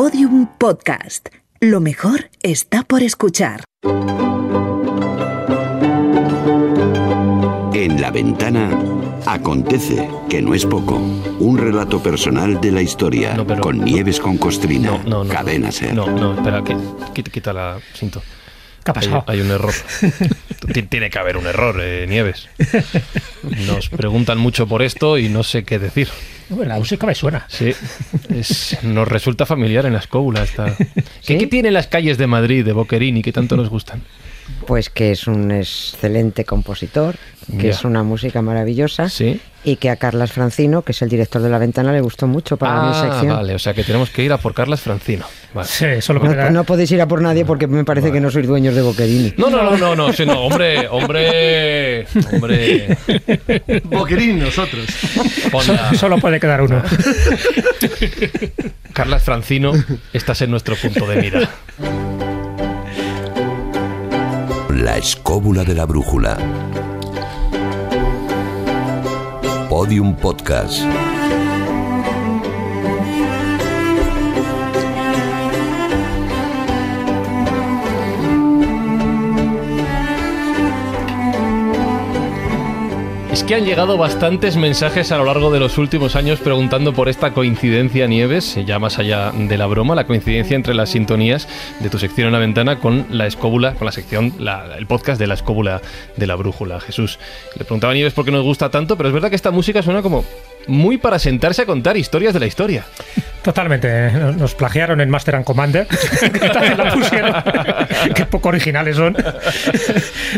Podium Podcast. Lo mejor está por escuchar. En la ventana acontece, que no es poco, un relato personal de la historia No, pero- con Nieves con Costrina, No, no, no. cadena no. ser. No, no, espera, que, quita, quita la cinto. ¿Qué ha pasado? Hay, hay un error. Ti- Tiene que haber un error, eh, Nieves. Nos preguntan mucho por esto y no sé qué decir. Bueno, la música me suena. Sí, es- nos resulta familiar en la escóbula. Esta... ¿Qué, qué tienen las calles de Madrid, de Boquerini, que tanto nos gustan? Pues que es un excelente compositor, que Ya. es una música maravillosa Sí. y que a Carlas Francino, que es el director de La Ventana, le gustó mucho para mi Ah, sección. vale, o sea que tenemos que ir a por Carlas Francino. Vale. Sí, eso es lo que No, podéis ir a por nadie porque me parece que no sois dueños de Boquerini. No, no, no, no, no, sí, no, hombre, hombre, hombre. Boquerín, nosotros. Ponla. Solo puede quedar uno. Carlas Francino, estás en nuestro punto de mira. La escóbula de la brújula. Podium Podcast. Es que han llegado bastantes mensajes a lo largo de los últimos años preguntando por esta coincidencia, Nieves, ya más allá de la broma, la coincidencia entre las sintonías de tu sección en la ventana con la escóbula, con la sección, la- el podcast de la escóbula de la brújula. Jesús, le preguntaba a Nieves por qué nos gusta tanto, pero es verdad que esta música suena como muy para sentarse a contar historias de la historia. Totalmente. eh, Nos plagiaron en Master and Commander. que también la pusieron. Qué poco originales son.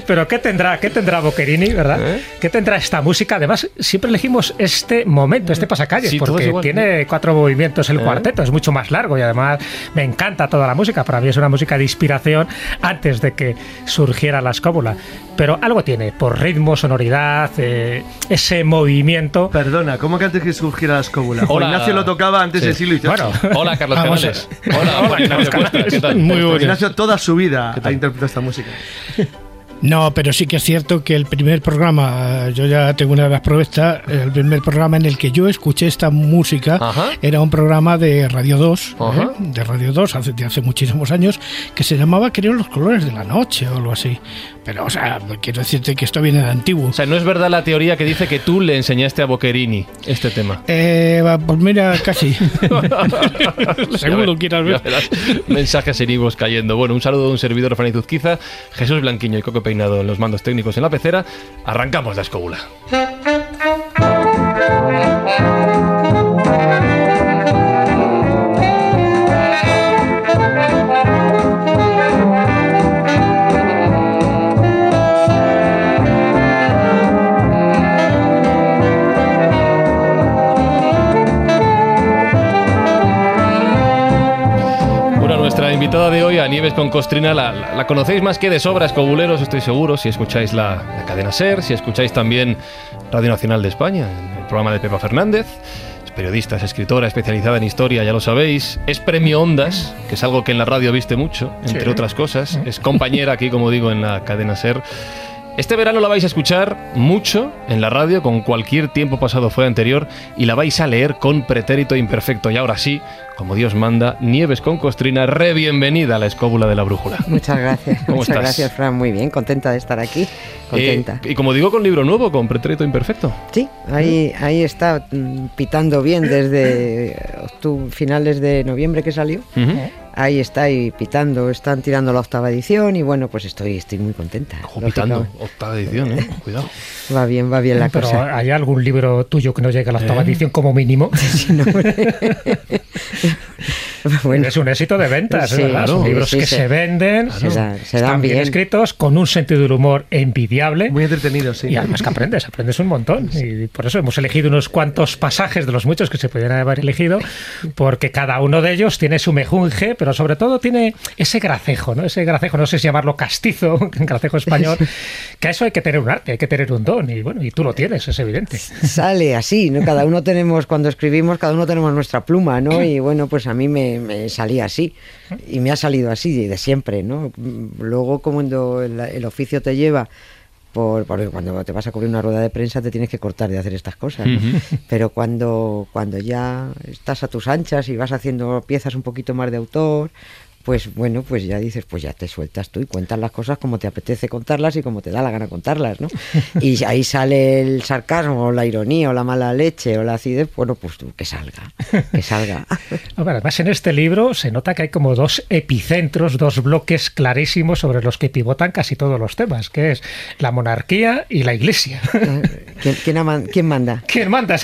Pero ¿qué tendrá, qué tendrá Boccherini, verdad? ¿Eh? ¿Qué tendrá esta música? Además, siempre elegimos este momento, este pasacalles, Sí, porque tiene cuatro movimientos el ¿Eh? cuarteto, es mucho más largo y además me encanta toda la música. Para mí es una música de inspiración antes de que surgiera la escóbula. Pero algo tiene, por ritmo, sonoridad, eh, ese movimiento. Perdona, ¿cómo que antes que surgiera la escóbula? Hola. Ignacio lo tocaba antes Sí. del siglo XVIII. Bueno, Hola, Carlos Vamos Canales. Hola, Juan Ignacio Cuesta, ¿qué tal? Muy buenas. Ignacio toda su vida ha interpretado esta música. No, pero sí que es cierto que el primer programa, yo ya tengo una de las pruebas, el primer programa en el que yo escuché esta música Ajá. era un programa de Radio 2, Ajá. ¿eh? de Radio 2 hace, de hace muchísimos años, que se llamaba Creo los colores de la noche o algo así. Pero, o sea, quiero decirte que esto viene de antiguo. O sea, no es verdad la teoría que dice que tú le enseñaste a Boccherini este tema. Eh, pues mira, casi. Según lo quieras ver. Mensajes en ibos cayendo. Bueno, un saludo de un servidor Fanny Zuzquiza, Jesús Blanquiño y Coco En los mandos técnicos en la pecera. Arrancamos la escóbula. Invitada de hoy, a Nieves con Costrina, la, la- la conocéis más que de sobra, escobuleros, estoy seguro, si escucháis la, la cadena SER, si escucháis también Radio Nacional de España, el programa de Pepa Fernández. Es periodista, es escritora, especializada en historia, ya lo sabéis. Es premio Ondas, que es algo que en la radio viste mucho, entre Sí. otras cosas. Es compañera aquí, como digo, en la cadena SER. Este verano la vais a escuchar mucho en la radio, con cualquier tiempo pasado fue anterior, y la vais a leer con pretérito imperfecto. Y ahora sí, como Dios manda, Nieves con Costrina, re bienvenida a la escóbula de la brújula. Muchas gracias. ¿Cómo Muchas estás? gracias, Fran. Muy bien, contenta de estar aquí. Contenta. Eh, y como digo, con libro nuevo, con pretérito imperfecto. Sí, ahí, ahí está mm, pitando bien desde finales de noviembre que salió. Ahí está ahí pitando, están tirando la octava edición y bueno, pues estoy, estoy muy contenta. Ojo, pitando, octava edición, ¿eh? Cuidado. Va bien, va bien la Pero cosa. ¿hay algún libro tuyo que no llegue a la octava ¿Eh? edición como mínimo? bueno, es un éxito de ventas, Sí, ¿verdad? Son libros Sí, que sí. se venden, Se dan- se dan están bien, bien. escritos, con un sentido del humor envidiable. Muy entretenido, sí. Y además que aprendes, aprendes un montón. Y por eso hemos elegido unos cuantos pasajes de los muchos que se podrían haber elegido, porque cada uno de ellos tiene su mejunje, pero sobre todo tiene ese gracejo, ¿no? Ese gracejo, no sé si llamarlo castizo, en gracejo español, que a eso hay que tener un arte, hay que tener un don, y bueno, y tú lo tienes, es evidente. sale así, ¿no? Cada uno tenemos, cuando escribimos, cada uno tenemos nuestra pluma, ¿no? Y bueno, pues a mí me, me salía así. Y me ha salido así de siempre, ¿no? Luego, como cuando el, el oficio te lleva por, cuando te vas a cubrir una rueda de prensa te tienes que cortar de hacer estas cosas. ¿no? Pero cuando, cuando ya estás a tus anchas y vas haciendo piezas un poquito más de autor, pues bueno, pues ya dices, pues ya te sueltas tú y cuentas las cosas como te apetece contarlas y como te da la gana contarlas, ¿no? Y ahí sale el sarcasmo, o la ironía, o la mala leche, o la acidez, bueno, pues tú, que salga, que salga. Además, en este libro se nota que hay como dos epicentros, dos bloques clarísimos sobre los que pivotan casi todos los temas, que es la monarquía y la iglesia. ¿Quién, quién, ama- quién manda? ¿Quién manda.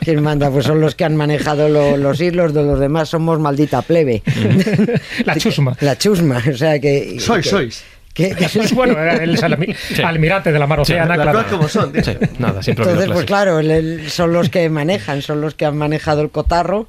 ¿Quién manda? Pues son los que han manejado lo- los hilos de los demás, somos maldita plebe. La chusma. La chusma, o sea que... Sois, que- sois. que- que- Bueno, él es almi- almirante de la mar Océana, Las claro. como son. Sí, nada, Entonces, pues claro, el- el- son los que manejan, son los que han manejado el cotarro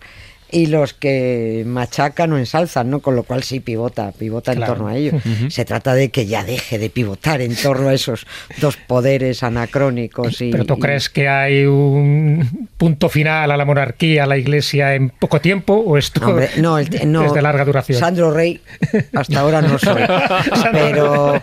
y los que machacan o ensalzan, ¿no? Con lo cual sí pivota, pivota Claro. en torno a ello. Se trata de que ya deje de pivotar en torno a esos dos poderes anacrónicos y... ¿Pero tú y- crees que hay un punto final a la monarquía, a la iglesia en poco tiempo o esto Hombre, no, el- no, es de larga duración? Sandro Rey, hasta ahora no soy. pero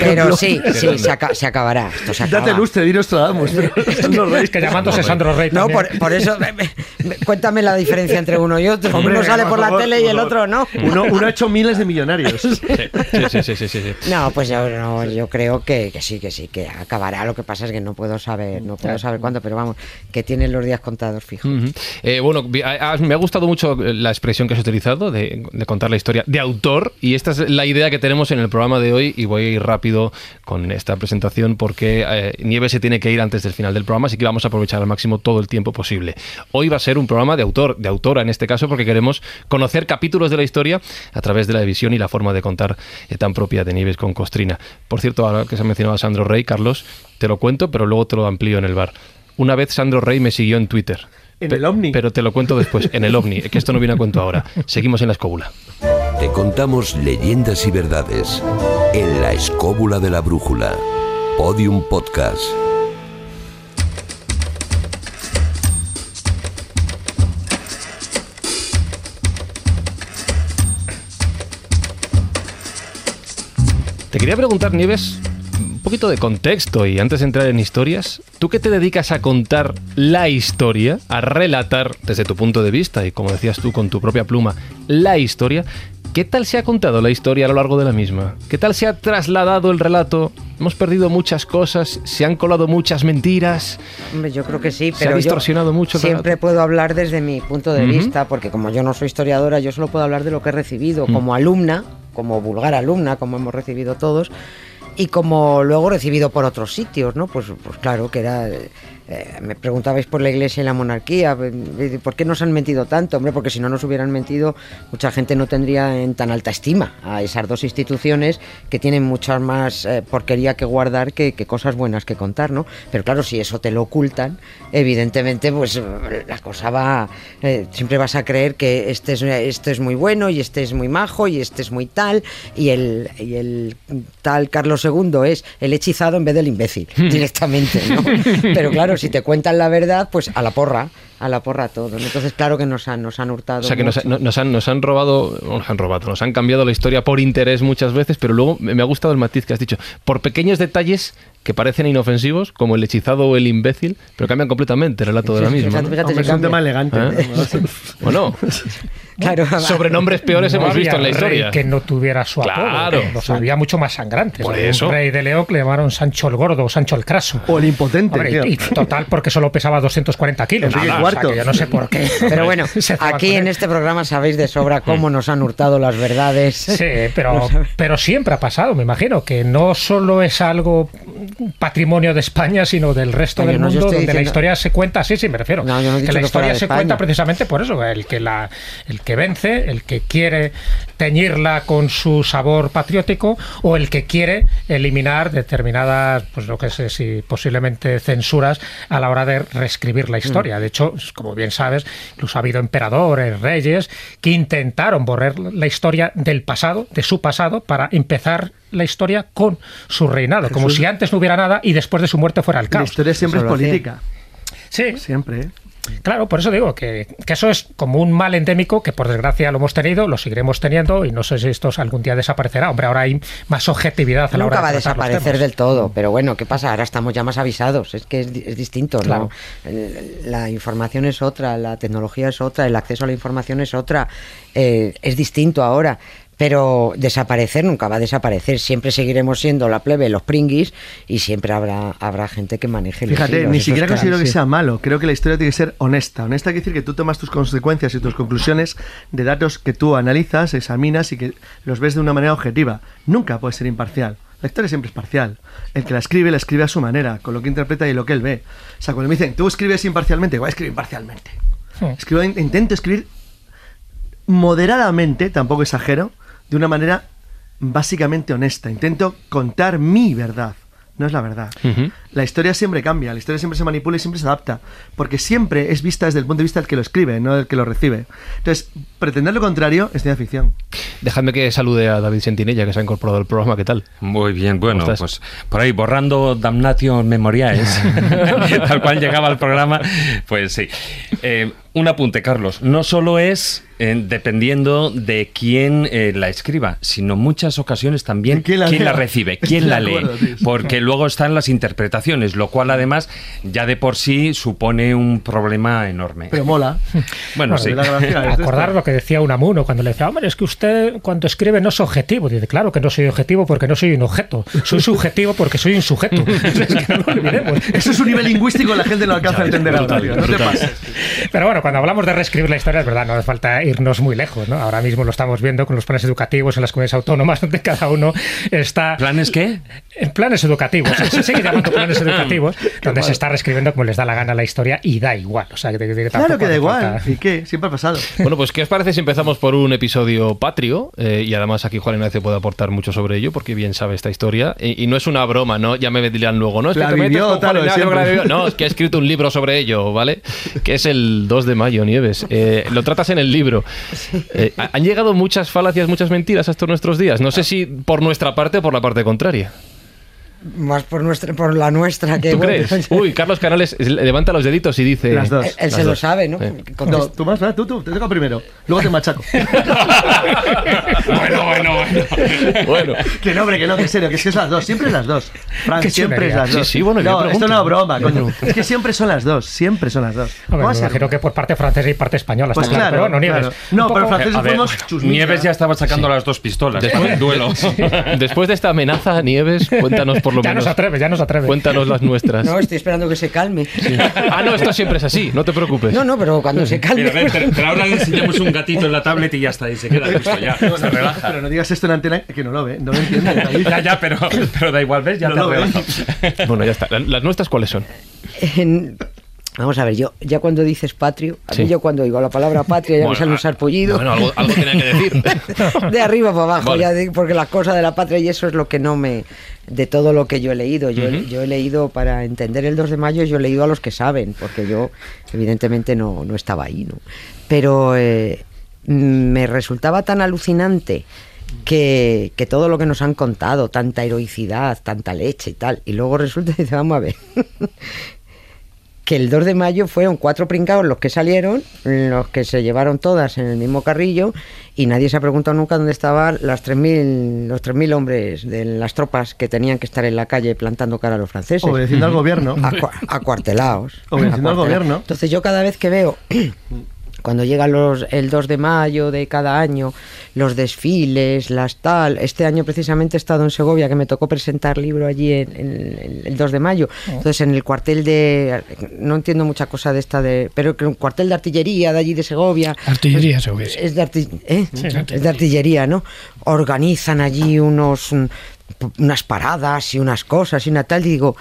pero sí, sí, se, aca- se acabará. Esto se Date acaba. lustre, di Nostradamus. Sandro Rey. Es que llamándose Sandro Rey No, por, por eso, me- me- me- cuéntame la diferencia entre uno y otro. Hombre, uno sale por la favor, tele y el otro no. Uno, uno ha hecho miles de millonarios. Sí, sí, sí, sí, sí, sí. No, pues yo, no, yo creo que, que sí, que sí, que acabará. Lo que pasa es que no puedo saber, no puedo saber cuándo, pero vamos, que tienen los días contados, fijo. Ujú. Eh, bueno, me ha gustado mucho la expresión que has utilizado de, de contar la historia de autor y esta es la idea que tenemos en el programa de hoy y voy a ir rápido con esta presentación porque eh, Nieves se tiene que ir antes del final del programa, así que vamos a aprovechar al máximo todo el tiempo posible. Hoy va a ser un programa de autor, de autora en este caso, porque queremos conocer capítulos de la historia a través de la visión y la forma de contar eh, tan propia de Nieves con Costrina. Por cierto, ahora que se ha mencionado a Sandro Rey, Carlos, te lo cuento, pero luego te lo amplío en el bar. Una vez Sandro Rey me siguió en Twitter. En el Omni. Pero te lo cuento después, en el OVNI, que esto no viene a cuento ahora. Seguimos en la escóbula. Te contamos leyendas y verdades en la escóbula de la brújula. Podium Podcast. Te quería preguntar, Nieves, un poquito de contexto y antes de entrar en historias, ¿tú qué te dedicas a contar la historia, a relatar desde tu punto de vista y como decías tú con tu propia pluma, la historia? ¿Qué tal se ha contado la historia a lo largo de la misma? ¿Qué tal se ha trasladado el relato? Hemos perdido muchas cosas, se han colado muchas mentiras. Hombre, yo creo que sí, Se ha pero yo distorsionado mucho el siempre relato. puedo hablar desde mi punto de vista, porque como yo no soy historiadora, yo solo puedo hablar de lo que he recibido como alumna, como vulgar alumna, como hemos recibido todos, y como luego recibido por otros sitios, ¿no? Pues, pues claro, que era... eh, eh, me preguntabais por la iglesia y la monarquía, eh, ¿por qué nos han mentido tanto? Hombre, porque si no nos hubieran mentido, mucha gente no tendría en tan alta estima a esas dos instituciones que tienen mucha más porquería que guardar que, cosas buenas que contar, ¿no? Pero claro, si eso te lo ocultan, evidentemente, pues la cosa va. siempre vas a creer que este es, este es muy bueno y este es muy majo y este es muy tal y el, y el tal Carlos II es el hechizado en vez del imbécil, directamente, ¿no? Pero claro, si te cuentan la verdad, pues a la porra, a la porra todo. ¿no? Entonces, claro que nos han, nos han hurtado. O sea que nos, no- nos han, nos han robado, no, nos han robado, nos han cambiado la historia por interés muchas veces, pero luego me ha gustado el matiz que has dicho. Por pequeños detalles que parecen inofensivos, como el hechizado o el imbécil, pero cambian completamente el relato de la misma. Fíjate, ¿no? Hombre, es un tema elegante. ¿Eh? Bueno, Claro, sobrenombres peores No hemos había visto en la rey historia. que no tuviera su Claro. apodo. Los había mucho más sangrantes. Por eso. Un rey de León que le llamaron Sancho el Gordo o Sancho el Craso. O el impotente, Hombre, tío. y, y total, porque solo pesaba 240 kilos. Enrique O sea, yo no sé por qué. Pero bueno, aquí en este programa sabéis de sobra cómo nos han hurtado las verdades. Sí, pero, pero siempre ha pasado, me imagino, que no solo es algo patrimonio de España, sino del resto Oye, del no, mundo, donde la historia se cuenta así, sí, me refiero. No, yo no he que dicho la que historia se España. cuenta precisamente por eso, el que, la, el que vence, el que quiere teñirla con su sabor patriótico o el que quiere eliminar determinadas, pues lo que sé, si posiblemente censuras a la hora de reescribir la Mm. historia. De hecho, como bien sabes, incluso ha habido emperadores, reyes, que intentaron borrar la historia del pasado, de su pasado, para empezar la historia con su reinado, como si antes no hubiera nada y después de su muerte fuera el La caos. historia siempre es política. Sí, Siempre, ¿eh? Claro, por eso digo que, que eso es como un mal endémico que por desgracia lo hemos tenido, lo seguiremos teniendo y no sé si esto algún día desaparecerá. Hombre, ahora hay más objetividad a la Nunca hora va a de tratar los desaparecer del todo, pero bueno, ¿qué pasa? Ahora estamos ya más avisados, es que es, di- es distinto. Claro. La, la información es otra, la tecnología es otra, el acceso a la información es otra, eh, es distinto ahora. Pero desaparecer nunca va a desaparecer. Siempre seguiremos siendo la plebe, los pringuis, y siempre habrá, habrá gente que maneje los Fíjate, hilos, ni siquiera claro, considero que sí. sea malo. Creo que la historia tiene que ser honesta. Honesta quiere decir que tú tomas tus consecuencias y tus conclusiones de datos que tú analizas, examinas y que los ves de una manera objetiva. Nunca puede ser imparcial. La historia siempre es parcial. El que la escribe, la escribe a su manera, con lo que interpreta y lo que él ve. O sea, cuando me dicen, tú escribes imparcialmente, voy a escribir imparcialmente. Escribo, intento escribir moderadamente, tampoco exagero, de una manera básicamente honesta. Intento contar mi verdad, no es la verdad. La historia siempre cambia, la historia siempre se manipula y siempre se adapta, porque siempre es vista desde el punto de vista del que lo escribe, no del que lo recibe. Entonces, pretender lo contrario es ciencia ficción. Dejadme que salude a David Sentinella, que se ha incorporado al programa. ¿Qué tal? Muy bien, bueno, ¿Cómo pues por ahí borrando Damnation Memoriaes, tal cual llegaba al programa, pues sí. Eh, un apunte, Carlos, no solo es eh, dependiendo de quién eh, la escriba, sino muchas ocasiones también ¿De quién quién la recibe, quién la lee, porque luego están las interpretaciones, lo cual además ya de por sí supone un problema enorme. Pero mola. bueno, sí. la gracia es Acordar lo que decía Unamuno cuando le decía, hombre, es que usted cuando escribe no es objetivo. Dice, claro que no soy objetivo porque no soy un objeto. Soy subjetivo porque soy un sujeto. es que no lo olvidemos. Eso es un nivel lingüístico la gente no alcanza a entender brutal, tío. No te pases. Pero bueno, cuando hablamos de reescribir la historia, es verdad, no hace falta irnos muy lejos. ¿no? Ahora mismo lo estamos viendo con los planes educativos en las comunidades autónomas, donde cada uno está ¿Planes qué? en planes educativos. Se sigue llamando planes educativos, donde se está reescribiendo como les da la gana la historia y da igual. O sea, que, que- que Claro que da igual. falta- ¿Y qué? Siempre ha pasado. Bueno, pues ¿qué os parece si empezamos por un episodio patrio? Eh, y además aquí Juan Ignacio puede aportar mucho sobre ello, porque bien sabe esta historia. Y, y no es una broma, ¿no? Ya me dirán luego, ¿no? Es que La te metes con Juan Ignacio, vivió. No, es que ha escrito un libro sobre ello, ¿vale? Que es el 2 de mayo, Nieves. Eh, lo tratas en el libro. Eh, ha- han llegado muchas falacias, muchas mentiras hasta nuestros días. No sé si por nuestra parte o por la parte contraria. Más por, nuestra, por la nuestra que ¿Tú bueno, crees? Uy, Carlos Canales levanta los deditos y dice... Las dos. Él, él Las se lo sabe, ¿no? No, tú más, tú, tú, te toca primero. Luego te machaco. bueno, bueno, bueno. Bueno, que no, hombre, que no, que en serio, que es que es las dos. Siempre es las dos. Siempre es las dos. Sí, sí, bueno, no, esto no es broma, coño. Es que siempre son las dos. Siempre son las dos. Hombre, ¿Cómo va a me imagino que por parte francesa y parte española. Pues está claro, claro, pero bueno, Nieves. claro. No, pero franceses fuimos. Nieves ya estaba sacando las dos pistolas Después- duelo. después de esta amenaza, Nieves, cuéntanos por lo Ya menos... nos atreve, ya nos atreve. Cuéntanos las nuestras. No, estoy esperando que se calme. Ah, no, esto siempre es así, no te preocupes. No, no, pero cuando se calme. Mira, pero, pero ahora le enseñamos un gatito en la tablet y ya está, y se queda listo, ya, se relaja. Pero no digas esto en antena que no lo ve. No lo entiende. Ya, ya, pero, pero da igual, ¿ves? Ya No te lo. Bueno, ya está. ¿Las nuestras cuáles son? En- Vamos a ver, yo ya cuando dices patrio, a mí yo cuando digo la palabra patria ya Bueno, me sale un ah, sarpullido. Bueno, algo, algo tenía que decir. de arriba para abajo, Vale. ya de- porque las cosas de la patria y eso es lo que no me... De todo lo que yo he leído. Yo, he- Ujú. yo he leído, para entender el 2 de mayo, yo he leído a los que saben, porque yo evidentemente no, no estaba ahí, ¿no? Pero eh, mm, me resultaba tan alucinante que, que todo lo que nos han contado, tanta heroicidad, tanta leche y tal, y luego resulta que dice, vamos a ver, que el 2 de mayo fueron cuatro pringados los que salieron, los que se llevaron todas en el mismo carrillo, y nadie se ha preguntado nunca dónde estaban las 3.000, los 3.000 hombres de las tropas que tenían que estar en la calle plantando cara a los franceses. Obedeciendo al gobierno. Acua- acuartelados. Obedeciendo al gobierno. Entonces yo cada vez que veo, cuando llega los, el 2 de mayo de cada año, los desfiles, las tal, este año precisamente he estado en Segovia, que me tocó presentar libro allí en, en- en el 2 de mayo. Entonces en el cuartel de, no entiendo mucha cosa de esta, de, pero que un cuartel de artillería de allí de Segovia. Artillería, Segovia, sí. Es de, arti- ¿eh? Sí, es artillería. de artillería, ¿no? Organizan allí unos unas paradas y unas cosas y una tal, y digo,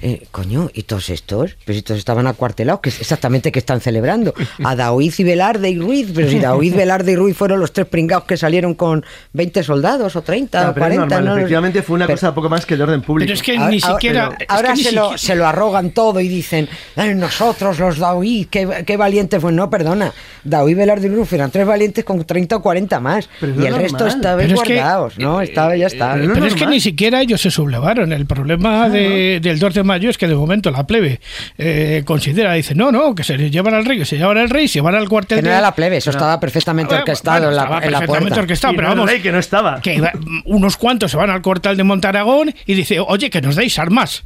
eh, coño, ¿y todos estos? Pues si todos estaban acuartelados, que es exactamente que están celebrando. A Daoiz y Velarde y Ruiz, pero si Daoiz, Velarde y Ruiz fueron los tres pringados que salieron con 20 soldados o 30 No, o pero es 40, normal, ¿no? Efectivamente fue una Pero- cosa poco más que de orden público. Pero es que Ahora- ni ahora- siquiera. pero es Ahora ni se, lo, siquiera- se lo arrogan todo y dicen, "Ay, nosotros los Daoí, qué, qué valientes fue. No, perdona, Daoí, Velarde y Ruiz eran tres valientes con 30 o 40 más. Pero y el resto normal. estaba Pero es que- guardados, ¿no? Estaba, ya está. pero Pero es que ni siquiera ellos se sublevaron. El problema de- del 2 de mayo es que de momento la plebe eh, considera, dice, no, no, que se llevan al rey, que se llevan al rey, se van al cuartel Que no era la plebe, eso estaba perfectamente Ah, orquestado bueno, en la, estaba en la perfectamente puerta. orquestado, Y pero no el vamos, rey que no estaba. que unos cuantos se van al cuartel de Montaragón y dice, oye, que nos deis armas.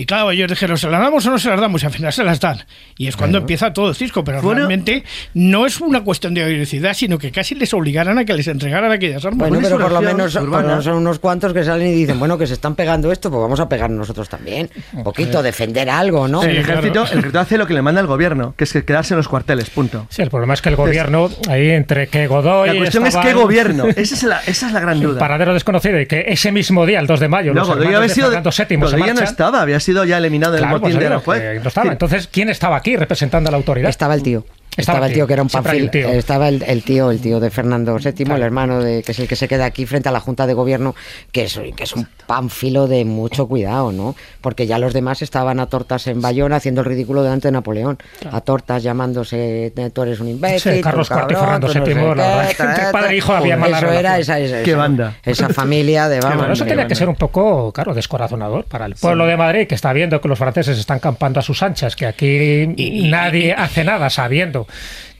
Y claro, ellos dijeron, ¿se las damos o no se las damos? Y al final se las dan. Y es cuando empieza todo el cisco. Pero Bueno. realmente no es una cuestión de heroicidad, sino que casi les obligaran a que les entregaran aquellas armas. Bueno, pero por lo menos menos son unos cuantos que salen y dicen, bueno, que se están pegando esto, pues vamos a pegar nosotros también. Un poquito, defender algo, ¿no? el ejército, el ejército hace lo que le manda el gobierno, que es que quedarse en los cuarteles, punto. Sí, el problema es que el gobierno, ahí entre que Godoy. La cuestión es qué gobierno. Esa es la, esa es la gran duda. paradero desconocido y que ese mismo día, el 2 de mayo, No, los Godoy había sido, Fernando VII se Godoy ya no marchan. estaba, había sido ya eliminado del Claro, botín pues, de no estaba. Entonces, ¿quién estaba aquí representando a la autoridad? Estaba el tío. Estaba Estaba el tío que era un panfil. Estaba el, el tío, el tío de Fernando VII, el hermano de que es el que se queda aquí frente a la Junta de Gobierno, que es, que es un pánfilo de mucho cuidado, ¿no? Porque ya los demás estaban a tortas en Bayona haciendo el ridículo delante de Napoleón. A tortas llamándose tú eres un imbécil. Sí, Carlos IV y Fernando no VII, la entre ta, padre e hijo había Eso mala era relación. esa, esa, Qué esa- banda. Esa familia de vamos. Pero eso tenía que ser un poco, claro, descorazonador para el pueblo de Madrid, que está viendo que los franceses están campando a sus anchas, que aquí nadie hace nada sabiendo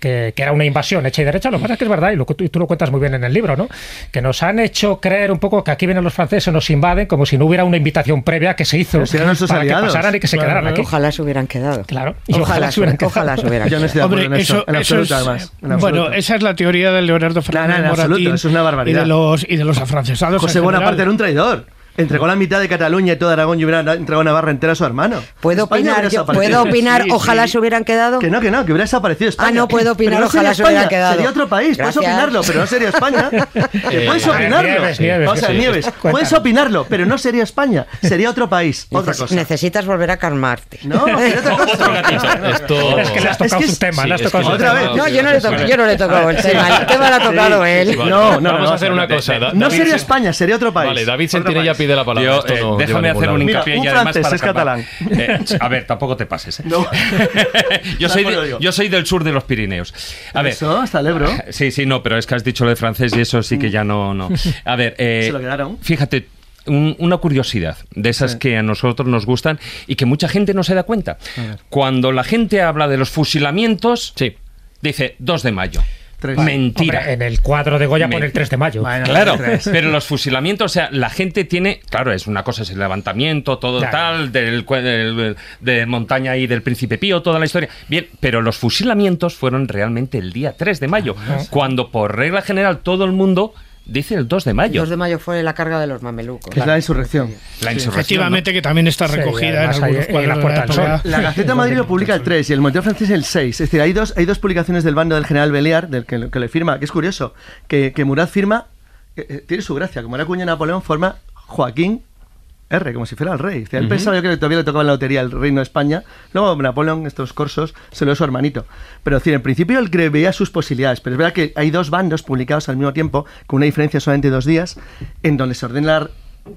que, que era una invasión hecha y derecha. Lo que pasa es que es verdad, y, lo, y tú lo cuentas muy bien en el libro, ¿no? Que nos han hecho creer un poco que aquí vienen los franceses, nos invaden, como si no hubiera una invitación previa que se hizo para aliados. que pasaran y que se Claro, quedaran aquí. Ojalá se hubieran quedado. Claro, y Ojalá, ojalá se hubieran quedado. ojalá se hubieran Yo no quedado. estoy de acuerdo Hombre, en eso, eso, en eso absoluto, es, además. en bueno, esa es la teoría de Leonardo Fernández no, en absoluto, eso es una barbaridad. y de los y de los afrancesados. José Bonaparte era un traidor. Entregó la mitad de Cataluña y toda Aragón y hubiera entregado Navarra entera a su hermano. ¿Puedo España opinar? yo-. ¿Puedo opinar? Sí, Ojalá sí. se hubieran quedado. Que no, que no, que hubiera desaparecido España. Ah, no puedo opinar, no ojalá sería se hubiera España, quedado. Sería otro país, puedes Gracias. opinarlo, pero no sería España. Que puedes Eh, opinarlo. Nieves, Nieves, o sea, sí. Nieves, puedes opinarlo, pero no sería España, sería otro país, otra cosa. Necesitas volver a calmarte. No, sería otra cosa. Otro gatito. Esto... Es que le has Es tocado que su es- tema, sí, le has es tocado que- su Otra tema. vez. No, yo no le toco, yo no le he tocado el tema. El tema lo ha tocado él. No, no, Vamos no, a hacer una cosa. No sería Se- España, sería otro país. Vale, David Sentinella país. Pide la palabra. Yo, Esto eh, no déjame hacer un lado. Mira, hincapié un y además francés para es catalán. Eh, a ver, tampoco te pases. ¿eh? No. yo, soy de- yo soy del sur de los Pirineos. A ver. Eso, hasta el Ebro. Sí, sí, no, pero es que has dicho lo de francés y eso sí que ya no. no. A ver, eh, Se lo quedaron. fíjate. un- una curiosidad de esas Sí. que a nosotros nos gustan y que mucha gente no se da cuenta. Cuando la gente habla de los fusilamientos, Sí. dice 2 de mayo. Tres. Mentira. Hombre, en el cuadro de Goya Me- pone el 3 de mayo. Bueno, Claro, pero los fusilamientos, o sea, la gente tiene, claro, es una cosa, es el levantamiento, todo Claro. tal, del, del- de montaña y del príncipe Pío, toda la historia. Bien, pero los fusilamientos fueron realmente el día 3 de mayo, cuando por regla general todo el mundo dice el 2 de El mayo. 2 de mayo fue la carga de los mamelucos. Es la insurrección. La insurrección. Efectivamente, que también está Sí, recogida en algunos cuadros la de. Sol. La Gaceta de Madrid lo publica el 3 y el Monitor francés el 6. Es decir, hay dos, hay dos publicaciones del bando del general Beliar, del que, que le firma, que es curioso, que, que Murat firma, eh, eh, tiene su gracia, como era cuña de Napoleón, forma Joaquín R, como si fuera el rey. O sea, él pensaba yo que todavía le tocaba la lotería al reino de España. Luego Napoleón, estos corsos, se lo dio a su hermanito. Pero es decir, en principio él veía sus posibilidades. Pero es verdad que hay dos bandos publicados al mismo tiempo, con una diferencia solamente de dos días, en donde se ordena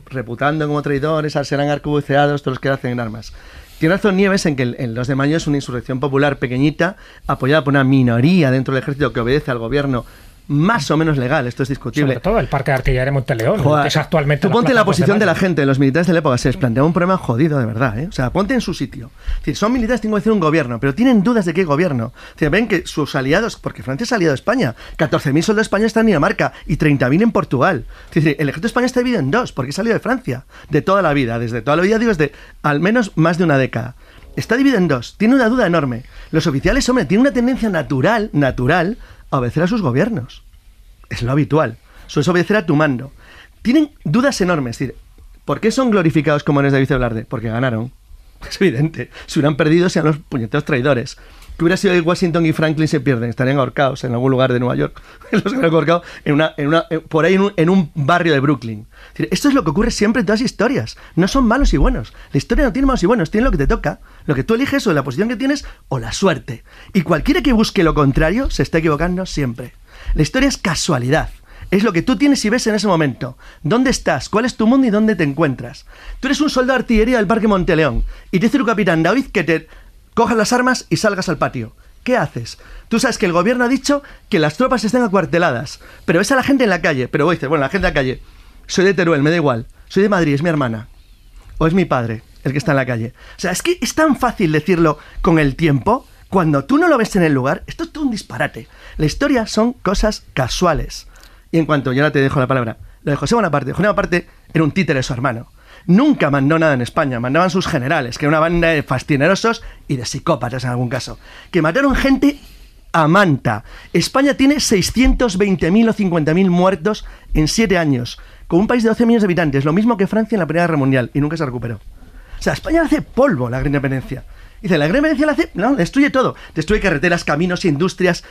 reputando como traidores, serán arcabuceados todos los que hacen armas. Tiene razón Nieves en que el, el 2 de mayo es una insurrección popular pequeñita, apoyada por una minoría dentro del ejército que obedece al gobierno más o menos legal, esto es discutible. Sobre todo el Parque de Artillería de Monteleón, que es actualmente Tú ponte la 2 posición de, la gente, de los militares de la época. Se les plantea un problema jodido, de verdad. ¿eh? O sea, ponte en su sitio. Es decir, son militares, tengo que decir un gobierno, pero tienen dudas de qué gobierno. Decir, ven que sus aliados, porque Francia es aliado de España, 14.000 soldados españoles están en Dinamarca y 30.000 en Portugal. Es decir, el ejército español está dividido en dos, porque es aliado de Francia, de toda la vida, desde toda la vida, digo, desde al menos más de una década. Está dividido en dos, tiene una duda enorme. Los oficiales, hombre, tienen una tendencia natural, natural, obedecer a sus gobiernos es lo habitual. Eso es obedecer a tu mando. Tienen dudas enormes. ¿por qué son glorificados como héroes de Vicevelarde? Porque ganaron. Es evidente. Si hubieran perdido, sean los puñeteros traidores. Que hubiera sido que Washington y Franklin se pierden, estarían ahorcados en algún lugar de Nueva York. Los en una, en una, eh, por ahí en un, en un barrio de Brooklyn. Esto es lo que ocurre siempre en todas las historias. No son malos y buenos. La historia no tiene malos y buenos, tiene lo que te toca. Lo que tú eliges o la posición que tienes o la suerte. Y cualquiera que busque lo contrario se está equivocando siempre. La historia es casualidad. Es lo que tú tienes y ves en ese momento. ¿Dónde estás? ¿Cuál es tu mundo y dónde te encuentras? Tú eres un soldado de artillería del Parque Monteleón y te dice tu capitán David que te cojas las armas y salgas al patio. ¿Qué haces? Tú sabes que el gobierno ha dicho que las tropas estén acuarteladas, pero ves a la gente en la calle. Pero vos dices, bueno, la gente en la calle, soy de Teruel, me da igual. Soy de Madrid, es mi hermana. O es mi padre. el que está en la calle. O sea, es que es tan fácil decirlo con el tiempo. Cuando tú no lo ves en el lugar, esto es todo un disparate. La historia son cosas casuales. Y en cuanto, ya ahora te dejo la palabra, lo de José Bonaparte. José Bonaparte era un títere de su hermano. Nunca mandó nada en España, mandaban sus generales, que era una banda de fascinerosos y de psicópatas en algún caso, que mataron gente a manta. España tiene 620.000 o 50.000 muertos en 7 años, con un país de 12 millones de habitantes, lo mismo que Francia en la Primera Guerra Mundial, y nunca se recuperó. O sea, España hace polvo la gran independencia. Dice, la gran independencia la hace, no, destruye todo. Destruye carreteras, caminos, industrias,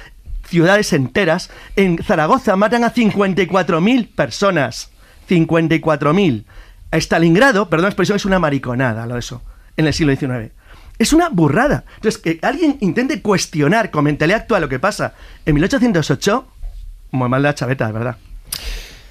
ciudades enteras. En Zaragoza matan a 54.000 personas. 54.000. A Stalingrado, perdón la expresión, es una mariconada lo de eso, en el siglo XIX. Es una burrada. Entonces, que alguien intente cuestionar con mentalidad actual lo que pasa en 1808, muy mal de la chaveta, ¿verdad?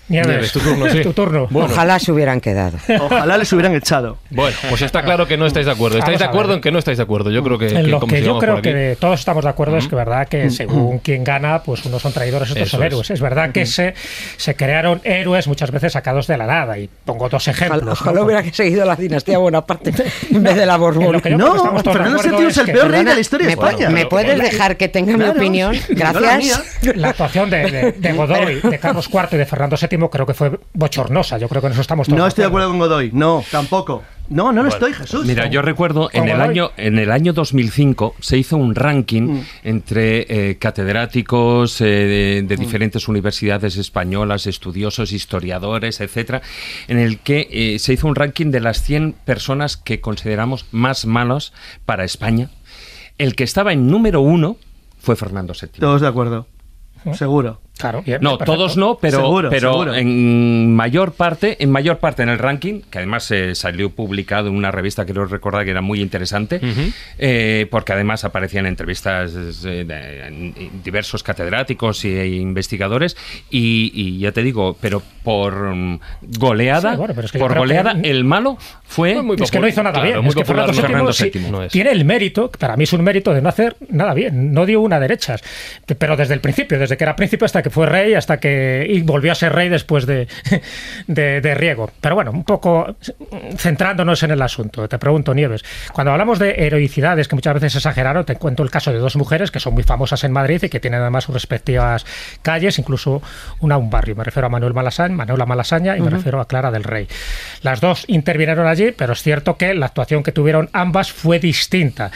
Nieves, tu turno, sí. tu turno. Bueno. Ojalá se hubieran quedado. Ojalá les hubieran echado. Bueno, pues está claro que no estáis de acuerdo. Estáis de acuerdo en que no estáis de acuerdo. Yo creo que, En lo que yo creo que todos estamos de acuerdo es que verdad que según quien gana, pues unos son traidores, otros Eso son es. héroes. Es verdad que se, se crearon héroes muchas veces sacados de la nada. Y pongo dos ejemplos. Ojalá, ¿no? ojalá hubiera seguido la dinastía Bonaparte en vez de la Borbón. No, Fernando VII es el peor rey de la historia de ¿me, pu- España. ¿me puedes dejar que tenga mi opinión? no Gracias. La actuación de Godoy, de Carlos IV y de Fernando VII creo que fue bochornosa. Yo creo que en eso estamos todos No estoy de acuerdo con Godoy. No, tampoco. No, no lo estoy, Jesús. Mira, yo recuerdo en ¿Cómo el año en el año 2005 se hizo un ranking Mm. entre eh, catedráticos eh, de, de diferentes universidades españolas, estudiosos, historiadores, etcétera, en el que eh, se hizo un ranking de las 100 personas que consideramos más malas para España. El que estaba en número uno fue Fernando VII. Todos de acuerdo. Seguro. Claro, bien, No, perfecto. todos no, pero, Seguro, pero seguro. en mayor parte, en mayor parte en el ranking, que además eh, salió publicado en una revista que creo recordar que era muy interesante, eh, porque además aparecían entrevistas eh, de- en diversos catedráticos e investigadores, y, y ya te digo, pero por mm, goleada, Sí, bueno, pero es que yo por que- goleada, el malo fue Fue muy Es que no hizo nada Claro, bien. muy Es que popular, Fernando, Fernando VII, VII, sí, no es. tiene el mérito, para mí es un mérito de no hacer nada bien. No dio una derechas. Pero desde el principio, desde que era príncipe hasta que fue rey, hasta que. Y volvió a ser rey después de, de, de Riego. Pero bueno, un poco centrándonos en el asunto. Te pregunto, Nieves, cuando hablamos de heroicidades que muchas veces exageraron, te cuento el caso de dos mujeres que son muy famosas en Madrid y que tienen además sus respectivas calles, incluso una un barrio. Me refiero a Manuel Malasaña, Manuela Malasaña y me refiero a Clara del Rey. Las dos intervinieron allí, pero es cierto que la actuación que tuvieron ambas fue distinta.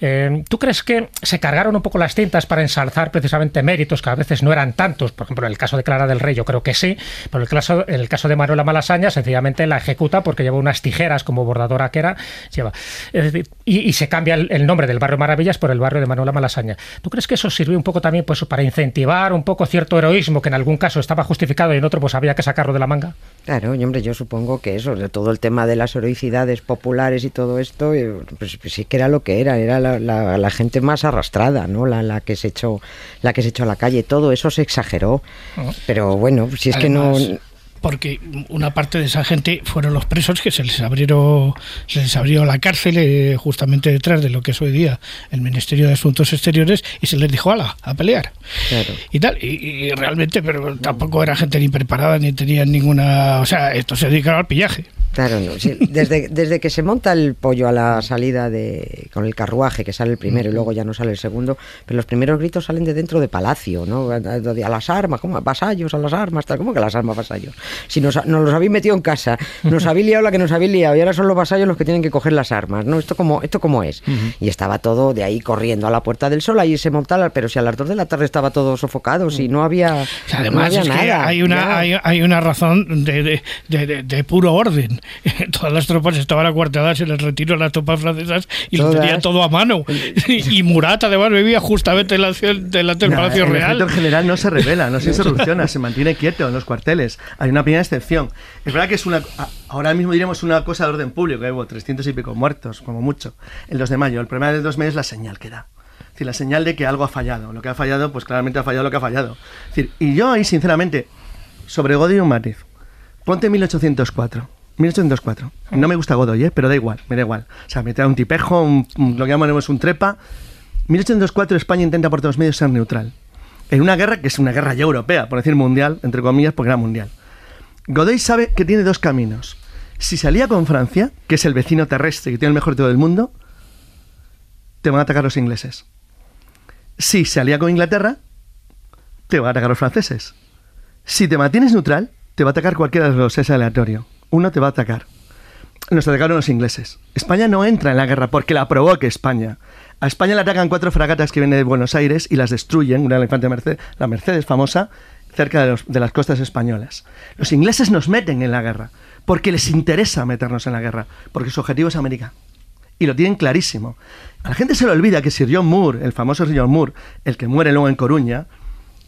Eh, ¿Tú crees que se cargaron un poco las tintas para ensalzar precisamente méritos que a veces no eran tantos? Por ejemplo, en el caso de Clara del Rey yo creo que sí, pero el caso, en el caso de Manuela Malasaña sencillamente la ejecuta porque lleva unas tijeras como bordadora que era, lleva. Y, se cambia el, nombre del barrio Maravillas por el barrio de Manuela Malasaña. ¿Tú crees que eso sirvió un poco también pues, para incentivar un poco cierto heroísmo que en algún caso estaba justificado y en otro pues había que sacarlo de la manga? Claro, hombre, yo supongo que eso, de todo el tema de las heroicidades populares y todo esto, eh, pues, pues sí que era lo que era, era la, gente más arrastrada, ¿no? La, la que se echó, la que se echó a la calle, todo eso se exageró. Pero bueno, si es que no Porque una parte de esa gente fueron los presos que se les abrieron, se les abrió la cárcel eh, justamente detrás de lo que es hoy día el Ministerio de Asuntos Exteriores y se les dijo ala, a pelear. Claro. Y tal, y, y realmente, pero tampoco era gente ni preparada ni tenían ninguna. O sea, esto se dedicaba al pillaje. Claro, no. sí, desde, desde que se monta el pollo a la salida de con el carruaje, que sale el primero y luego ya no sale el segundo, pero los primeros gritos salen de dentro de palacio, ¿no? A, a- a las armas, ¿cómo? Vasallos, a las armas, tal. ¿Cómo que las armas, vasallos? Si nos, nos los habéis metido en casa, nos habéis liado la que nos habéis liado y ahora son los vasallos los que tienen que coger las armas, ¿no? Esto como, esto como es. Y estaba todo de ahí corriendo a la Puerta del Sol, ahí se montaba, pero si a las dos de la tarde estaba todo sofocado, si no había, no Además, había es que nada. hay una, hay, hay una razón de, de- de- de- de puro orden. Todas las tropas estaban acuarteladas en el retiro de las tropas francesas y lo Todas. tenían todo a mano. Y, Murat, además, vivía justamente en la, delante del Nah, Palacio el Real. en general no se revela, no se soluciona, se mantiene quieto en los cuarteles. Hay una pequeña excepción. Es verdad que es una. Ahora mismo diríamos una cosa de orden público, que hubo 300 y pico muertos, como mucho, el 2 de mayo. El problema del 2 de mayo es la señal que da. Es decir, la señal de que algo ha fallado. Lo que ha fallado, pues claramente ha fallado lo que ha fallado. Es decir, y yo ahí, sinceramente, sobre Godoy un matiz. Ponte 1804. 1804. No me gusta Godoy, ¿eh? pero da igual, me da igual. O sea, me trae un tipejo, un- lo que llamamos un trepa. 1804 España intenta por todos los medios ser neutral. En una guerra que es una guerra ya europea, por decir mundial, entre comillas, porque era mundial. Godoy sabe que tiene dos caminos. Si se alía con Francia, que es el vecino terrestre que tiene el mejor todo el mundo, te van a atacar los ingleses. Si se alía con Inglaterra, te van a atacar los franceses. Si te mantienes neutral, te va a atacar cualquiera de los, es aleatorio. Uno te va a atacar. Nos atacaron los ingleses. España no entra en la guerra porque la provoque España. A España le atacan cuatro fragatas que vienen de Buenos Aires y las destruyen, una de la Mercedes, la Mercedes famosa, cerca de, de las costas españolas. Los ingleses nos meten en la guerra porque les interesa meternos en la guerra, porque su objetivo es América. Y lo tienen clarísimo. A la gente se le olvida que Sir John Moore, el famoso Sir John Moore, el que muere luego en Coruña,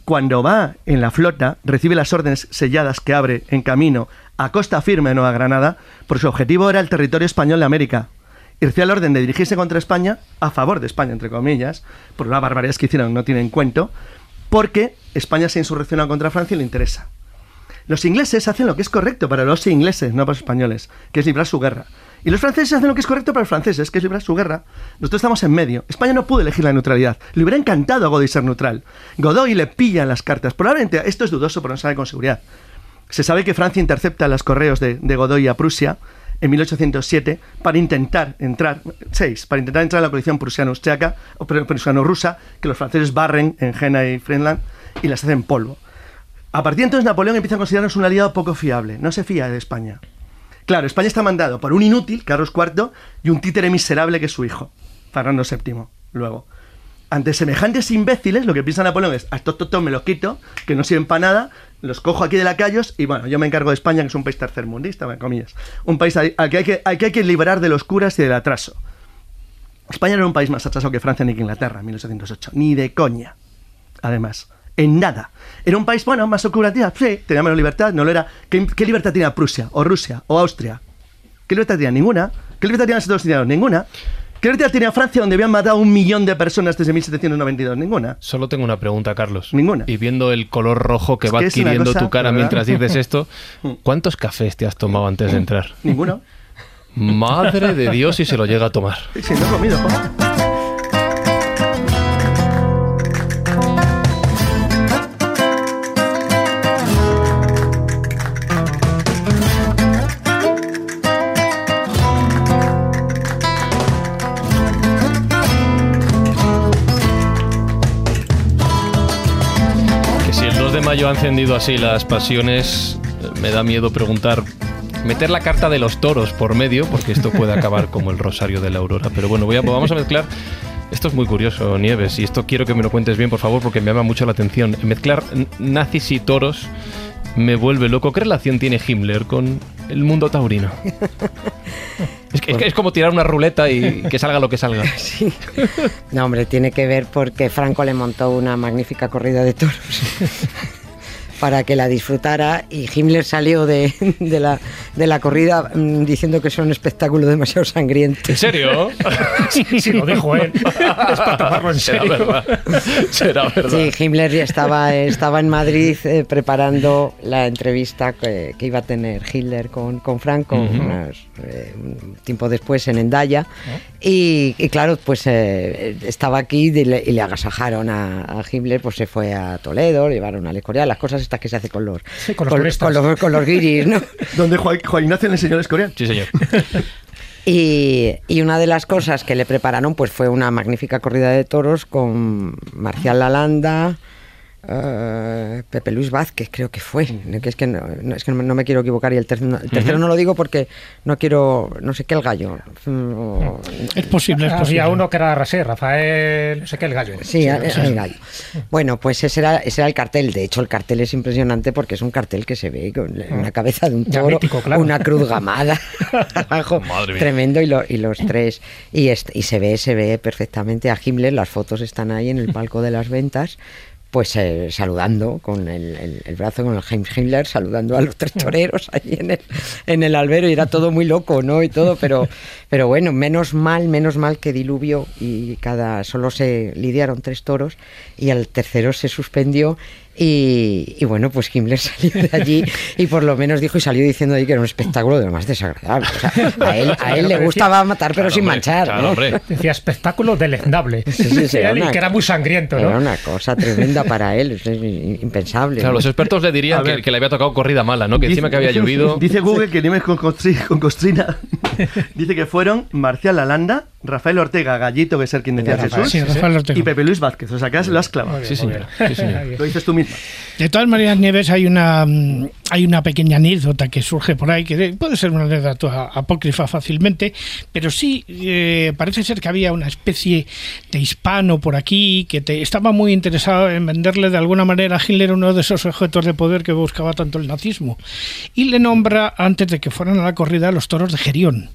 cuando va en la flota, recibe las órdenes selladas que abre en camino a costa firme de Nueva Granada, porque su objetivo era el territorio español de América. Recibe la orden de dirigirse contra España, a favor de España, entre comillas, por las barbaridades que hicieron, no tienen cuento, porque España se insurrecciona contra Francia y le interesa. Los ingleses hacen lo que es correcto para los ingleses, no para los españoles, que es librar su guerra. Y los franceses hacen lo que es correcto para los franceses, que es librar su guerra. Nosotros estamos en medio. España no pudo elegir la neutralidad. Le hubiera encantado a Godoy ser neutral. Godoy le pilla las cartas. Probablemente, esto es dudoso, pero no sabe con seguridad. Se sabe que Francia intercepta los correos de, Godoy a Prusia en 1807 para intentar entrar, seis, para intentar entrar en la coalición prusiano-austriaca o pr- prusiano-rusa, que los franceses barren en Jena y Friedland y las hacen polvo. A partir de entonces Napoleón empieza a considerarnos un aliado poco fiable, no se fía de España. Claro, España está mandado por un inútil, Carlos IV, y un títere miserable que es su hijo, Fernando VII, luego. Ante semejantes imbéciles, lo que piensa Napoleón es, a estos tontos me los quito, que no sirven para nada, los cojo aquí de lacayos y bueno, yo me encargo de España, que es un país tercermundista, comillas. Un país al que hay que, al que hay que liberar de los curas y del atraso. España era un país más atrasado que Francia ni que Inglaterra en 1808, ni de coña. Además, en nada. Era un país, bueno, más oscurativa, sí, tenía menos libertad, no lo era. ¿Qué, qué libertad tenía Prusia, o Rusia, o Austria? ¿Qué libertad tenía? Ninguna. ¿Qué libertad tenían los Estados Unidos? Ninguna. ¿Qué libertad tenía Francia, donde habían matado a un millón de personas desde 1792? Ninguna. Solo tengo una pregunta, Carlos. Ninguna. Y viendo el color rojo que Es va que adquiriendo cosa, tu cara ¿verdad? mientras dices esto, ¿cuántos cafés te has tomado antes de entrar? Ninguno. Madre de Dios si se lo llega a tomar. Sí, no he comido, joder. Si el 2 de mayo ha encendido así las pasiones, me da miedo preguntar, meter la carta de los toros por medio, porque esto puede acabar como el rosario de la aurora. Pero bueno, voy a, vamos a mezclar. Esto es muy curioso, Nieves, y esto quiero que me lo cuentes bien, por favor, porque me llama mucho la atención. Mezclar nazis y toros me vuelve loco. ¿Qué relación tiene Himmler con el mundo taurino? Es, que- es que es como tirar una ruleta y que salga lo que salga. Sí. No, hombre, tiene que ver porque Franco le montó una magnífica corrida de toros para que la disfrutara y Himmler salió de, de la, de la corrida mm, diciendo que es un espectáculo demasiado sangriento. ¿En serio? Sí, sí, lo dijo él. Es para tomarlo en Será serio. verdad. Será verdad. Sí, Himmler ya estaba, estaba en Madrid eh, preparando la entrevista que, que iba a tener Hitler con, con Franco Ujú. unas, eh, un tiempo después en Endaya. Y, y claro, pues eh, estaba aquí y le, y le agasajaron a, a Himmler, pues se fue a Toledo, le llevaron al Escorial, las cosas estas que se hace con los, Sí, con los turistas. con los, con los guiris, ¿no? Donde Juan, Juan Ignacio le enseñó el escorial. Sí, señor. Y, y una de las cosas que le prepararon pues fue una magnífica corrida de toros con Marcial Lalanda, eh, Pepe Luis Vázquez creo que fue, que es que no, no- es que no, me- no me quiero equivocar y el, ter- el tercero no lo digo porque no quiero, no sé qué el gallo. Mm, o- Es posible, es posible. Había uno que era así, Rafael, no sé qué, el gallo. Sí, el- el gallo. Bueno, pues ese era, ese era el cartel. De hecho, el cartel es impresionante porque es un cartel que se ve con una cabeza de un toro, mítico, claro. una cruz gamada abajo, Madre mía. tremendo y, lo- y los tres y se ve, se ve perfectamente a Himmler. Las fotos están ahí en el palco de las ventas. Pues eh, saludando con el, el- el brazo, con el Heinz Himmler, saludando a los tres toreros ahí en el, en el albero y era todo muy loco, ¿no? Y todo, pero, pero bueno, menos mal, menos mal que diluvio y cada solo se lidiaron tres toros y al tercero se suspendió y, y bueno, pues Himmler salió de allí y por lo menos dijo y salió diciendo ahí que era un espectáculo de lo más desagradable. O sea, a él, a él le gustaba matar pero Claro, sin hombre, manchar, claro, ¿no? hombre. Decía espectáculo deleznable. Sí, sí, sí, era una- que era muy sangriento, Era ¿no? una cosa tremenda. para él, es impensable. Claro, los expertos le dirían que, que, le había tocado corrida mala, ¿no? Que encima que había llovido. Dice Google que Nieves con, con Costrina dice que fueron Marcial Lalanda, Rafael Ortega, Gallito, que es el quien decía Jesús, y Pepe Luis Vázquez. O sea, que lo has clavado. Sí, señor. Lo dices tú mismo. De todas maneras, Nieves, hay una, mm, hay una pequeña anécdota que surge por ahí, que puede ser una anécdota apócrifa fácilmente, pero sí eh, parece ser que había una especie de hispano por aquí que te, estaba muy interesado en venderle de alguna manera a Hitler uno de esos objetos de poder que buscaba tanto el nazismo. Y le nombra, antes de que fueran a la corrida, los toros de Gerión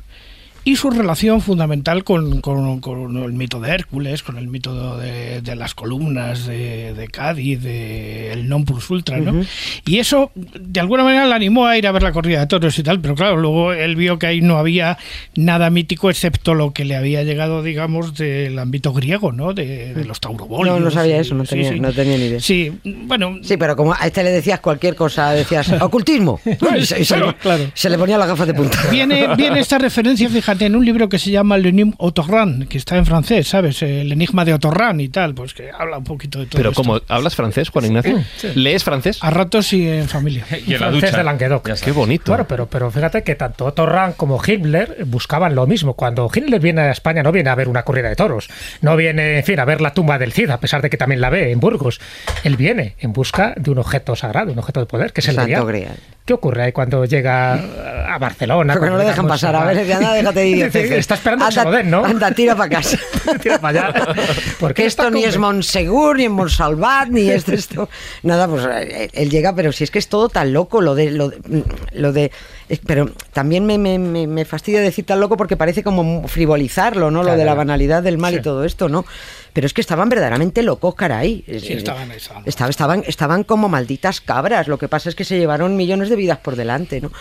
y su relación fundamental con, el mito de Hércules, con el mito de, las columnas de, Cádiz, del non plus ultra, ¿no? Y eso, de alguna manera, le animó a ir a ver la corrida de toros y tal, pero claro, luego él vio que ahí no había nada mítico excepto lo que le había llegado, digamos, del ámbito griego, ¿no? De, los taurobolios. No, no sabía eso, no tenía, no tenía ni idea. Sí, bueno... Sí, pero como a este le decías cualquier cosa, decías, ocultismo, y se, claro. se le ponía la gafa de punta. Viene, viene esta referencia, fíjate, en un libro que se llama Lenim Otorran, que está en francés, ¿sabes? El enigma de Otorran y tal, pues que habla un poquito de todo Pero como hablas francés, Juan Ignacio, ¿lees francés? A ratos y en familia. Y en la francés de Languedoc. Qué bonito. Bueno, pero, pero fíjate que tanto Otorran como Hitler buscaban lo mismo. Cuando Hitler viene a España no viene a ver una corrida de toros, no viene, en fin, a ver la tumba del Cid, a pesar de que también la ve en Burgos. Él viene en busca de un objeto sagrado, un objeto de poder, que es el Santo Grial. ¿Qué ocurre ahí cuando llega a Barcelona? Porque no le dejan pasar. A, ver, anda, déjate ir. Está esperando que se lo den, ¿no? Anda, tira para casa. tira para allá. Porque esto ni es Montsegur, ni es Montsalvat, ni es esto. Nada, pues eh, él llega, pero si es que es todo tan loco lo de... Lo de, lo de pero también me, me, me, fastidia decir tan loco porque parece como frivolizarlo, ¿no? lo de la banalidad del mal y todo esto, ¿no? Pero es que estaban verdaderamente locos, caray. Sí, estaban, estaban, estaban, estaban como malditas cabras. Lo que pasa es que se llevaron millones de vidas por delante, ¿no?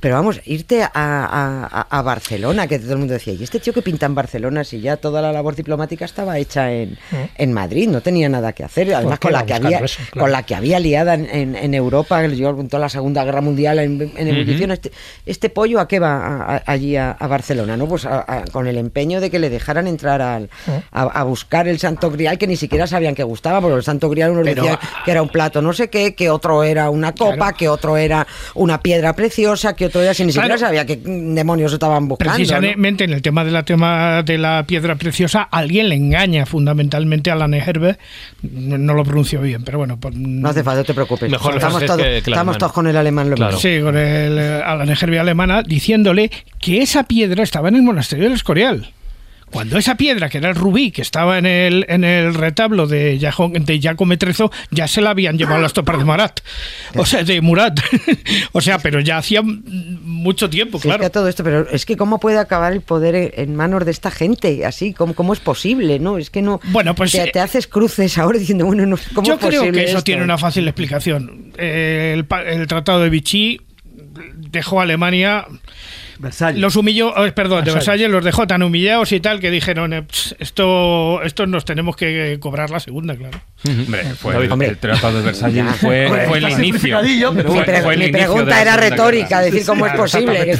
Pero vamos, irte a, Barcelona, que todo el mundo decía, ¿y este tío que pinta en Barcelona si ya toda la labor diplomática estaba hecha en, mm. en Madrid? No tenía nada que hacer. Además, con la que, había, con la que había liada en, en, Europa, que llegó toda la Segunda Guerra Mundial en, en ebullición, este, este, pollo a qué va allí a, Barcelona? ¿no? Pues con el empeño de que le dejaran entrar al, mm. a, buscar el Santo Grial, que ni siquiera sabían que gustaba, porque el Santo Grial uno decía que era un plato no sé qué, que otro era una copa, que otro era una piedra preciosa, que todavía sin ni siquiera sabía qué demonios estaban buscando. Precisamente en el tema de la tema de la piedra preciosa, alguien le engaña fundamentalmente a la Neherbe, no, lo pronuncio bien, pero bueno. Pues, no hace falta, no te preocupes. Mejor estamos, todos, estamos todos con el alemán lo claro. Sí, con el, a la Neherbe alemana diciéndole que esa piedra estaba en el monasterio del Escorial. Cuando esa piedra, que era el rubí, que estaba en el, en el retablo de, de Giacomo ya se la habían llevado las tropas de Marat. O sea, de Murat. o sea, pero ya hacía mucho tiempo, claro. Es todo esto, pero es que cómo puede acabar el poder en manos de esta gente así, ¿cómo, cómo es posible? ¿No? Es que no. Bueno, pues. Te, haces cruces ahora diciendo, bueno, no, ¿cómo Yo es posible creo que eso tiene una fácil explicación. El, el Tratado de Vichy dejó a Alemania los humilló, oh, perdón, de Versalles los dejó tan humillados y tal que dijeron, eh, esto, esto nos tenemos que cobrar la segunda, claro. Hombre, fue el, Tratado de Versalles fue, fue, el inicio. mi pregunta era retórica, decir cómo es posible.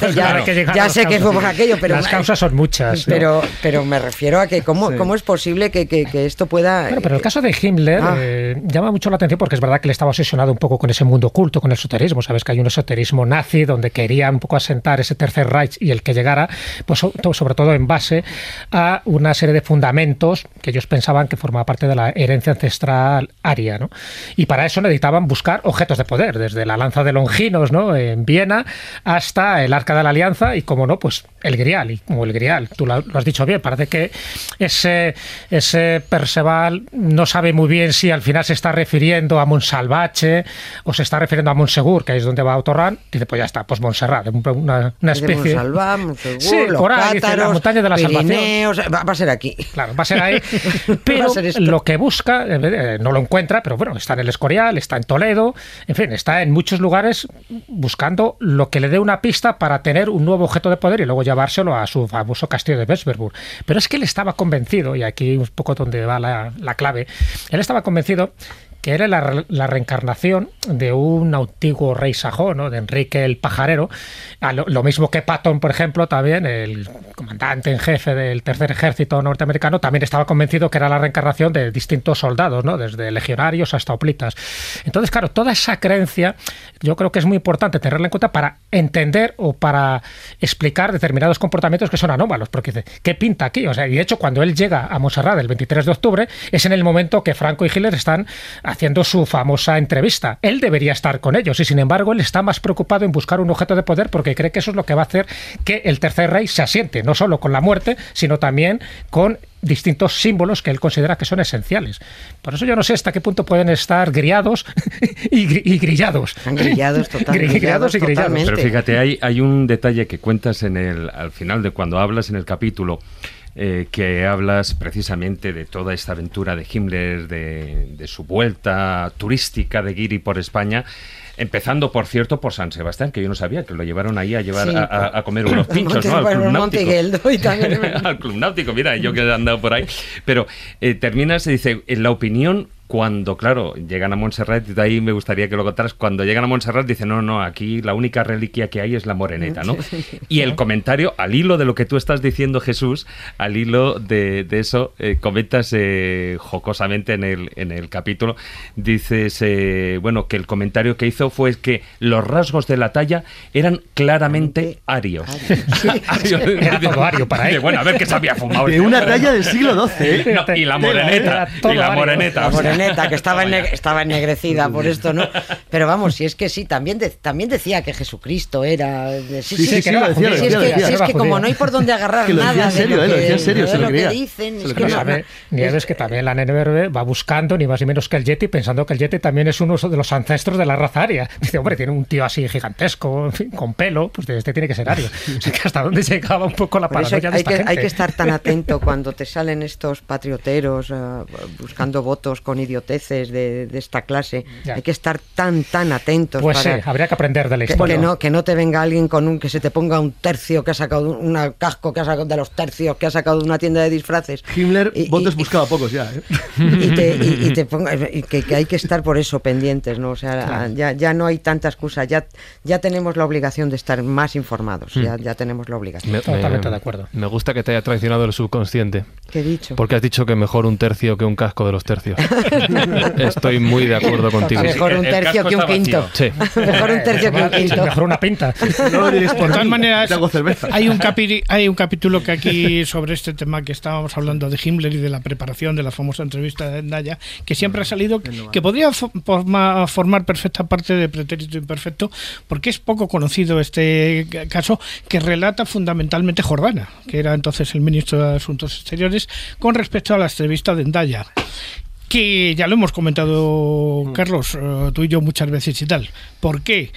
ya, sé que fue por aquello, pero las causas son muchas. Pero, pero me refiero a que cómo, cómo es posible que, que, esto pueda. Bueno, pero el caso de Himmler ah. eh, llama mucho la atención porque es verdad que le estaba obsesionado un poco con ese mundo oculto, con el esoterismo. Sabes que hay un esoterismo nazi donde quería un poco asentar ese tercer Reich y el que llegara, pues sobre todo en base a una serie de fundamentos que ellos pensaban que formaba parte de la herencia ancestral aria, ¿no? Y para eso necesitaban buscar objetos de poder, desde la lanza de Longinos, ¿no? En Viena, hasta el Arca de la Alianza y, como no, pues el Grial, y como el Grial, tú lo, has dicho bien, parece que ese, ese Perceval no sabe muy bien si al final se está refiriendo a Monsalvache o se está refiriendo a Monsegur, que es donde va Autorran, dice, pues ya está, pues Montserrat, una, una especie sí, los la montaña de la Pirineos, va, a ser aquí. Claro, va a ser ahí. Pero lo que busca, eh, no lo encuentra, pero bueno, está en el Escorial, está en Toledo, en fin, está en muchos lugares buscando lo que le dé una pista para tener un nuevo objeto de poder y luego llevárselo a su famoso castillo de Westberg. Pero es que él estaba convencido, y aquí un poco donde va la, la clave, él estaba convencido que era la, la reencarnación de un antiguo rey sajón, ¿no? de Enrique el Pajarero, lo mismo que Patton, por ejemplo, también, el comandante en jefe del tercer ejército norteamericano, también estaba convencido que era la reencarnación de distintos soldados, ¿no? desde legionarios hasta oplitas. Entonces, claro, toda esa creencia yo creo que es muy importante tenerla en cuenta para entender o para explicar determinados comportamientos que son anómalos, porque dice, ¿qué pinta aquí? O sea, y de hecho, cuando él llega a Montserrat el 23 de octubre, es en el momento que Franco y Hitler están haciendo su famosa entrevista. Él debería estar con ellos y, sin embargo, él está más preocupado en buscar un objeto de poder porque cree que eso es lo que va a hacer que el tercer rey se asiente, no solo con la muerte, sino también con distintos símbolos que él considera que son esenciales. Por eso yo no sé hasta qué punto pueden estar griados y, gri- y grillados. Están grillados, total, Gri- grillados y grillados. totalmente. Pero fíjate, hay, hay un detalle que cuentas en el, al final de cuando hablas en el capítulo, eh, que hablas precisamente de toda esta aventura de Himmler, de, de su vuelta turística de Guiri por España. Empezando, por cierto, por San Sebastián, que yo no sabía que lo llevaron ahí a llevar Sí, a, comer unos pinchos, ¿no? Al Monte- Club bueno, Náutico. Monte Gueldo y también- al Club Náutico, mira, yo que he andado por ahí. Pero eh, terminas y dice, en la opinión, cuando, claro, llegan a Montserrat, y de ahí me gustaría que lo contaras, cuando llegan a Montserrat dicen, no, no, aquí la única reliquia que hay es la moreneta, ¿no? Y el comentario, al hilo de lo que tú estás diciendo, Jesús, al hilo de, de eso, eh, comentas eh, jocosamente en el, en el capítulo, dices, eh, bueno, que el comentario que hizo fue que los rasgos de la talla eran claramente arios. Arios. Era todo ario para él. Bueno, a ver qué se había fumado. De este una talla del siglo XII, ¿eh? No, y la moreneta. Y la moreneta. O sea, moreneta, que estaba, enne- estaba ennegrecida por esto, ¿no? Pero vamos, si es que sí, también, de- también decía que Jesucristo era... de- Sí, Sí, sí, sí, lo decía, lo Si es que, si es que como no hay por dónde agarrar Que lo decía nada en serio, de eh, lo lo que, en serio, de se lo lo que dicen, Se es lo que Pero no- sabe Nieves que también la NBRB va buscando ni más ni menos que el Yeti, pensando que el Yeti también es uno de los ancestros de la raza aria. Dice, hombre, tiene un tío así gigantesco, en fin, con pelo, pues de este tiene que ser ario. O sea, que hasta dónde llegaba un poco la eso hay, paranoia de esta que, gente. hay que estar tan atento cuando te salen estos patrioteros ah, buscando votos con idioteces de, de esta clase. Ya. Hay que estar tan, tan atentos Pues para sí, habría que aprender de la que, historia. que no, que no te venga alguien con un que se te ponga un tercio que ha sacado un casco que ha sacado de los tercios que ha sacado de una tienda de disfraces. Himmler, Y- y- votos y- buscaba pocos ya, ¿eh? y te, y- y te ponga- y que, que hay que estar por eso pendientes, ¿no? O sea, ya, ya no hay tanta excusa, ya, ya tenemos la obligación de estar más informados, ya, ya tenemos la obligación. Me- Totalmente me- de acuerdo. Me gusta que te haya traicionado el subconsciente. ¿Qué he dicho? Porque has dicho que mejor un tercio que un casco de los tercios. Estoy muy de acuerdo contigo. Mejor un tercio que un quinto. Sí. Mejor un tercio que un quinto. Mejor una pinta. No lo diréis por De todas mí, maneras, hay un, capi- hay un capítulo que aquí sobre este tema que estábamos hablando de Himmler y de la preparación de la famosa entrevista de Naya, que siempre ha salido, que podría fo- forma- formar perfecta parte de Pretérito Imperfecto, porque es poco conocido este ca- caso que relata fundamentalmente Jordana, que era entonces el ministro de Asuntos Exteriores, con respecto a la entrevista de Endaya que ya lo hemos comentado, Carlos, eh, tú y yo muchas veces y tal. ¿Por qué?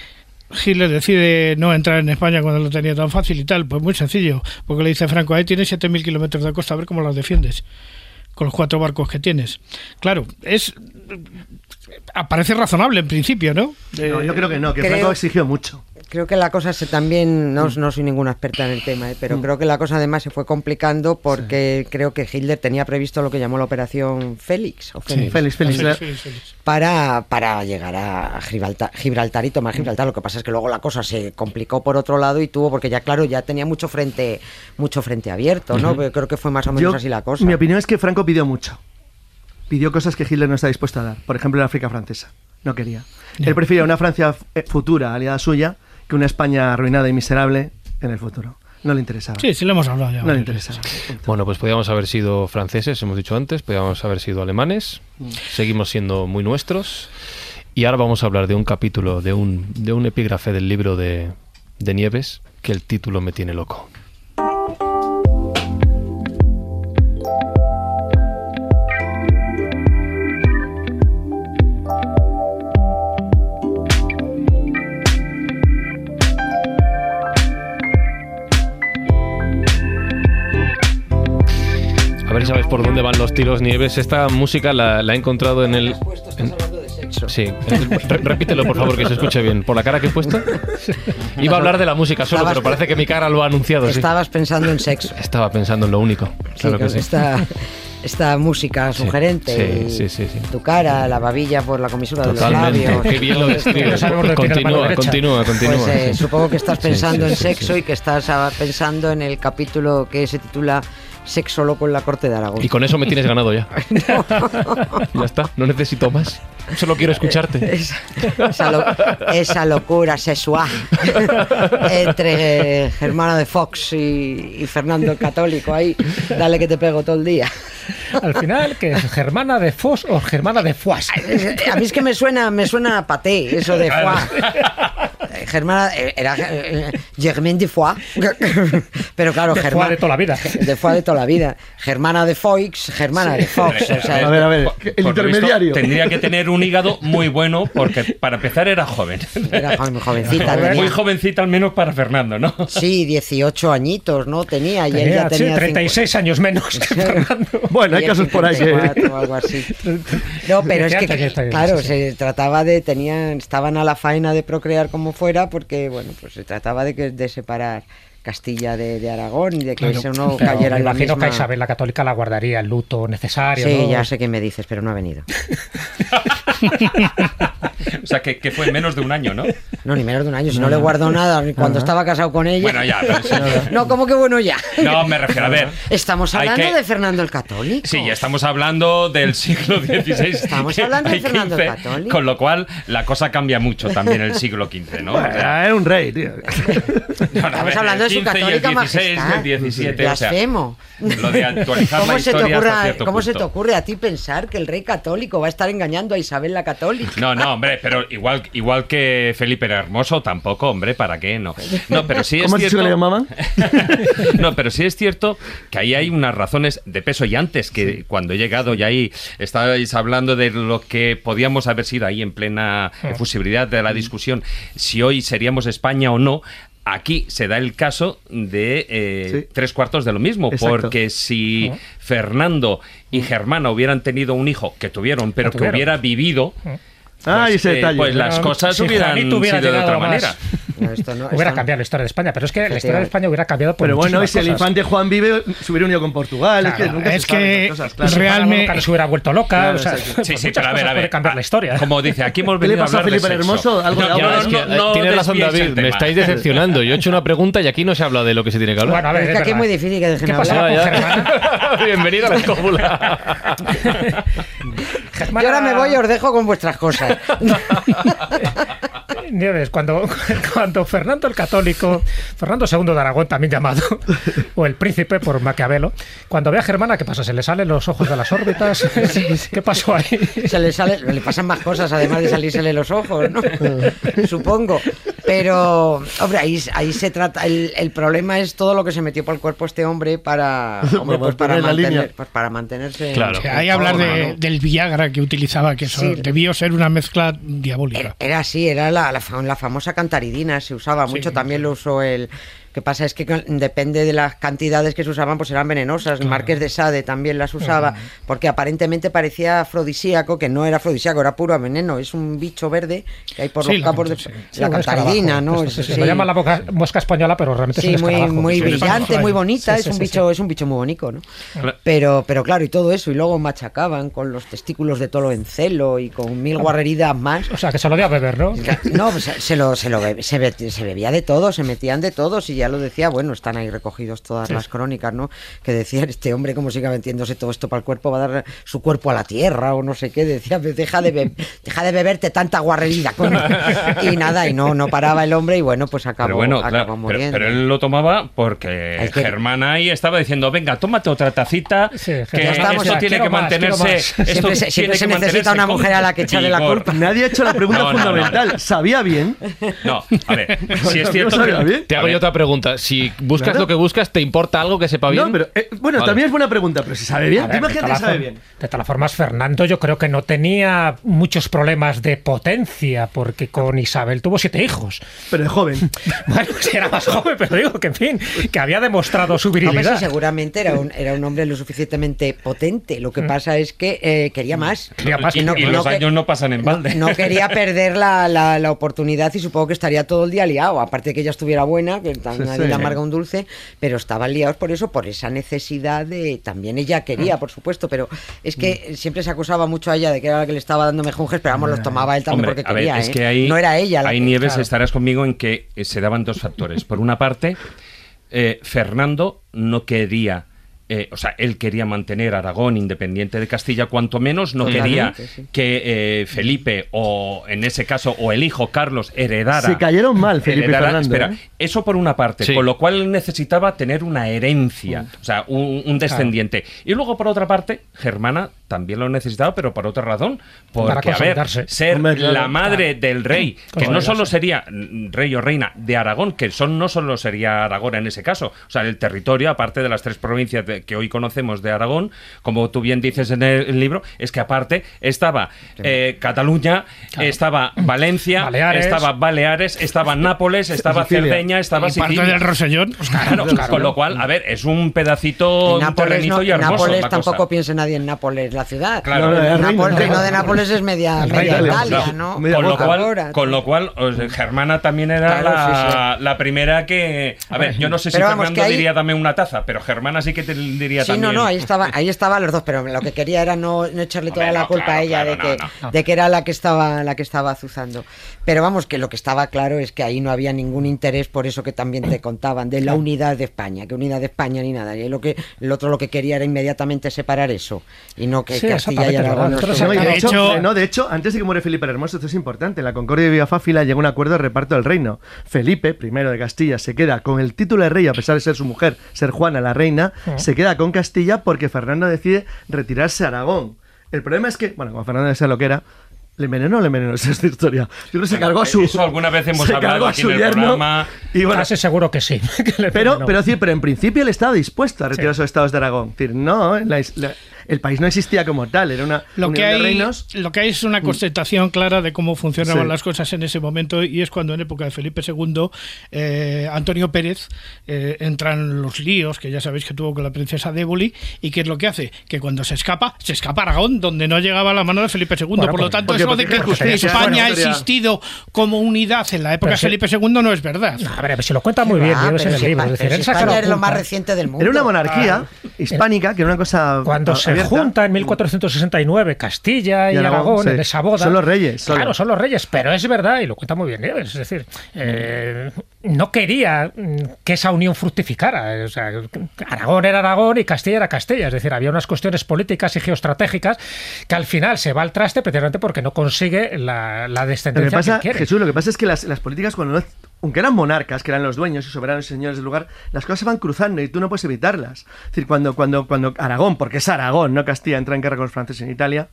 Hitler decide no entrar en España cuando lo tenía tan fácil y tal. Pues muy sencillo, porque le dice a Franco, ahí tienes 7.000 kilómetros de costa, a ver cómo los defiendes con los cuatro barcos que tienes. Claro, es aparece razonable en principio, ¿no? No, Eh, yo creo que no, que creo- Franco exigió mucho. Creo que la cosa se también, no, no soy ninguna experta en el tema, ¿eh? pero creo que la cosa además se fue complicando porque creo que Hitler tenía previsto lo que llamó la operación Félix, o Félix, Félix. Félix, Félix, Félix. para, para llegar a Gibraltar, Gibraltar y tomar Gibraltar. Lo que pasa es que luego la cosa se complicó por otro lado y tuvo, porque ya claro, ya tenía mucho frente, mucho frente abierto, ¿no? Pero Creo que fue más o menos Yo- así la cosa. Mi opinión es que Franco pidió mucho. Pidió cosas que Hitler no está dispuesto a dar. Por ejemplo, en África francesa. No quería. Él prefería una Francia eh, futura, aliada suya, que una España arruinada y miserable en el futuro. No le interesaba. Sí, sí, lo hemos hablado ya. No le interesaba. Bueno, pues podíamos haber sido franceses, hemos dicho antes, podíamos haber sido alemanes, seguimos siendo muy nuestros. Y ahora vamos a hablar de un capítulo, de un, de un epígrafe del libro de, de Nieves, que el título me tiene loco. Sabes por dónde van los tiros, Nieves. Esta música la, la he encontrado en el... en- Sí, Re- repítelo por favor que se escuche bien. ¿Por la cara que he puesto? Iba a hablar de la música solo, Estabas- pero parece que mi cara lo ha anunciado. sí. Estabas pensando en sexo. Estaba pensando en lo único. Claro Sí, que sí. está- esta música sugerente. sí, sí, sí, sí. Tu cara, la babilla por la comisura de los Totalmente. labios. Qué bien lo describes. Continúa, continúa, continúa. Pues eh, Sí. supongo que estás Sí, pensando sí, en sí, sexo sí. y que estás ah, pensando en el capítulo que se titula Sexo loco en la corte de Aragón. Y con eso me tienes ganado ya. ya está, no necesito más. Solo quiero escucharte. Esa, esa lo- esa locura sexual entre Germano de Fox y, y Fernando el Católico ahí, dale que te pego todo el día. Al final, que es Germana de Fos o Germana de Fuas. A mí es que me suena, me suena a paté, eso de. Eh, Germana, eh, era eh, Germaine de foie. Pero claro, De foie de toda la vida. De foie de toda la vida. Germana de Foix, Germana de Fox. O sea, A ver, a ver, Por- el por lo visto, intermediario. tendría que tener un hígado muy bueno porque para empezar era joven. era muy jovencita. Tenía- Muy jovencita al menos para Fernando, ¿no? Sí, 18 añitos, ¿no? Tenía, y él Tenía, ya sí, tenía 36 años menos que Fernando. Bueno, hay casos por ahí que... 54 o algo así. No, pero es que, claro, sí, sí. se trataba de, tenían, estaban a la faena de procrear como fuera, porque, bueno, pues se trataba de, que, de separar Castilla de, de Aragón y de que Claro. eso no cayera en la imagino misma... que a Isabel la Católica la guardaría el luto necesario. Sí, ¿no? ya sé qué me dices, pero no ha venido. O sea, que, que fue menos de un año, ¿no? No, ni menos de un año, si no, le guardó nada ni cuando estaba casado con ella. Bueno, ya, pero sí. No, ¿cómo que bueno ya? No, me refiero a ver. Estamos hablando que- de Fernando el Católico. Sí, ya estamos hablando del siglo XVI. Estamos hablando de Fernando el 15, Católico. Con lo cual, la cosa cambia mucho también en el siglo XV, ¿no? O sea, Era un rey, tío. no, no, a Estamos ver, hablando de 15 y el católica 16, majestad. el 17, o sea, Blasfemo. lo de actualizar ¿Cómo la se te hasta ocurre, cierto ¿Cómo se te punto. ocurre a ti pensar que el rey católico va a estar engañando a Isabel la católica? No, no, hombre, pero igual, igual que Felipe era hermoso, tampoco, hombre, ¿para qué? No, no pero sí es ¿Cómo cierto... que le llamaban? no, pero sí es cierto que ahí hay unas razones de peso y antes que cuando he llegado y ahí estabais hablando de lo que podíamos haber sido ahí en plena efusividad de la discusión, si hoy seríamos España o no. Aquí se da el caso de eh, Sí. tres cuartos de lo mismo, Exacto. porque si Fernando y Germana hubieran tenido un hijo, que tuvieron, pero que hubiera vivido, Ah, pues, ese eh, pues las cosas si hubieran sido de otra más. No, esto no, Hubiera esto- cambiado la historia de España, pero es que la historia de España hubiera cambiado por Pero bueno, muchísimas si el infante Juan vive, se hubiera unido con Portugal. es que Claro, nunca se es que cosas, claro. real- realmente- Nunca nos hubiera vuelto loca. Claro, o sea, por Sí, sí, pero a ver, a ver. puede cambiar la historia. Como dice, aquí hemos ¿Qué le venido a hablar Felipe sexo. Hermoso? Algo No, Ya, es que, no, no tienes razón, David. Me estáis decepcionando. Yo he hecho una pregunta y aquí no se habla de lo que se tiene que hablar. Bueno, a ver, Es que aquí es muy difícil que dejen ¿Qué hablar. Bienvenido a la escóbula. Germana- Yo ahora me voy y os dejo con vuestras cosas. Nieves, cuando, cuando Fernando el Católico, Fernando II de Aragón, también llamado, o el príncipe por Maquiavelo, cuando ve a Germana, ¿qué pasa? ¿Se le salen los ojos de las órbitas? ¿Qué pasó ahí? Se le, sale, le pasan más cosas además de salírsele los ojos, ¿no? Supongo. Pero, hombre, ahí, ahí se trata. El, el problema es todo lo que se metió por el cuerpo este hombre para, hombre, pues para, mantener pues para mantenerse. Claro. Hay hablar de- ¿no? del Viagra que utilizaba, que eso Sí. debió ser una mezcla diabólica. era así, era la, la famosa cantaridina, se usaba mucho, también lo usó el... que pasa es que depende de las cantidades que se usaban, pues eran venenosas. El Marqués de Sade también las usaba, porque aparentemente parecía afrodisíaco, que no era afrodisíaco, era puro veneno. Es un bicho verde que hay por Sí, los la- campos de... sí. La cantaridina. ¿no? Esto, Es-. Lo llaman la boca- mosca española, pero realmente es un muy, muy brillante, muy bonita, es un bicho, es un bicho muy bonito, ¿no? Claro. Pero, pero claro, y todo eso, y luego machacaban con los testículos de tolo en celo y con mil guarreridas más. O sea, que se lo dio a beber, ¿no? No, pues se, lo, se, lo be- se, be- se bebía de todo, se metían de todos y ya lo decía, bueno, están ahí recogidos todas las crónicas, ¿no? Que decían, este hombre, como siga metiéndose todo esto para el cuerpo, va a dar su cuerpo a la tierra o no sé qué. Decía, "Pues deja de, be- deja de beberte tanta guarrerida. coño". Y nada, y no, no paraba el hombre y bueno, pues acabó, Pero bueno, acabó claro, pero, muriendo. pero él lo tomaba porque Es que- Germán ahí estaba diciendo, venga, tómate otra tacita, Sí, que estamos esto ya, tiene que más, mantenerse... quiero más. esto Siempre se- siempre necesita una mujer a la que echarle la vigor". culpa. Nadie ha hecho la pregunta No, no, no, no. fundamental. ¿Sabía bien? No, a ver, si es ¿No cierto sabía que... bien? Te hago yo otra pregunta. Si buscas Claro. lo que buscas, ¿te importa algo que sepa bien? No, pero eh, bueno, Vale. también es buena pregunta, pero si sabe bien, ver, de imagínate que todas sabe bien. De todas formas, Fernando yo creo que no tenía muchos problemas de potencia, porque con Isabel tuvo siete hijos. Pero de joven. Bueno, si era más joven, pero digo que, en fin, que había demostrado su sí, virilidad. seguramente era un, era un hombre lo suficientemente potente. Lo que pasa es que eh, quería más. Quería más. y, no- y no los que- años no pasan en balde. No quería perder la, la- la oportunidad y supongo que estaría todo el día liado. Aparte de que ella estuviera buena, que tan- sí. Le amarga un dulce, pero estaban liados por eso, por esa necesidad de. También ella Mm. quería, por supuesto, pero es que siempre se acusaba mucho a ella de que era la que le estaba dando mejunjes, pero vamos, los tomaba él también Hombre, porque a ver, quería. es ¿eh? que ahí, no era ella la que- Nieves claro. estarás conmigo en que eh, se daban dos factores. Por una parte, eh, Fernando no quería. Eh, o sea, él quería mantener Aragón independiente de Castilla, cuanto menos no quería sí. que eh, Felipe o, en ese caso, o el hijo Carlos heredara. Se cayeron mal Felipe y heredara- Fernando. Espera, ¿eh? eso por una parte, Sí. con lo cual él necesitaba tener una herencia, o sea, un, un descendiente. Y luego por otra parte, Germana también lo necesitaba, pero por otra razón, porque a ver, ser la madre del rey, que no solo sería rey o reina de Aragón, que son no solo sería Aragón en ese caso, o sea, el territorio, aparte de las tres provincias de- que hoy conocemos de Aragón, como tú bien dices en el libro, es que aparte estaba eh, Cataluña, estaba Valencia, Baleares. estaba Baleares, estaba Nápoles, estaba Sicilia. Cerdeña, estaba y parte Sicilia. del Rosellón. pues Claro, con lo cual, a ver, es un pedacito, un Nápoles, terrenito no- y en hermoso. Nápoles tampoco piense nadie en Nápoles, la ciudad. Claro. No, no, el, reino, el de Nápoles es media, media reino, Italia, claro. ¿no? Media Con lo, cual, Ahora, con lo cual, o sea, Germana también era Claro, la, la primera que. A ver, yo no sé si Pero vamos, Fernando que ahí- diría dame una taza, pero Germana sí que te diría Sí, también. no, no, ahí estaba, ahí estaban los dos, pero lo que quería era no, no echarle toda Hombre, la no, culpa claro, a ella claro, de, que, de que era la que estaba la que estaba azuzando. Pero vamos, que lo que estaba claro es que ahí no había ningún interés por eso que también te contaban, de la unidad de España, que unidad de España ni nada. Y lo que el otro lo que quería era inmediatamente separar eso y no que Sí, Castilla y exactamente, Aragón no No, de, hecho, hecho- no, de hecho, antes de que muere Felipe el Hermoso, esto es importante. En la Concordia de Villafáfila llegó un acuerdo de reparto del reino. Felipe, primero de Castilla, se queda con el título de rey, a pesar de ser su mujer, ser Juana la reina, se queda con Castilla porque Fernando decide retirarse a Aragón. El problema es que, bueno, como Fernando decía lo que era, ¿le envenenó o le envenenó? Esa es la historia. Yo creo que se cargó a su. Eso alguna vez hemos se hablado aquí su en el yerno, programa. Y bueno, Casi seguro que sí. que le pero, pero, pero en principio él estaba dispuesto a retirar a los estados de Aragón. Es decir, no, la isla- el país no existía como tal, era una Lo que, unión de hay, reinos. lo que hay es una constatación clara de cómo funcionaban Sí. las cosas en ese momento y es cuando en época de Felipe II eh, Antonio Pérez eh, entran los líos que ya sabéis que tuvo con la princesa Déboli y qué es lo que hace que cuando se escapa se escapa a Aragón donde no llegaba la mano de Felipe II Bueno, por lo porque- tanto porque- eso de porque que justicia, España bueno, ha existido como unidad en la época de. Felipe II no es verdad No, a ver, se lo cuenta muy bien, Ah, Nieves, en el libro. Es decir, España es lo más reciente del mundo. Era una monarquía hispánica, que era una cosa. Cuando a- se abierta. junta en 1469 Castilla y, Y Aragón, Aragón, sí. en esa boda. Son los reyes, solo. Claro, son los reyes, pero es verdad, y lo cuenta muy bien Nieves. Es decir, eh, no quería mm, que esa unión fructificara. O sea, Aragón era Aragón y Castilla era Castilla. Es decir, había unas cuestiones políticas y geoestratégicas que al final se va al traste precisamente porque no consigue la, la Lo que descendencia pasa, que quiere. Jesús, lo que pasa es que las, las políticas, cuando no, aunque eran monarcas, que eran los dueños y soberanos y señores del lugar, las cosas se van cruzando y tú no puedes evitarlas. Es decir, cuando, cuando, cuando Aragón, porque es Aragón, no Castilla, entra en guerra con los franceses en Italia,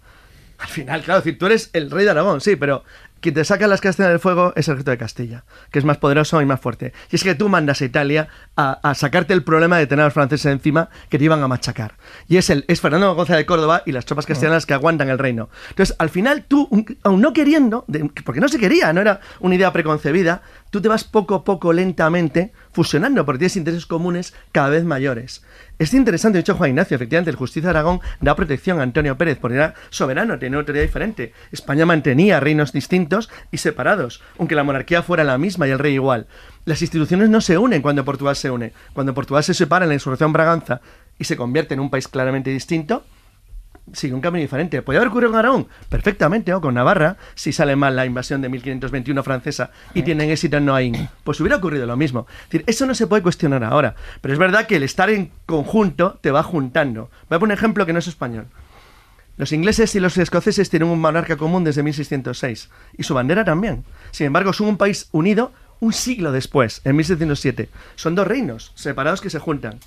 al final, claro, decir, tú eres el rey de Aragón, sí, pero quien te saca las castañas del fuego es el ejército de Castilla, que es más poderoso y más fuerte. Y es que tú mandas a Italia a, a sacarte el problema de tener a los franceses encima que te iban a machacar. Y es, el, es Fernando González de Córdoba y las tropas castellanas que aguantan el reino. Entonces, al final, tú, un- aun no queriendo, de- porque no se quería, no era una idea preconcebida, tú te vas poco a poco, lentamente, fusionando, porque tienes intereses comunes cada vez mayores. Es interesante, de hecho, Juan Ignacio, efectivamente, el Justicia Aragón da protección a Antonio Pérez, porque era soberano, tenía una autoridad diferente. España mantenía reinos distintos y separados, aunque la monarquía fuera la misma y el rey igual. Las instituciones no se unen cuando Portugal se une. Cuando Portugal se separa en la insurrección Braganza y se convierte en un país claramente distinto, sigue un camino diferente. ¿Podría haber ocurrido con Aragón? Perfectamente, o con Navarra, si sale mal la invasión de 1521 francesa y tienen éxito en Noaín. Pues hubiera ocurrido lo mismo. Es decir, eso no se puede cuestionar ahora. Pero es verdad que el estar en conjunto te va juntando. Voy a poner un ejemplo que no es español. Los ingleses y los escoceses tienen un monarca común desde 1606 y su bandera también. Sin embargo, son un país unido un siglo después, en 1707. Son dos reinos separados que se juntan.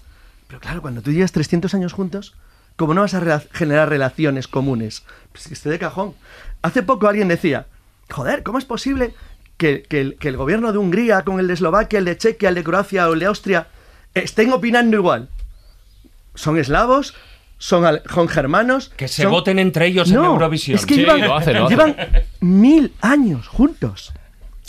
Pero claro, cuando tú llevas 300 años juntos, ¿cómo no vas a generar relaciones comunes? Pues que esté de cajón. Hace poco alguien decía, joder, ¿cómo es posible que, que el, que el gobierno de Hungría con el de Eslovaquia, el de Chequia, el de Croacia o el de Austria estén opinando igual? Son eslavos, son, al- son germanos. Que se son- voten entre ellos en Eurovisión. Es que Sí, llevan, lo hace, lo hace. llevan mil años juntos.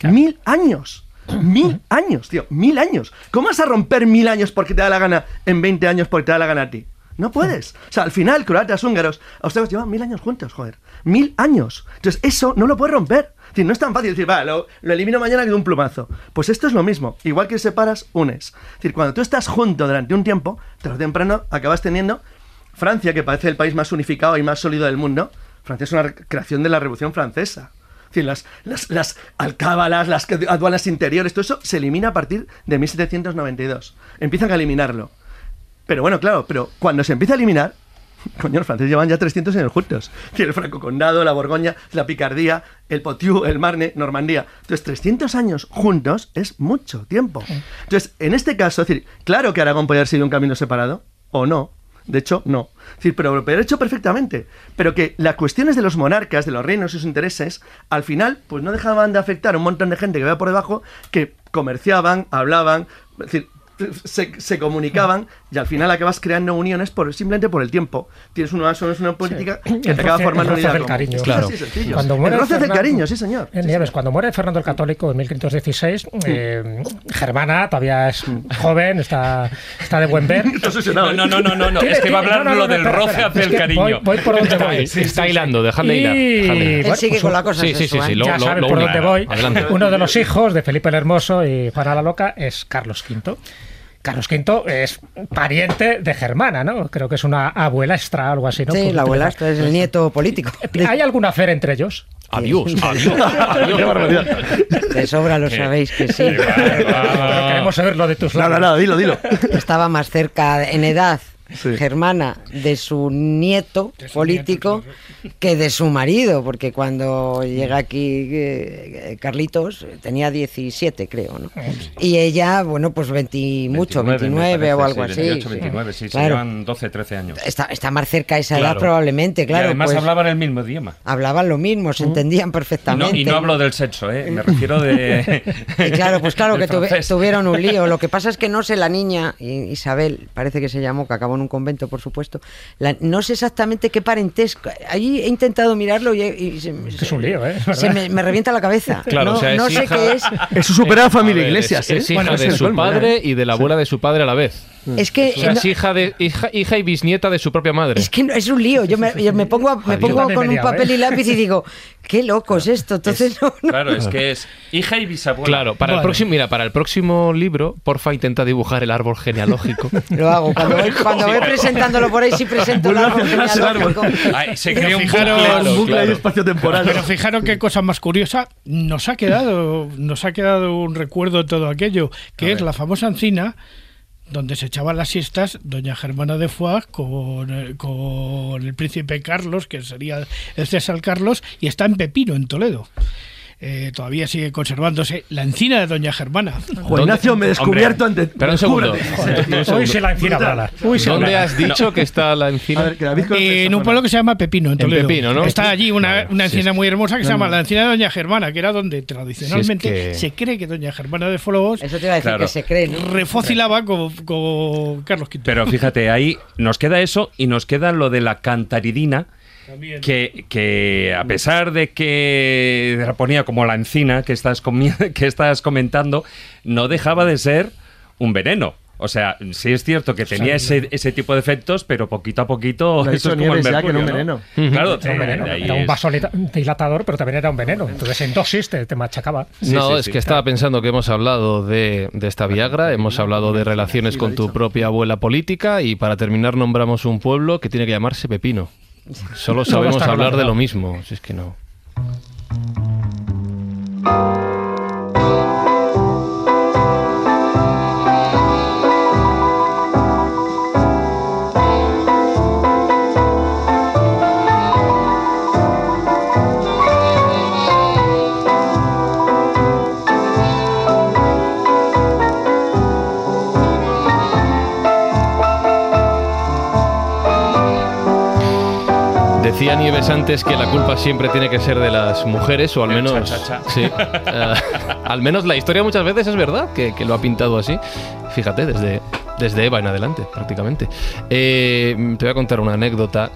Mil años. Mil años, tío. Mil años. ¿Cómo vas a romper mil años porque te da la gana en 20 años porque te da la gana a ti? No puedes. O sea, al final, croatas, húngaros, austriacos llevan mil años juntos, joder. mil años. Entonces, eso no lo puedes romper. Es decir, no es tan fácil decir, vale, lo, lo elimino mañana que un plumazo. Pues esto es lo mismo. Igual que separas, unes. Es decir, cuando tú estás junto durante un tiempo, tarde o temprano acabas teniendo Francia, que parece el país más unificado y más sólido del mundo. Francia es una re- creación de la Revolución Francesa. Es decir, las, las, las alcábalas, las aduanas interiores, todo eso se elimina a partir de 1792. Empiezan a eliminarlo. Pero bueno, claro, pero cuando se empieza a eliminar, coño, los franceses llevan ya 300 años juntos. El Franco Condado, la Borgoña, la Picardía, el Poitou, el Marne, Normandía. Entonces, 300 años juntos es mucho tiempo. Entonces, en este caso, es decir, claro que Aragón podría haber sido un camino separado, o no. De hecho, no. Es decir, pero lo haber hecho perfectamente. Pero que las cuestiones de los monarcas, de los reinos y sus intereses, al final, pues no dejaban de afectar a un montón de gente que vea por debajo que comerciaban, hablaban, es decir, se, se comunicaban y al final acabas creando uniones por, simplemente por el tiempo. Tienes una, es una política que te El acaba formando el roce unidad del común. cariño. Es Claro. así. Cuando muere el roce del cariño, sí señor. Sí, señor. cuando muere Fernando el Católico en 1516, eh, Germana todavía es joven, está, está de buen ver. Obsesionado, No, ¿eh? no, no, no, no, no, es que va a hablar No, no, no, lo del espera, roce espera. hacia Es el cariño. Voy, voy por donde Está, voy. está hilando, dejadle hilar. Y-. Él sigue pues con la cosa sí, sí, sí, sí, ya lo- sabes lo por dónde voy. Adelante. Uno de los hijos de Felipe el Hermoso y Juana la Loca es Carlos V. Carlos V es pariente de Germana, ¿no? Creo que es una abuela extra, algo así, ¿no? Sí, la abuela, utilizar- esto es el nieto político. ¿Hay alguna fe entre ellos? Adiós, adiós, adiós. Qué barbaridad. De sobra lo sabéis que sí. Pero queremos saber lo de tus No, no, labios. no, dilo, dilo. Estaba más cerca en edad Sí. germana de su nieto político que de su marido, porque cuando llega aquí eh, Carlitos tenía 17, creo, ¿no? Y ella, bueno, pues 20 y mucho, 29, me o algo sí, así. 28, 29, sí, se Claro. llevan 12, 13 años. Está, está más cerca esa Claro. edad probablemente, y claro. además pues, hablaban el mismo idioma. hablaban lo mismo, se entendían Y no, perfectamente. y no hablo del sexo, ¿eh? me refiero de... Y claro, pues claro que tuve- tuvieron un lío. Lo que pasa es que no sé, la niña, Isabel, parece que se llamó, que acabó en un convento, por supuesto. la- no sé exactamente qué parentesco. Allí he intentado mirarlo y, y se, Es un lío, ¿eh? se me, me revienta la cabeza. Claro, no o sea, es no sé hija- qué es. Es su superada familia ver, Iglesias, es, ¿eh? es hija Bueno, de su colmo, padre ¿eh? y de la abuela de su padre a la vez. Es que, O sea, no- es hija, de, hija, hija y bisnieta de su propia madre. es que no- es un lío. Yo me, yo me pongo, a- me pongo con un liado, papel ¿eh? y lápiz y digo, qué loco es esto. Entonces, no, no. Claro, es que es hija y bisabuela. Claro, para el Vale. próximo, mira, para el próximo libro, porfa, intenta dibujar el árbol genealógico. Lo hago. Cuando voy, cuando voy presentándolo por ahí, sí presento el árbol el genealógico. Ay, se crea un bucle. Claro, un bucle claro. ahí espacio-temporal. Pero fijaros qué cosa más curiosa nos ha quedado, nos ha quedado un recuerdo de todo aquello, que es la famosa encina donde se echaban las siestas doña Germana de Foix con, eh, con el príncipe Carlos, que sería el César Carlos, y está en Pepino, en Toledo. Eh, todavía sigue conservándose la encina de doña Germana. Juan Ignacio, me he descubierto ante. Espera un segundo. Descúbrete. Un segundo. Uy, se la encina se ¿Dónde has dicho que está la A encina? ver, que Eh, en un pueblo que se llama Pepino, en En Toledo. Pepino, ¿no? Está allí una, una encina sí. muy hermosa que se llama la encina de Doña Germana, que era donde tradicionalmente que- se cree que Doña Germana de Fologos Eso te iba a decir Claro. que se cree. ¿no? refocilaba con, con Carlos V. Pero fíjate, ahí nos queda eso y nos queda lo de la cantaridina. Que, que a pesar de que la ponía como la encina que estás, que estás comentando, no dejaba de ser un veneno. O sea, sí es cierto que tenía ese, ese tipo de efectos, pero poquito a poquito Lo eso es como el Nieves ya, que un ¿no? veneno. Claro, Era un veneno. de ahí Era un es- vasodilatador, pero también era un veneno. Entonces en dosis te, te machacaba. no, sí, es sí. que estaba pensando que hemos hablado de, de esta Viagra, hemos hablado de relaciones con tu propia abuela política y para terminar nombramos un pueblo que tiene que llamarse Pepino. Solo sabemos hablar de lo mismo, si es que no. Decía Nieves antes que la culpa siempre tiene que ser de las mujeres, o al menos. cha-cha-cha. Sí. Eh, al menos la historia muchas veces es verdad que, que lo ha pintado así. Fíjate, desde, desde Eva en adelante, prácticamente. Eh, te voy a contar una anécdota.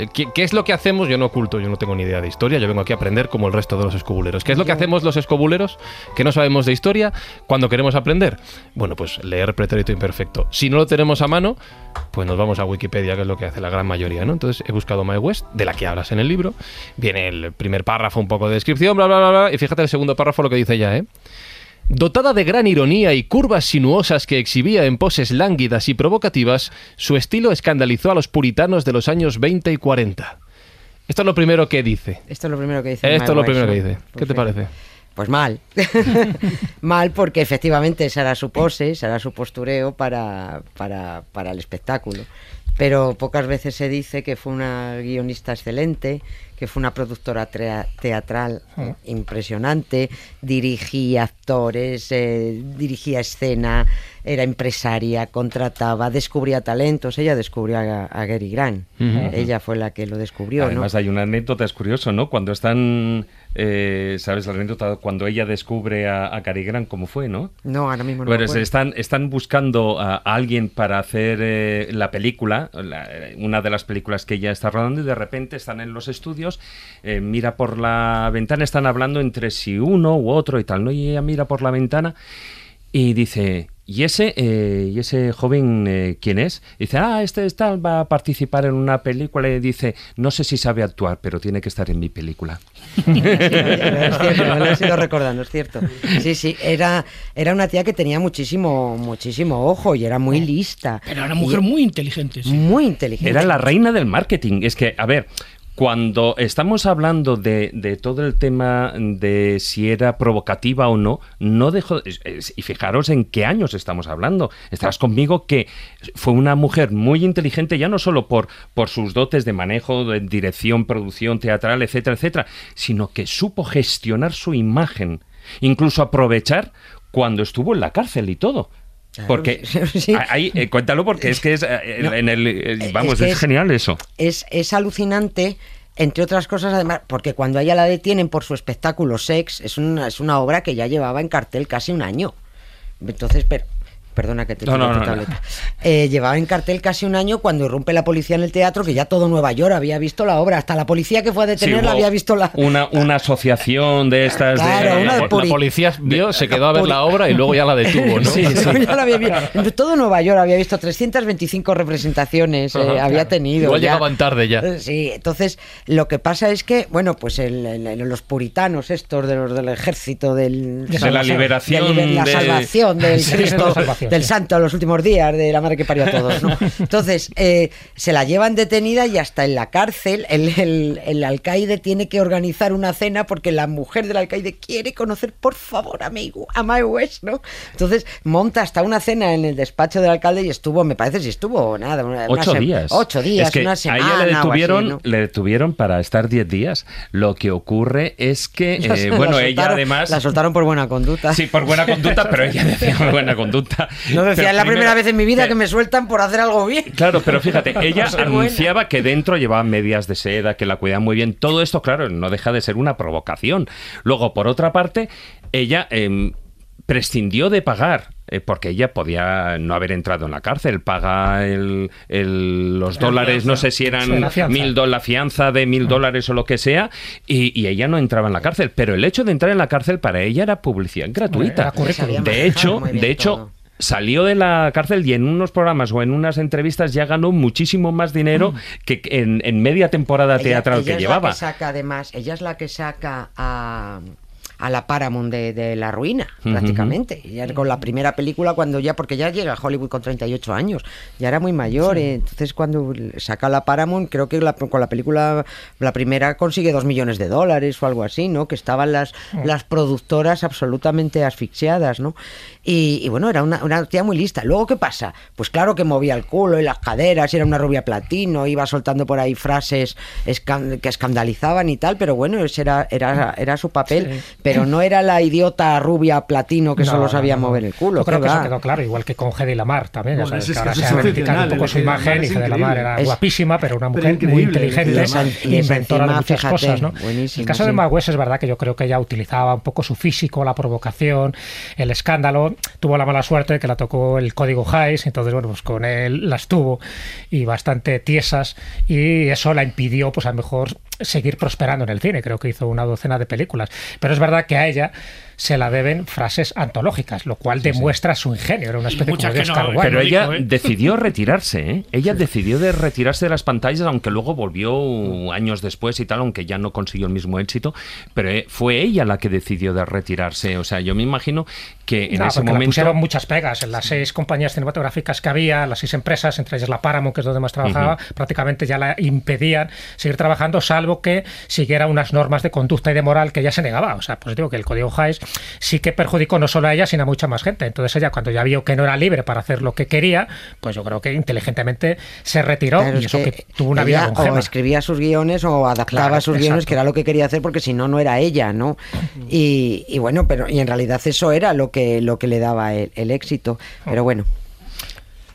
Eh, ¿Qué, qué es lo que hacemos? Yo no oculto, yo no tengo ni idea de historia, yo vengo aquí a aprender como el resto de los escobuleros. ¿Qué es lo que hacemos los escobuleros que no sabemos de historia cuando queremos aprender? Bueno, pues leer pretérito imperfecto. Si no lo tenemos a mano, pues nos vamos a Wikipedia, que es lo que hace la gran mayoría, ¿no? Entonces he buscado My West, de la que hablas en el libro. Viene el primer párrafo, un poco de descripción, bla, bla, bla, bla. Y fíjate el segundo párrafo lo que dice ya, ¿eh? Dotada de gran ironía y curvas sinuosas que exhibía en poses lánguidas y provocativas, su estilo escandalizó a los puritanos de los años 20 y 40. Esto es lo primero que dice. Esto es lo primero que dice. Esto es lo primero que dice. ¿Qué te Pues, parece? Pues mal. mal porque efectivamente esa era su pose, esa era su postureo para, para, para el espectáculo. Pero pocas veces se dice que fue una guionista excelente, que fue una productora teatral impresionante, dirigía actores, eh, dirigía escena, era empresaria, contrataba, descubría talentos. Ella descubrió a, a Gary Grant. Ella fue la que lo descubrió, ¿no? Además hay una anécdota, es curioso, ¿no? Cuando están, eh, ¿sabes la anécdota? Cuando ella descubre a, a Cary Grant, ¿cómo fue, no? No, ahora mismo no. me están, están buscando a, a alguien para hacer eh, la película, la- una de las películas que ella está rodando, y de repente están en los estudios, eh, mira por la ventana, están hablando entre si uno u otro y tal, ¿no? Y ella mira por la ventana y dice, ¿y ese, eh, ¿y ese joven eh, quién es? Y dice, ah, este es tal, va a participar en una película y dice, no sé si sabe actuar, pero tiene que estar en mi película. Sí, es cierto, me lo he ido recordando, es cierto. Sí, sí, era, era una tía que tenía muchísimo, muchísimo ojo y era muy lista. Pero era una mujer Y- muy inteligente. sí. muy inteligente. Era la reina del marketing. Es que, a ver, cuando estamos hablando de, todo el tema de si era provocativa o no, no es- Y fijaros en qué años estamos hablando. Estarás conmigo que fue una mujer muy inteligente, ya no solo por sus dotes de manejo, de dirección, producción teatral, etcétera, etcétera, sino que supo gestionar su imagen, incluso aprovechar cuando estuvo en la cárcel y todo. Porque sí. ahí, eh, cuéntalo porque es que es eh, No, en el eh, vamos, que es, genial eso. Es, es alucinante, entre otras cosas, además, porque cuando a ella la detienen por su espectáculo Sex, es una, es una obra que ya llevaba en cartel casi un año. Entonces, pero. Perdona que te No, no, tu no, no. tableta. Eh, llevaba en cartel casi un año cuando irrumpe la policía en el teatro, que ya todo Nueva York había visto la obra. Hasta la policía que fue a Sí, detenerla hubo había visto la. una, una asociación de estas Claro, de una de La, policía vio, se quedó a ver la obra y luego ya la detuvo, ¿no? Ya la había vi- Todo Nueva York había visto 325 representaciones, eh, Ajá, había claro. tenido. Igual ya. llegaban tarde ya. Eh, Sí, entonces lo que pasa es que, bueno, pues el- el- el- los puritanos estos de los del ejército del De la liberación de la de- salvación del Sí, Cristo, la salvación, del santo de los últimos días, de la madre que parió a todos, ¿no? Entonces, eh, se la llevan detenida y hasta en la cárcel el, el- el alcaide tiene que organizar una cena porque la mujer del alcaide quiere conocer, por favor, amigo, a My West, ¿no? Entonces, monta hasta una cena en el despacho del alcalde y estuvo, me parece si estuvo nada, una- Ocho días. Ocho días, Es que una a semana. ella le así, detuvieron, ¿no? le detuvieron para estar 10 días. Lo que ocurre es que, eh, bueno, ella además. La soltaron por buena conducta. Sí, por buena conducta, pero ella decía buena conducta. No decía, es la primera vez en mi vida que- me sueltan por hacer algo bien. Claro, pero fíjate, ella buena. anunciaba que dentro llevaba medias de seda, que la cuidaban muy bien. Todo esto, claro, no deja de ser una provocación. Luego, por otra parte, ella em, prescindió de pagar. eh, porque ella podía no haber entrado en la cárcel, paga el, el- los dólares, no sé si eran mil dólares, la fianza de mil dólares o lo que sea, y, y ella no entraba en la cárcel. Pero el hecho de entrar en la cárcel para ella era publicidad gratuita. Era De hecho, de hecho, todo. Salió de la cárcel y en unos programas o en unas entrevistas ya ganó muchísimo más dinero que en, en media temporada Ella- teatral ella que es llevaba. La que saca además, ella es la que saca a, a la Paramount de, de la ruina, Ujú. prácticamente. Ya con la primera película, cuando ya, porque ya llega a Hollywood con 38 años, ya era muy mayor. eh, entonces, cuando saca la Paramount, creo que la- con la película, la primera consigue dos millones de dólares o algo así, ¿no? Que estaban las, las productoras absolutamente asfixiadas, ¿no? Y, y bueno, era una, una tía muy lista. Luego, ¿qué pasa? Pues claro que movía el culo y las caderas, y era una rubia platino, iba soltando por ahí frases escan- que escandalizaban y tal, pero bueno, ese era, era, era su papel. pero no era la idiota rubia platino que No, solo sabía no, no. mover el culo. Yo creo ¿qué que eso va? quedó claro, igual que con Hedy Lamar también. ya Bueno, sabes, ese es que ahora se ha reivindicado un poco su imagen y Hedy Lamar era Es- guapísima, pero una mujer muy inteligente, y esa- y esa inventora de muchas fíjate, cosas. ¿no? el caso de sí. Magües es verdad que yo creo que ella utilizaba un poco su físico, la provocación, el escándalo. Tuvo la mala suerte de que la tocó el código Hayes, entonces, bueno, pues con él las tuvo y bastante tiesas y eso la impidió, pues a lo mejor seguir prosperando en el cine. Creo que hizo una docena de películas. Pero es verdad que a ella se la deben frases antológicas, lo cual demuestra su ingenio. Era una especie como muchas de que no, Oscar Wilde. Pero ella ¿eh? decidió retirarse, ¿eh? Ella decidió de retirarse de las pantallas, aunque luego volvió años después y tal, aunque ya no consiguió el mismo éxito. Pero eh, fue ella la que decidió de retirarse. O sea, yo me imagino que en No, ese momento. pusieron muchas pegas. En las seis compañías cinematográficas que había, las seis empresas, entre ellas la Paramount, que es donde más trabajaba, prácticamente ya la impedían seguir trabajando, salvo que siguiera unas normas de conducta y de moral que ella se negaba. O sea, pues digo que el código Hayes sí que perjudicó no solo a ella, sino a mucha más gente. Entonces ella, cuando ya vio que no era libre para hacer lo que quería, pues yo creo que inteligentemente se retiró Claro, y es eso que, tuvo una vida longeva. o escribía sus guiones o adaptaba Claro, sus guiones, que era lo que quería hacer, porque si no, no era ella, ¿no? Y, y bueno, pero y en realidad eso era lo que, lo que le daba el, el éxito. Pero bueno,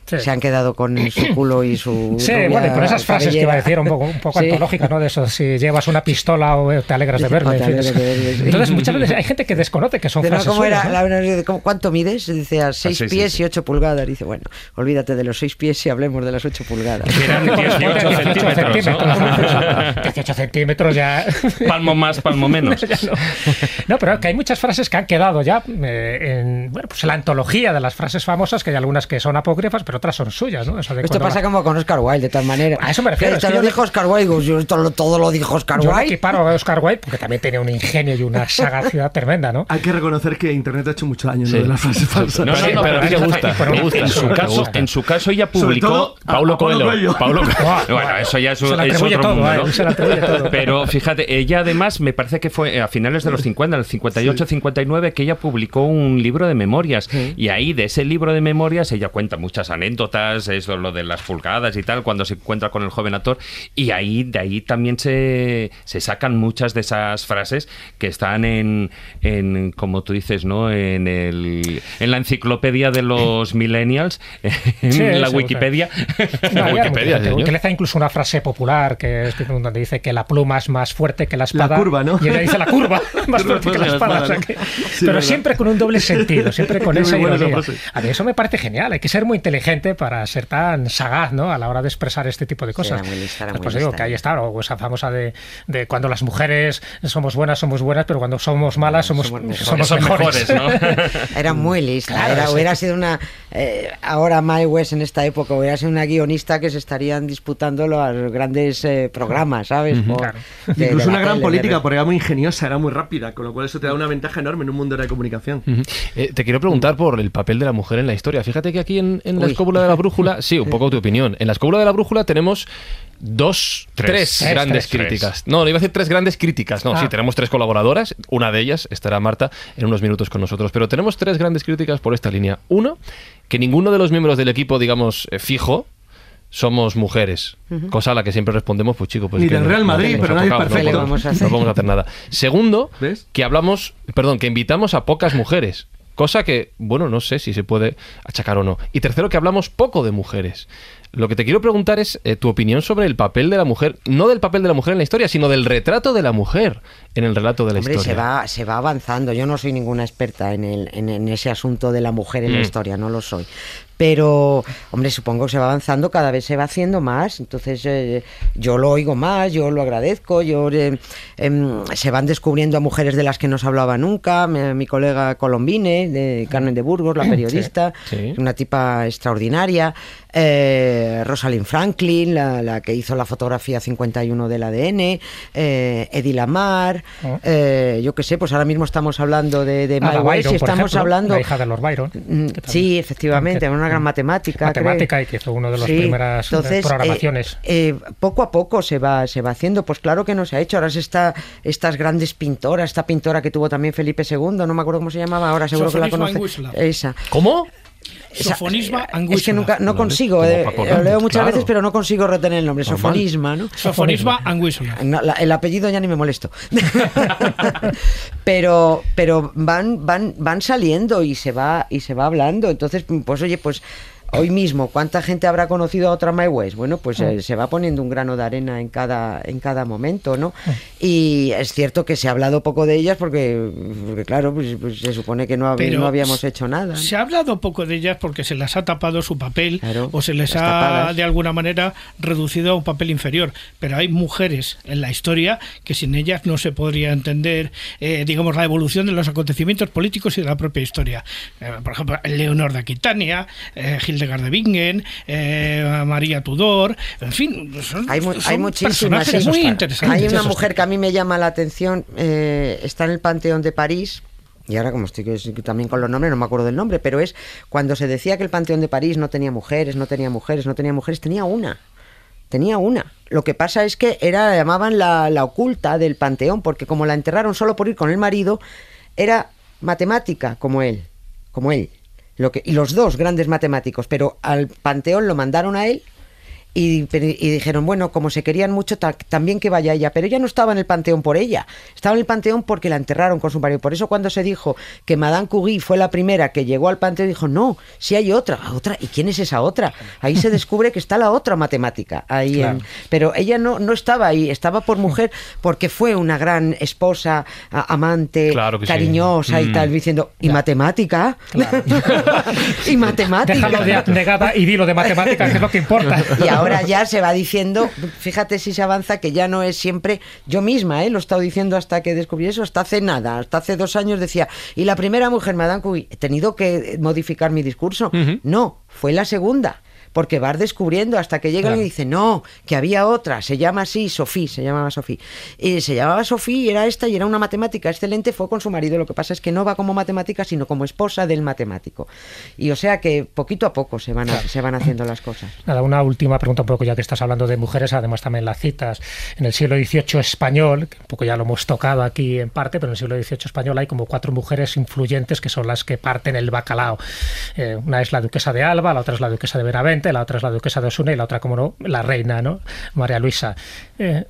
Sí. se han quedado con su culo y su. Sí, rubia bueno, y con esas frases que iba a decir un poco, un poco Sí. antológicas, ¿no? De eso, si llevas una pistola o te alegras de verme. "O en te fin. alegras de verme", sí. Entonces, muchas veces hay gente que desconoce que son Pero frases ¿cómo era? suyas, ¿no? La ¿cómo- ¿Cuánto mides? Dice a 6 seis, pies sí, y 8 pulgadas. Dice, bueno, olvídate de los 6 pies y hablemos de las 8 pulgadas. Eran 18 centímetros, ¿no? 18 centímetros ya. Palmo más, palmo menos. No. No, pero que hay muchas frases que han quedado ya eh, en, bueno, pues en la antología de las frases famosas, que hay algunas que son apócrifas, pero otras son suyas, ¿no? Eso de Esto pasa la- como con Oscar Wilde, de tal manera. A eso me refiero, es Esto que lo yo dijo no- Oscar Wilde. digo, yo esto lo- todo lo dijo Oscar Yo no Wilde. equiparo a Oscar Wilde porque también tenía un ingenio y una sagacidad tremenda, ¿no? Hay que reconocer que Internet ha hecho mucho daño ¿no? Sí. de las frases falsas. No, no, Sí, no, pero a te fíjate, gusta, me gusta, En su caso, gusta. en su caso ella publicó todo a- Paulo a Paulo Coelho. Coelho. Paulo Buah, Bueno, eso ya es, Se es otro todo, mundo, ¿eh? ¿no? Se todo. Pero fíjate, ella además me parece que fue a finales de los 50, en el 58-59, que ella publicó un libro de memorias. Y ahí, de ese libro de memorias, ella cuenta muchas anécdotas, eso, lo de las pulgadas y tal, cuando se encuentra con el joven actor. Y ahí, de ahí también se, se sacan muchas de esas frases que están en, en como tú dices, ¿no? En, el, en la enciclopedia de los millennials, en Sí, la sí, Wikipedia. No, La había Wikipedia. Utiliza incluso una frase popular que es donde dice que la pluma es más fuerte que la espada. curva, ¿no? Y ella dice la curva, más fuerte que la espada. o sea pero verdad. siempre con un doble sentido, siempre con esa ironía. A mí eso me parece genial. Hay que ser muy inteligente para ser tan sagaz, ¿no? A la hora de expresar este tipo de cosas. era muy lista, era Pues, muy digo lista. que ahí está, o esa famosa de, de cuando las mujeres somos buenas, somos buenas, pero cuando somos malas, somos, Somos somos, Son mejores. mejores, ¿no? Era muy lista. Claro, era- sí. hubiera sido una. eh, ahora Mae West en esta época hubiera sido una guionista que se estarían disputando los grandes eh, programas, ¿sabes? Por- Claro. de- de Incluso la una gran política, de- porque era muy ingeniosa, era muy rápida, con lo cual eso te da una ventaja enorme en un mundo de la comunicación. Ujú. Eh, te quiero preguntar por el papel de la mujer en la historia. Fíjate que aquí en, en la De la brújula, sí, un poco tu opinión. En la escóbula de la brújula tenemos dos, Tres. tres, Tres, grandes tres. críticas. No, no iba a decir tres grandes críticas. No, Ah. sí, tenemos tres colaboradoras. Una de ellas estará Marta en unos minutos con nosotros. Pero tenemos tres grandes críticas por esta línea. Uno, que ninguno de los miembros del equipo, digamos, eh, fijo, somos mujeres. Cosa a la que siempre respondemos, pues chico, pues Ni que del no- Real no Madrid, pero nadie es no perfecto. podemos- ¿Qué le vamos a hacer? No podemos hacer nada. Segundo, ¿Ves? que hablamos, perdón, que invitamos a pocas mujeres. Cosa que, bueno, no sé si se puede achacar o no. Y tercero, que hablamos poco de mujeres. Lo que te quiero preguntar es eh, tu opinión sobre el papel de la mujer, no del papel de la mujer en la historia, sino del retrato de la mujer en el relato de la Hombre, historia. se va, se va avanzando. Yo no soy ninguna experta en, el, en, en ese asunto de la mujer en la Mm. historia, no lo soy. Pero, hombre, supongo que se va avanzando, cada vez se va haciendo más. Entonces, eh, yo lo oigo más, yo lo agradezco. Yo, eh, em, se van descubriendo a mujeres de las que no se hablaba nunca. Mi, mi colega Colombine, de Carmen de Burgos, la periodista, sí. una tipa extraordinaria. Eh, Rosalind Franklin, la, la que hizo la fotografía 51 del ADN. Eddie Lamar. Oh. eh, yo qué sé, pues ahora mismo estamos hablando de, de Ah, Byron, y estamos ejemplo, hablando. la hija de Lord Byron. Mm, también- Sí, efectivamente, una gran matemática. matemática creo. y que hizo una de las Sí, primeras eh, entonces, programaciones. eh, eh, poco a poco se va, se va haciendo. Pues claro que no se ha hecho. Ahora se está estas grandes pintoras, esta pintora que tuvo también Felipe II, no me acuerdo cómo se llamaba, ahora seguro que la conoce. Esa. ¿Cómo? Sofonisma Es que nunca, no consigo, eh, lo leo muchas claro. veces, pero no consigo retener el nombre. Sofonisma, ¿no? Sofonisma. No, la- el apellido ya ni me molesto. pero pero van van van saliendo y se va y se va hablando. Entonces, pues oye, pues hoy mismo cuánta gente habrá conocido a otra My West? Bueno, pues eh, se va poniendo un grano de arena en cada en cada momento, ¿no? Y es cierto que se ha hablado poco de ellas porque, porque claro, pues, pues se supone que no, hab- Pero no habíamos hecho nada. ¿no? Se ha hablado poco de ellas porque se las ha tapado su papel Claro, o se les ha tapadas. de alguna manera reducido a un papel inferior. Pero hay mujeres en la historia que sin ellas no se podría entender, eh, digamos, la evolución de los acontecimientos políticos y de la propia historia. Eh, por ejemplo, Leonor de Aquitania, eh, Hildegard de Bingen, eh, María Tudor, en fin, son, Hay, mu- son hay muchísimas. personajes sí. muy interesantes. Hay una mujer que a mí me llama la atención, eh, está en el Panteón de París. Y ahora, como estoy también con los nombres, no me acuerdo del nombre, pero es cuando se decía que el Panteón de París no tenía mujeres, no tenía mujeres, no tenía mujeres, tenía una. Tenía una. Lo que pasa es que era, la llamaban la, la oculta del panteón, porque como la enterraron solo por ir con el marido, era matemática como él, como él. Lo que, y los dos grandes matemáticos, pero al panteón lo mandaron a él y, dijeron, bueno, como se querían mucho, ta- también que vaya ella. Pero ella no estaba en el panteón por ella, estaba en el panteón porque la enterraron con su marido. Por eso cuando se dijo que Madame Curie fue la primera que llegó al panteón, dijo, no, si hay otra, otra. ¿Y quién es esa otra? Ahí se descubre que está la otra matemática. Ahí en- pero ella no, no estaba ahí, estaba por mujer porque fue una gran esposa, a- amante, Claro que sí. cariñosa y Mm. tal, diciendo, ¿y matemática? y matemática. Déjalo de abnegada y dilo de matemáticas, que es lo que importa. Y ahora ya se va diciendo, fíjate si se avanza, que ya no es siempre yo misma, ¿eh? lo he estado diciendo hasta que descubrí eso, hasta hace nada, hasta hace dos años decía, y la primera mujer, Madame Curie, he tenido que modificar mi discurso. No, fue la segunda. Porque vas descubriendo hasta que llega Claro. y dice, no, que había otra, se llama así, Sofía, se llamaba Sofía. Y se llamaba Sofía y era esta y era una matemática excelente, fue con su marido. Lo que pasa es que no va como matemática, sino como esposa del matemático. Y o sea que poquito a poco se van, a- se van haciendo las cosas. Nada, una última pregunta, un poco ya que estás hablando de mujeres, además también las citas. En el siglo XVIII español, que un poco ya lo hemos tocado aquí en parte, pero en el siglo XVIII español hay como cuatro mujeres influyentes que son las que parten el bacalao. Eh, una es la duquesa de Alba, la otra es la duquesa de Benavente, la otra es la duquesa de Osuna y la otra, como no, la reina, ¿no? María Luisa. Eh,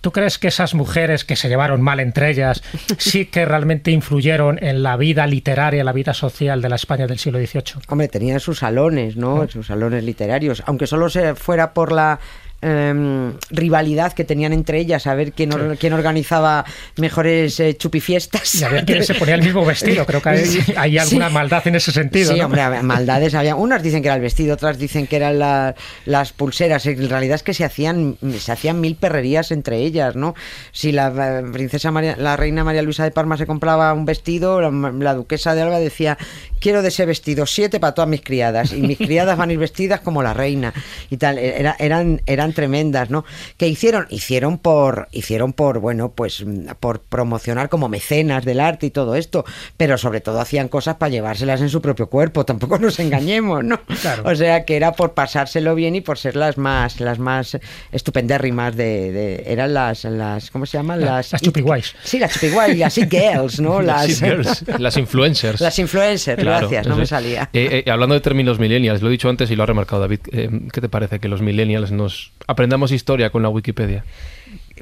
¿Tú crees que esas mujeres que se llevaron mal entre ellas sí que realmente influyeron en la vida literaria, la vida social de la España del siglo XVIII? Hombre, tenían sus salones, ¿no? Sus salones literarios, aunque solo se fuera por la em, rivalidad que tenían entre ellas, a ver quién, or- quién organizaba mejores eh, chupifiestas. Y a ver quién se ponía el mismo vestido. Creo que hay, hay alguna Sí. maldad en ese sentido. Sí, ¿no? hombre, maldades había. Unas dicen que era el vestido, otras dicen que eran la- las pulseras. En realidad es que se hacían, se hacían mil perrerías entre ellas, ¿no? Si la princesa María, la reina María Luisa de Parma se compraba un vestido, la, la duquesa de Alba decía, quiero de ese vestido siete para todas mis criadas. Y mis criadas van a ir vestidas como la reina. Y tal, era- eran, eran tremendas, ¿no? Que hicieron, hicieron por, hicieron por, bueno, pues por promocionar como mecenas del arte y todo esto, pero sobre todo hacían cosas para llevárselas en su propio cuerpo, tampoco nos engañemos, ¿no? Claro. O sea que era por pasárselo bien y por ser las más, las más estupendérrimas de, de- eran las, las, ¿cómo se llaman? La- Las, las chupiguays. Sí, las chupiguay, las it girls, ¿no? Las, Las girls, las influencers. las influencers, Claro, gracias, no me salía. Eh, eh, hablando de términos millennials, lo he dicho antes y lo ha remarcado David, eh, ¿qué te parece que los millennials nos aprendamos historia con la Wikipedia?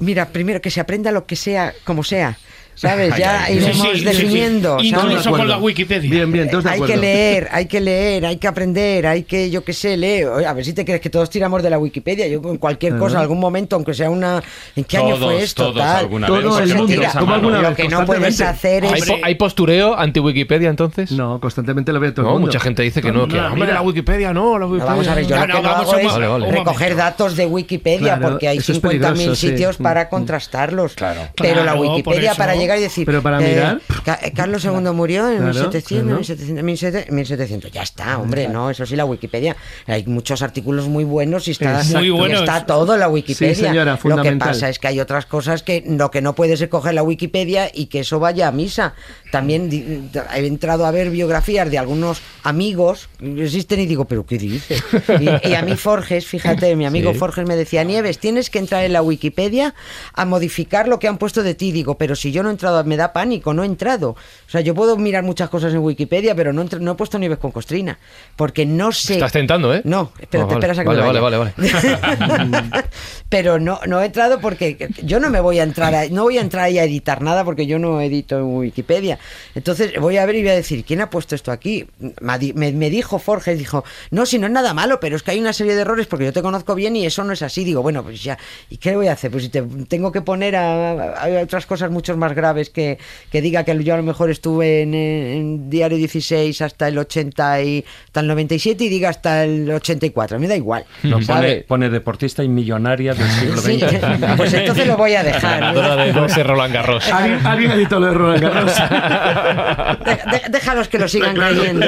Mira, primero que se aprenda lo que sea, como sea. ¿Sabes? Ya Ay, ay, iremos Sí, sí, sí, definiendo. sí. ¿sabes? Incluso con la Wikipedia. Bien, bien, todos de hay que leer, hay que leer, hay que aprender, hay que, yo qué sé, leer. Oye, A ver si te crees que todos tiramos de la Wikipedia. Yo con cualquier cosa, Ajá. algún momento, aunque sea una. ¿En qué año Todos, fue esto? todos tal? alguna Todo vez. el mundo, alguna Lo que no puedes hacer ¿Hay, es. po- hay postureo anti-Wikipedia entonces? No, constantemente lo veo todo el No, mundo. mucha gente dice que no, que hombre, mira. la Wikipedia no, la No, Wikipedia. vamos a ver, yo No, lo no, que no hago es recoger datos de Wikipedia porque hay eso es 50.000 peligroso, sí. sitios para Mm. contrastarlos. Claro. Pero la Wikipedia para llegar y decir. Pero para mirar. Ca- eh, Carlos II murió en Claro, 1700, claro. 1700, 1700, 1700. Ya está, hombre, no, eso sí, la Wikipedia. Hay muchos artículos muy buenos y está. Muy y está todo en la Wikipedia. Sí, señora, lo que pasa es que hay otras cosas que lo que no puedes es coger la Wikipedia y que eso vaya a misa. También he entrado a ver biografías de algunos amigos que existen y digo, ¿pero qué dices? Y, y a mí Forges, fíjate, mi amigo Sí. Forges me decía, Nieves, tienes que entrar en la Wikipedia a modificar lo que han puesto de ti. Digo, pero si yo no he entrado, me da pánico, no he entrado. O sea, yo puedo mirar muchas cosas en Wikipedia, pero no, no he puesto Nieves con Costrina, porque no sé... Estás tentando, ¿eh? No, espera, Oh, te vale. esperas a que vale, me vale, vaya. vale, vale. pero no, no he entrado porque yo no me voy a entrar, a- no voy a entrar ahí a editar nada porque yo no edito en Wikipedia. Entonces voy a ver y voy a decir, ¿quién ha puesto esto aquí? Me, di- me- me dijo Forges, dijo, no, si no es nada malo, pero es que hay una serie de errores porque yo te conozco bien y eso no es así. Digo, bueno, pues ya, ¿y qué voy a hacer? Pues si te, tengo que poner a, a otras cosas mucho más graves que, que diga que yo a lo mejor estuve en, en Diario 16 hasta el 80 y hasta el 97 y diga hasta el 84. Me da igual. No, pone, pone deportista y millonaria del siglo Sí, XX. pues entonces lo voy a dejar. Ganadora de 12 Roland Garros. ¿Alguien, alguien editó lo de Roland Garros. De- de- déjalos que lo sigan creyendo.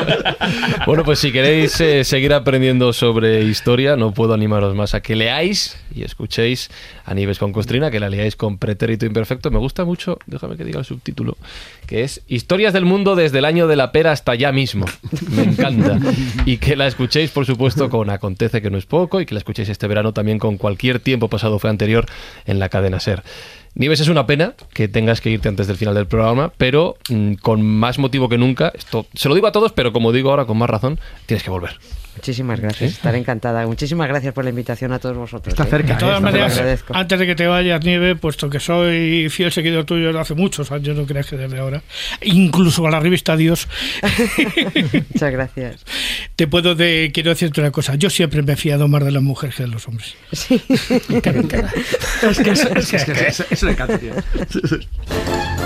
Bueno, pues si queréis eh, seguir aprendiendo sobre historia, no puedo animaros más a que leáis y escuchéis a Nieves con Costrina, que la leáis con pretérito imperfecto. Me gusta mucho, déjame que diga el subtítulo, que es Historias del mundo desde el año de la pera hasta ya mismo. Me encanta. Y que la escuchéis, por supuesto, con Acontece, que no es poco, y que la escuchéis este verano también con cualquier tiempo pasado fue anterior en la cadena Ser. Nieves, es una pena que tengas que irte antes del final del programa, pero mm, con más motivo que nunca, esto se lo digo a todos, pero como digo ahora con más razón, tienes que volver. Muchísimas gracias, estaré encantada. Muchísimas gracias por la invitación a todos vosotros. Está ¿eh? cerca. De todas maneras, antes de que te vayas, Nieve, puesto que soy fiel seguidor tuyo desde hace muchos años, no creas que desde ahora, incluso a la revista Dios, Muchas gracias. te puedo de, quiero decirte una cosa, yo siempre me he fiado más de las mujeres que de los hombres. Sí. Es que es, es, que es, que es, es un encanto, tío.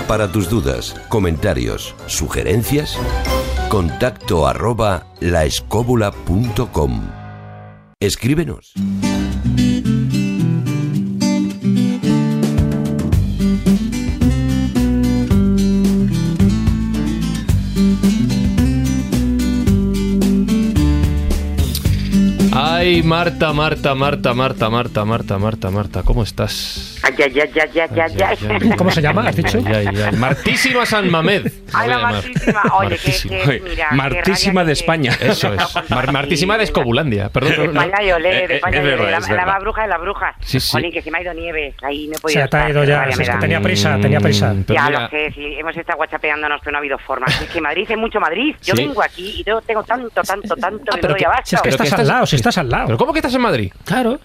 Para tus dudas, comentarios, sugerencias, contacto arroba laescóbula.com. Escríbenos. Ay, Marta, Marta, Marta, Marta, Marta, Marta, Marta, Marta, ¿cómo estás? Ay, ay, ay, ay, ay, ay, ay. ¿Cómo se llama? ¿Has dicho? Ay, ay, ay. Martísima San Mamed. Ay, la martísima. Oye, que, Martísima. que, mira, qué Martísima de que- España. Eso es. Mar- Martísima de Escobulandia. Perdón. De España y olé, Eh, de eh, España es y olé, verdad, la, la más bruja de las brujas. Sí, sí. Jolín, que se me ha ido nieves, ahí no he Se podido te ha qué ya. es que tenía prisa, tenía prisa. Mm, Ya mira, lo sé, sí, hemos estado guachapeándonos, pero no ha habido forma. Es que Madrid es mucho Madrid. Yo Sí. vengo aquí y yo tengo tanto, tanto, tanto Ah, que pero que- que estás que al lado, si estás al lado. ¿Pero cómo que estás en Madrid? Claro.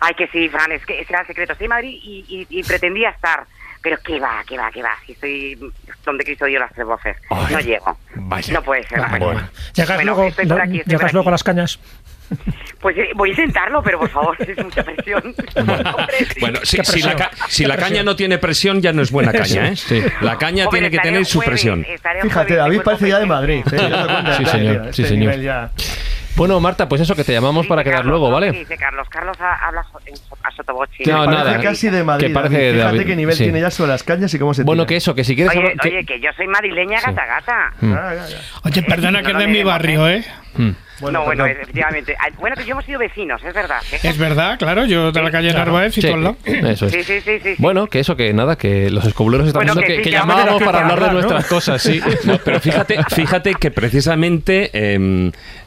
Ay, que sí, Fran, es que ese era el secreto. Estoy en Madrid y, y, y pretendía estar. Pero qué va, qué va, qué va. Si estoy donde Cristo dio las tres voces. Ay, no llego. vaya. No puede ser. Vale, Bueno, bueno. Llegas Bueno, luego, estoy por aquí, estoy llegas por luego a aquí. las cañas. Pues eh, voy a intentarlo, pero por favor, es mucha presión. Sí. Bueno, si, Qué si la, presión. ca- si la caña no tiene presión, ya no es buena caña, ¿eh? Sí. La caña Hombre, tiene que tener el su jueves, presión. Fíjate, jueves, David parece ya de. Madrid. ¿eh? Sí, ya, señor, tío, sí, este señor. ya- Bueno, Marta, pues eso, que te llamamos para quedar Carlos, luego, ¿no? ¿vale? Dice Carlos. Carlos ha- habla a sotoboche. No, Parece nada. casi de Madrid. Que parece David. Fíjate David, qué nivel sí. tiene ya sobre las cañas y cómo se Bueno, tira. que eso, que si quieres... Oye, hablar- que- oye, que yo soy madrileña Sí. gata gata. Mm. Ah, ya, ya. Oye, perdona no que es lo de mi barrio, ¿eh? Mm. no, bueno, perdón. efectivamente. Ah, Bueno, que yo hemos sido vecinos, es verdad. ¿eh? Es verdad, claro, yo de la calle Narváez y Sí, todo al lado. eso es. Sí, sí, sí, sí. Bueno, que eso, que nada, que los escobuleros están Bueno, diciendo que que, sí, que llamábamos para que hablar de ¿no? nuestras cosas, sí. No, pero fíjate, fíjate que precisamente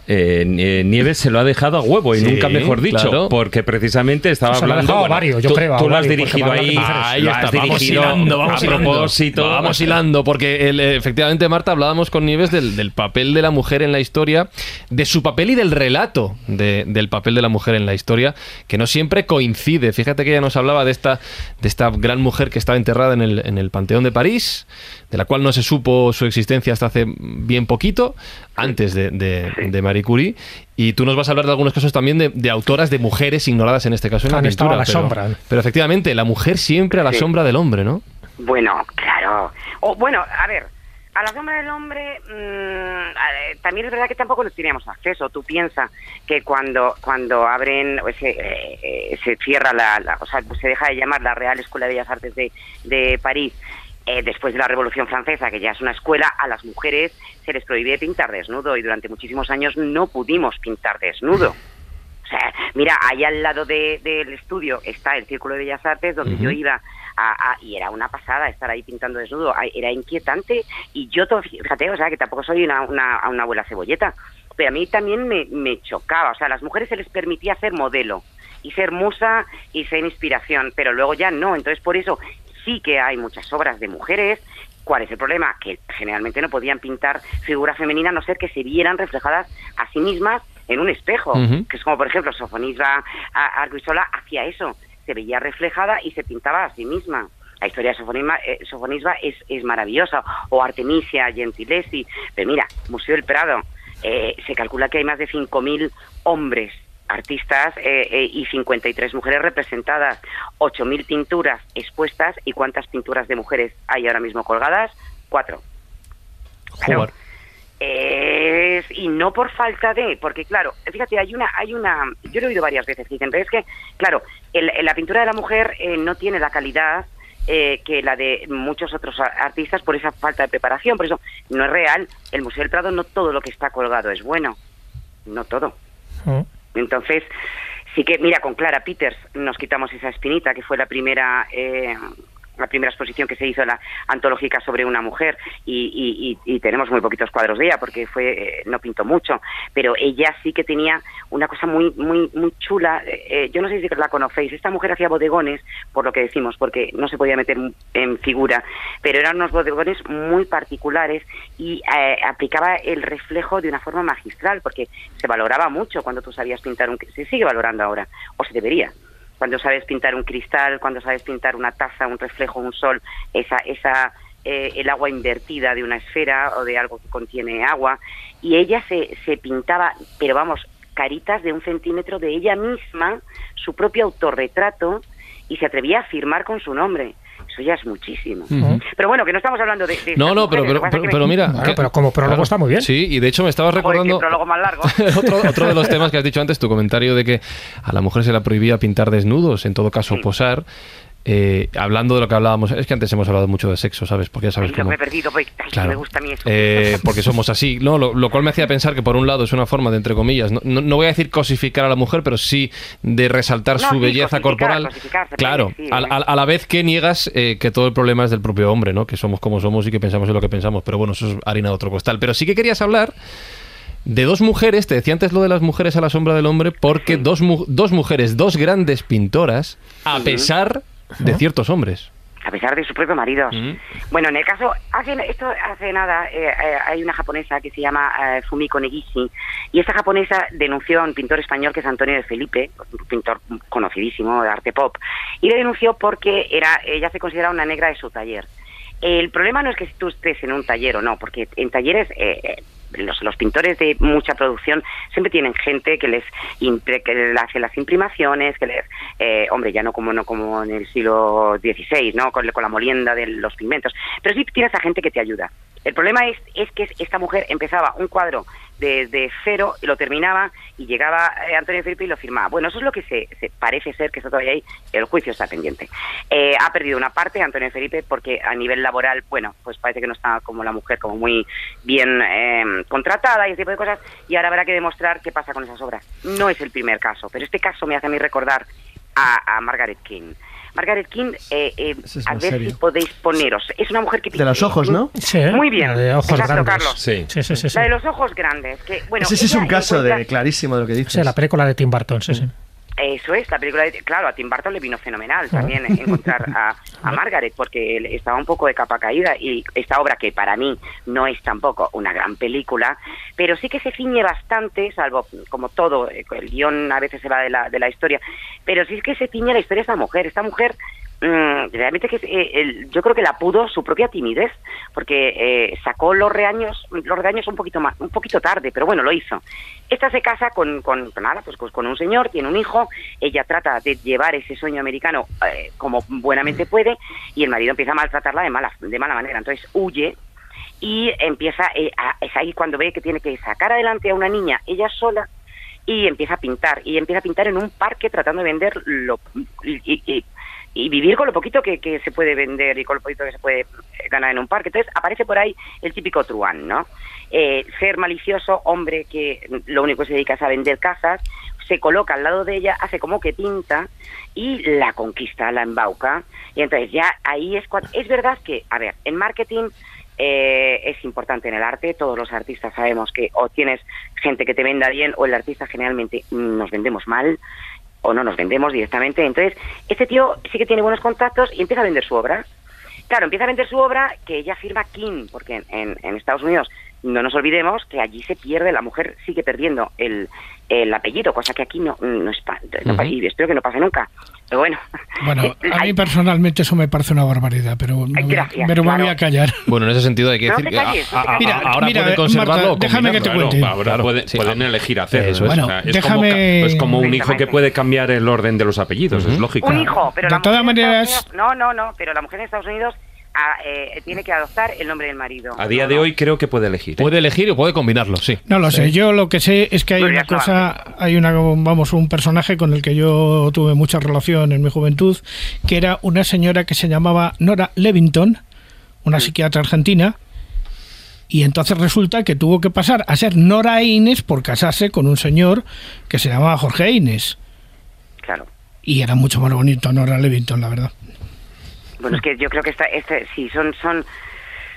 eh, Nieves se lo ha dejado a huevo y Sí, nunca mejor dicho, claro. porque precisamente estaba Se hablando. varios, yo tú, creo, tú lo has dirigido ahí. Ahí lo está, has vamos dirigido hilando, vamos a hilando. propósito. Vamos hilando, porque el, eh, efectivamente, Marta, hablábamos con Nieves del, del papel de la mujer en la historia, de su papel y del relato de- del papel de la mujer en la historia, que no siempre coincide. Fíjate que ella nos hablaba de esta, de esta gran mujer que estaba enterrada en el, en el Panteón de París, de la cual no se supo su existencia hasta hace bien poquito, antes de, de, de Marie Curie. Y tú nos vas a hablar de algunos casos también de, de autoras, de mujeres ignoradas en este caso en Han la pintura. a la pero, sombra. pero efectivamente, la mujer siempre a la Sí. sombra del hombre, ¿no? Bueno, claro. O, bueno, a ver, a la sombra del hombre mm, también es verdad que tampoco nos teníamos acceso. Tú piensas que cuando cuando abren, o se, eh, eh, se cierra la, la- o sea, se deja de llamar la Real Escuela de Bellas Artes de, de París, eh, después de la Revolución Francesa, que ya es una escuela, a las mujeres se les prohíbe pintar desnudo y durante muchísimos años no pudimos pintar desnudo. O sea, mira, ahí al lado de- del estudio está el Círculo de Bellas Artes, donde yo iba a, a- y era una pasada estar ahí pintando desnudo, era inquietante y yo, to- fíjate, o sea, que tampoco soy una, una, una abuela cebolleta, pero a mí también me, me chocaba, o sea, a las mujeres se les permitía ser modelo y ser musa y ser inspiración, pero luego ya no, entonces por eso sí que hay muchas obras de mujeres. ¿Cuál es el problema? Que generalmente no podían pintar figura femenina a no ser que se vieran reflejadas a sí mismas en un espejo, que es como por ejemplo Sofonisba Arguisola hacía eso, se veía reflejada y se pintaba a sí misma. La historia de Sofonisba, eh, Sofonisba es, es maravillosa, o Artemisia Gentileschi, pero mira, Museo del Prado, eh, se calcula que hay más de 5.000 hombres artistas eh, eh, y 53 mujeres representadas, 8.000 pinturas expuestas y cuántas pinturas de mujeres hay ahora mismo colgadas? Cuatro. Claro. Es- y no por falta de, porque claro, fíjate, hay una, hay una, yo lo he oído varias veces que dicen, pero es que, claro, el- la pintura de la mujer eh, no tiene la calidad eh, que la de muchos otros artistas por esa falta de preparación, por eso no es real. El Museo del Prado no todo lo que está colgado es bueno, no todo. Mm. Entonces, sí que, mira, con Clara Peters nos quitamos esa espinita, que fue la primera eh, la primera exposición que se hizo, la antológica sobre una mujer, y, y- tenemos muy poquitos cuadros de ella, porque fue eh, no pintó mucho, pero ella sí que tenía una cosa muy muy muy chula, eh, eh, yo no sé si la conocéis, esta mujer hacía bodegones, por lo que decimos, porque no se podía meter en figura, pero eran unos bodegones muy particulares y eh, aplicaba el reflejo de una forma magistral, porque se valoraba mucho cuando tú sabías pintar un... Se sigue valorando ahora, o se debería. Cuando sabes pintar un cristal, cuando sabes pintar una taza, un reflejo, un sol, esa, esa, eh, el agua invertida de una esfera o de algo que contiene agua. Y ella se, se pintaba, pero vamos, caritas de un centímetro de ella misma, su propio autorretrato, y se atrevía a firmar con su nombre. Eso ya es muchísimo. Pero bueno, que no estamos hablando de... de No, no, pero, mujeres, pero, pero, me- mira. Bueno, que- pero como prólogo está muy bien. Sí, y de hecho me estabas recordando. prólogo más largo. otro, otro de los temas que has dicho antes, tu comentario de que a la mujer se le prohibía pintar desnudos, en todo caso posar. Eh, hablando de lo que hablábamos, es que antes hemos hablado mucho de sexo, ¿sabes? Porque ya sabes Ay, cómo. me he perdido, pues, ay, Claro. me gusta a mí eso. Eh, porque somos así. No, lo, lo cual me hacía pensar que por un lado es una forma de, entre comillas, no, no- no voy a decir cosificar a la mujer, pero sí de resaltar No, su sí, belleza corporal. claro, decir, ¿eh? a la vez que niegas eh, que todo el problema es del propio hombre, ¿no? Que somos como somos y que pensamos en lo que pensamos. Pero bueno, eso es harina de otro costal. Pero sí que querías hablar de dos mujeres, te decía antes lo de las mujeres a la sombra del hombre, porque dos, mu- dos mujeres, dos grandes pintoras, a pesar de ciertos hombres. a pesar de su propio marido. Mm. Bueno, en el caso, hace, esto hace nada, eh, eh, hay una japonesa que se llama eh, Fumiko Negishi, y esta japonesa denunció a un pintor español que es Antonio de Felipe, un pintor conocidísimo de arte pop, y le denunció porque era ella se considera una negra de su taller. El problema no es que tú estés en un taller o no, porque en talleres eh, los, los pintores de mucha producción siempre tienen gente que les impre- que les hace las imprimaciones, que les, eh, hombre, ya no como no como en el siglo XVI, no con, con la molienda de los pigmentos, pero sí tienes a gente que te ayuda. El problema es, es que esta mujer empezaba un cuadro de, de cero y lo terminaba y llegaba eh, Antonio Felipe y lo firmaba. Bueno, eso es lo que se, se parece ser que está todavía ahí, el juicio está pendiente. Eh, ha perdido una parte Antonio Felipe porque a nivel laboral, bueno, pues parece que no está como la mujer como muy bien eh, contratada y ese tipo de cosas y ahora habrá que demostrar qué pasa con esas obras. No es el primer caso, pero este caso me hace a mí recordar a, a Margaret King. Margaret King, eh, eh, es a ver serio. si podéis poneros. Es una mujer que De los ojos, ¿no? Sí, Muy bien. la de ojos Exacto, grandes. Carlos. Sí. Sí, sí, sí. sí. La de los ojos grandes. Que, bueno, Ese sí es un caso de encuentra- clarísimo de lo que dices. Sí, la película de Tim Burton, sí, sí. Eso es, la película de... Claro, a Tim Burton le vino fenomenal también encontrar a, a Margaret, porque él estaba un poco de capa caída y esta obra, que para mí no es tampoco una gran película, pero sí que se ciñe bastante, salvo como todo, eh, el guion a veces se va de la, de la historia, pero sí que se ciñe la historia de esta mujer. Esta mujer mm, realmente que eh, el- yo creo que la pudo su propia timidez porque eh, sacó los reaños los reaños un poquito más un poquito tarde pero bueno lo hizo. Esta se casa con, con, con nada pues, pues con un señor tiene un hijo ella trata de llevar ese sueño americano eh, como buenamente puede y el marido empieza a maltratarla de mala de mala manera. Entonces huye y empieza eh, a- es ahí cuando ve que tiene que sacar adelante a una niña ella sola y empieza a pintar y empieza a pintar en un parque tratando de vender lo y, y- y vivir con lo poquito que, se puede vender y con lo poquito que se puede eh, ganar en un parque. Entonces aparece por ahí el típico truán, ¿no? Eh, ser malicioso, hombre que lo único que se dedica es a vender casas, se coloca al lado de ella, hace como que pinta y la conquista, la embauca. Y entonces ya ahí es cuando... Es verdad que, a ver, en marketing eh, es importante en el arte, todos los artistas sabemos que o tienes gente que te venda bien o el artista generalmente nos vendemos mal. O no nos vendemos directamente. Entonces, este tío sí que tiene buenos contactos y empieza a vender su obra. Claro, empieza a vender su obra que ella firma King, porque en, en Estados Unidos no nos olvidemos que allí se pierde, la mujer sigue perdiendo el, el apellido, cosa que aquí no, no es pa- no pa- y espero que no pase nunca. Pero bueno, Bueno, a mí personalmente eso me parece una barbaridad, pero, me voy a- gracias, pero me claro. voy a callar. Bueno, en ese sentido hay que decir que a- calles, no te a- a- calles. ahora Mira, pueden conservarlo Marta, o déjame que te cuente. ahora Claro, pueden, sí. pueden elegir hacerlo. Eso ¿no? es. O sea, Bueno, es, como, déjame- ca- es como un hijo que puede cambiar el orden de los apellidos, es lógico. un hijo, pero De la todas maneras- Unidos- no, no, no, pero la mujer en Estados Unidos ah, eh, tiene que adoptar el nombre del marido. A día No, de no. hoy creo que puede elegir. ¿eh? Puede elegir o puede combinarlo, sí. No lo sé, yo lo que sé es que hay Pues una cosa, hay una, vamos, un personaje con el que yo tuve mucha relación en mi juventud, que era una señora que se llamaba Nora Levington, una psiquiatra argentina, y entonces resulta que tuvo que pasar a ser Nora Inés por casarse con un señor que se llamaba Jorge Inés. Claro. Y era mucho más bonito Nora Levington, la verdad. Bueno, es que yo creo que esta, este, sí, son, son,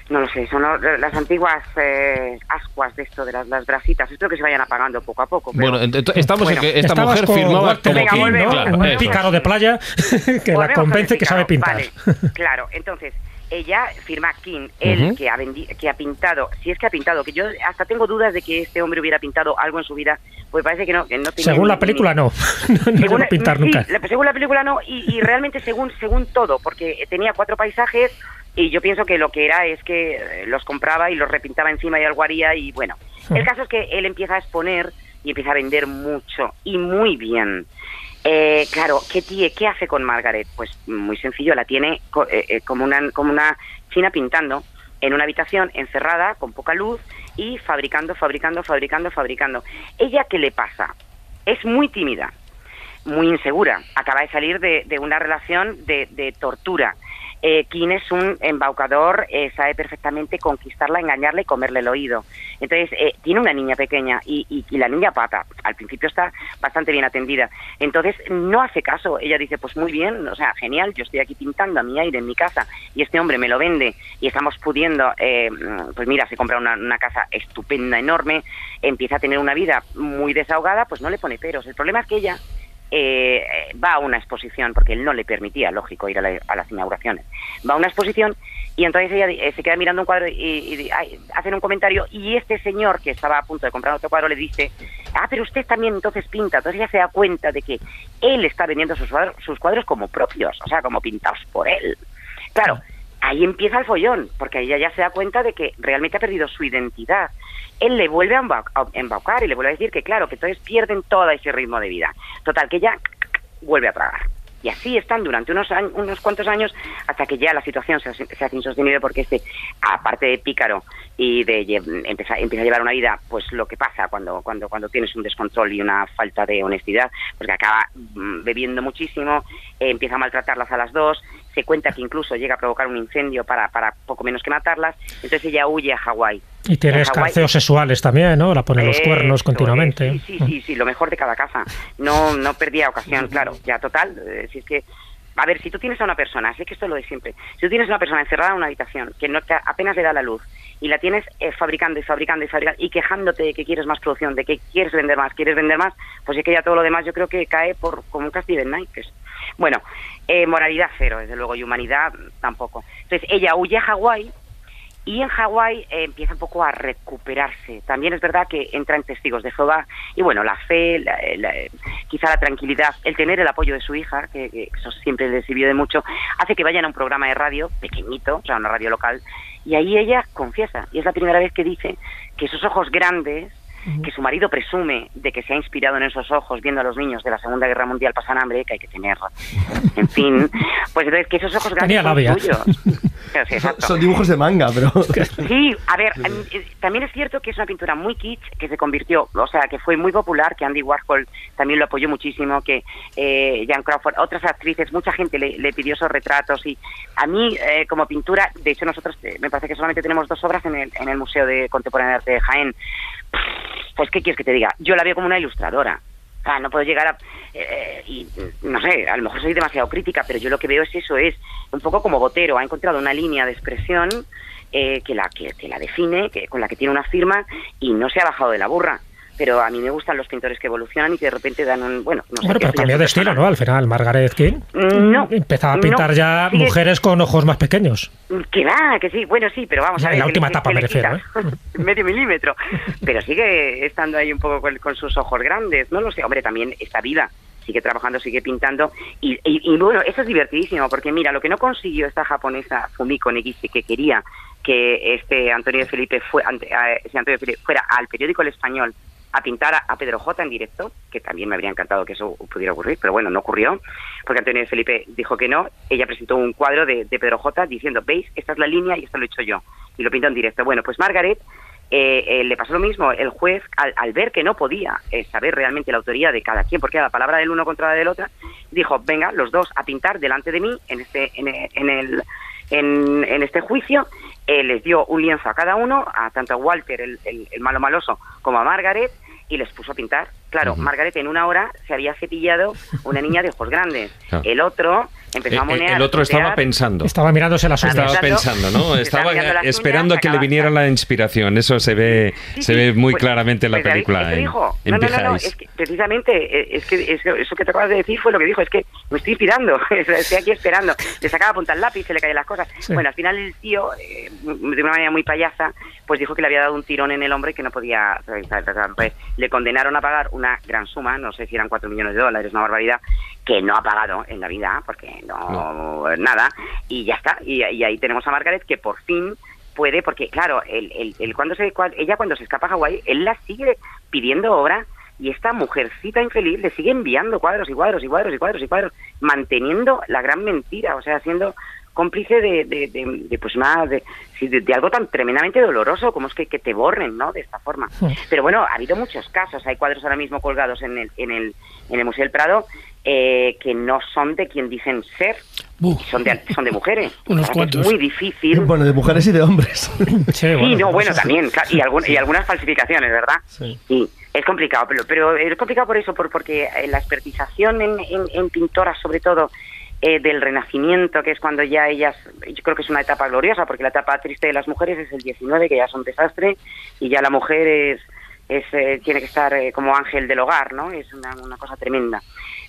no lo sé, son las antiguas eh, ascuas de esto, de las, las brasitas. Espero que se vayan apagando poco a poco. pero- Bueno, estamos Bueno. en que esta Estabas mujer firmaba como Venga, King, volvemos. claro, un pícaro de playa que la convence que sabe pintar. Vale, claro, entonces ella firma King, él que, ha que ha pintado, si es que ha pintado, que yo hasta tengo dudas de que este hombre hubiera pintado algo en su vida, pues parece que no. Que no Según ni- la película, ni- no. no según, a pintar nunca. la- según la película no, y, y realmente según, según todo, porque tenía cuatro paisajes y yo pienso que lo que era es que eh, los compraba y los repintaba encima y algo haría y bueno. El caso es que él empieza a exponer y empieza a vender mucho y muy bien. Eh, claro, ¿qué, tie- ¿qué hace con Margaret? Pues muy sencillo, la tiene co- eh, eh, como, una, como una china pintando en una habitación encerrada, con poca luz, y fabricando, fabricando, fabricando, fabricando. ¿Ella qué le pasa? Es muy tímida, muy insegura. Acaba de salir de, de una relación de, de tortura. Eh, Kim es un embaucador, eh, sabe perfectamente conquistarla, engañarla y comerle el oído. Entonces, eh, tiene una niña pequeña y, y- y la niña pata. Al principio está bastante bien atendida. Entonces, no hace caso. Ella dice, pues muy bien, o sea, genial, yo estoy aquí pintando a mi aire en mi casa y este hombre me lo vende y estamos pudiendo, eh, pues mira, se compra una casa estupenda, enorme, empieza a tener una vida muy desahogada, pues no le pone peros. El problema es que ella eh, va a una exposición, porque él no le permitía, lógico, ir a, la- a las inauguraciones. Va a una exposición y entonces ella eh, se queda mirando un cuadro y, hacen un comentario y este señor que estaba a punto de comprar otro cuadro le dice, ah, pero usted también entonces pinta. Entonces ella se da cuenta de que él está vendiendo sus cuadros, sus cuadros como propios, o sea, como pintados por él. Claro, ahí empieza el follón, porque ella ya se da cuenta de que realmente ha perdido su identidad. Él le vuelve a embau- a embaucar y le vuelve a decir que, claro, que entonces pierden todo ese ritmo de vida. Total, que ella vuelve a tragar. Y así están durante unos, años, unos cuantos años hasta que ya la situación se, se hace insostenible porque este, aparte de pícaro y de empezar, empieza a llevar una vida, pues lo que pasa cuando, cuando, cuando tienes un descontrol y una falta de honestidad, porque acaba mm, bebiendo muchísimo, eh, empieza a maltratarlas a las dos, se cuenta que incluso llega a provocar un incendio para, para poco menos que matarlas, entonces ella huye a Hawái. Y tiene En escarceos sexuales también, ¿no? La pone los cuernos continuamente. Sí, sí, sí, sí, lo mejor de cada casa. No, no perdía ocasión, claro. Ya total, eh, si es que a ver, si tú tienes a una persona, sé que esto es lo de siempre, si tú tienes a una persona encerrada en una habitación que no te, apenas le da la luz y la tienes eh, fabricando y fabricando y fabricando y quejándote de que quieres más producción, de que quieres vender más, quieres vender más, pues es que ya todo lo demás yo creo que cae por como un castillo de naipes. Bueno, eh, moralidad cero, desde luego, y humanidad tampoco. Entonces ella huye a Hawái y en Hawái eh, empieza un poco a recuperarse. También es verdad que entra en testigos de Jehová y bueno, la fe, la- la- quizá la tranquilidad, el tener el apoyo de su hija, que, que eso siempre le sirvió de mucho, hace que vayan a un programa de radio pequeñito, o sea, una radio local, y ahí ella confiesa, y es la primera vez que dice que esos ojos grandes, que su marido presume de que se ha inspirado en esos ojos viendo a los niños de la Segunda Guerra Mundial pasar hambre, que hay que tener, en fin, pues entonces que esos ojos grandes son sí, exacto. Son dibujos de manga, pero... Sí, a ver, em, eh, también es cierto que es una pintura muy kitsch, que se convirtió, o sea, que fue muy popular, que Andy Warhol también lo apoyó muchísimo, que eh, Jan Crawford, otras actrices, mucha gente le, le pidió esos retratos y a mí eh, como pintura, de hecho nosotros eh, me parece que solamente tenemos dos obras en el, en el Museo de Contemporáneo de Arte de Jaén. Pues, ¿qué quieres que te diga? Yo la veo como una ilustradora. Sea, no puedo llegar a... eh, y no sé, a lo mejor soy demasiado crítica, pero yo lo que veo es eso, es un poco como Botero, ha encontrado una línea de expresión eh, que, la, que la define, que, con la que tiene una firma y no se ha bajado de la burra. Pero a mí me gustan los pintores que evolucionan y que de repente dan un... Bueno, no sé, Bueno, pero cambió de estilo. ¿no? Al final, Margaret King Mm, No. empezaba a pintar no, ya mujeres con ojos más pequeños. Que va, que sí, bueno, sí, pero vamos a En ver. la que última le- etapa me refiero, quita Medio milímetro. Pero sigue estando ahí un poco con, con sus ojos grandes, no lo sé. Hombre, también está viva, sigue trabajando, sigue pintando. Y, y- y bueno, eso es divertidísimo, porque mira, lo que no consiguió esta japonesa Fumiko Negishi, que quería que este Antonio de Felipe fue, ante- eh, ese Antonio de Felipe fuera al periódico El Español a pintar a, Pedro J en directo, que también me habría encantado que eso pudiera ocurrir, pero bueno, no ocurrió, porque Antonio Felipe dijo que no. Ella presentó un cuadro de, Pedro J diciendo, veis, esta es la línea y esto lo he hecho yo. Y lo pintó en directo. Bueno, pues Margaret eh, eh, le pasó lo mismo. El juez, al, al ver que no podía eh, saber realmente la autoría de cada quien, porque era la palabra del uno contra la del otro, dijo, venga, los dos a pintar delante de mí en este, en, e- en el, en, en este juicio. Eh, les dio un lienzo a cada uno, a tanto a Walter, el, el- el malo maloso, como a Margaret, y les puso a pintar. Claro, Margaret en una hora se había cepillado una niña de ojos grandes. Claro. El otro empezó a El, monear. el otro estaba tutear. pensando. Estaba mirándose las uñas. Estaba pensando, ¿no? Estaba esperando uñas, a que le viniera la inspiración. Eso se ve, Sí, se sí, ve muy pues- claramente en la pues película. eso en- dijo. en no, no, no, no, es que precisamente eh, es que, es que eso que te acabas de decir fue lo que dijo, es que me estoy inspirando, estoy aquí esperando. Le sacaba punta al lápiz, se le caían las cosas. Sí. Bueno, al final el tío, eh, de una manera muy payasa, pues dijo que le había dado un tirón en el hombre y que no podía realizar. Pues, le condenaron a pagar una gran suma, no sé si eran cuatro millones de dólares, una barbaridad, que no ha pagado en la vida, porque no, nada, y ya está. Y, y ahí tenemos a Margaret que por fin puede, porque claro, el, el, el cuando se, ella cuando se escapa a Hawái, él la sigue pidiendo obra y esta mujercita infeliz le sigue enviando cuadros y cuadros y cuadros y cuadros y cuadros, manteniendo la gran mentira, o sea, siendo cómplice de, de, de- de, pues de, sí, de- de algo tan tremendamente doloroso como es que, que te borren no de esta forma. Pero bueno ha habido muchos casos hay cuadros ahora mismo colgados en el en el en el museo del Prado eh, que no son de quien dicen ser son de son de mujeres Unos cuantos. es muy difícil Bueno, de mujeres y de hombres. Sí, Sí, no, bueno, pues, también, claro, y, algún- y algunas falsificaciones, ¿verdad? Sí. es complicado, pero, pero es complicado por eso, por, porque eh, la expertización en, en, en pintoras, sobre todo eh, del Renacimiento, que es cuando ya ellas, yo creo que es una etapa gloriosa, porque la etapa triste de las mujeres es el 19, que ya es un desastre, y ya la mujer es, es eh, tiene que estar eh, como ángel del hogar, ¿no? Es una, una cosa tremenda.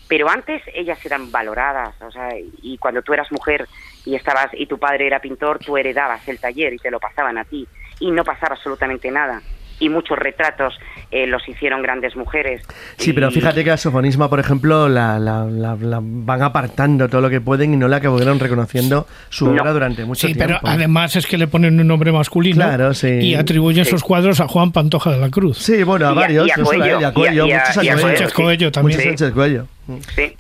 Pero antes ellas eran valoradas, o sea, y cuando tú eras mujer y estabas y tu padre era pintor, tú heredabas el taller y te lo pasaban a ti y no pasaba absolutamente nada. Y muchos retratos eh, los hicieron grandes mujeres. Sí, Y- pero fíjate que a Sofonisma, por ejemplo, la, la- la- la van apartando todo lo que pueden y no la acabaron reconociendo su No. obra durante mucho Sí, tiempo. pero además es que le ponen un nombre masculino Claro, sí. y atribuyen Sí. sus cuadros a Juan Pantoja de la Cruz. Sí, bueno, a varios. y a Coello. Sánchez Coello también. Muchos Sí. Sánchez Coello. Sí.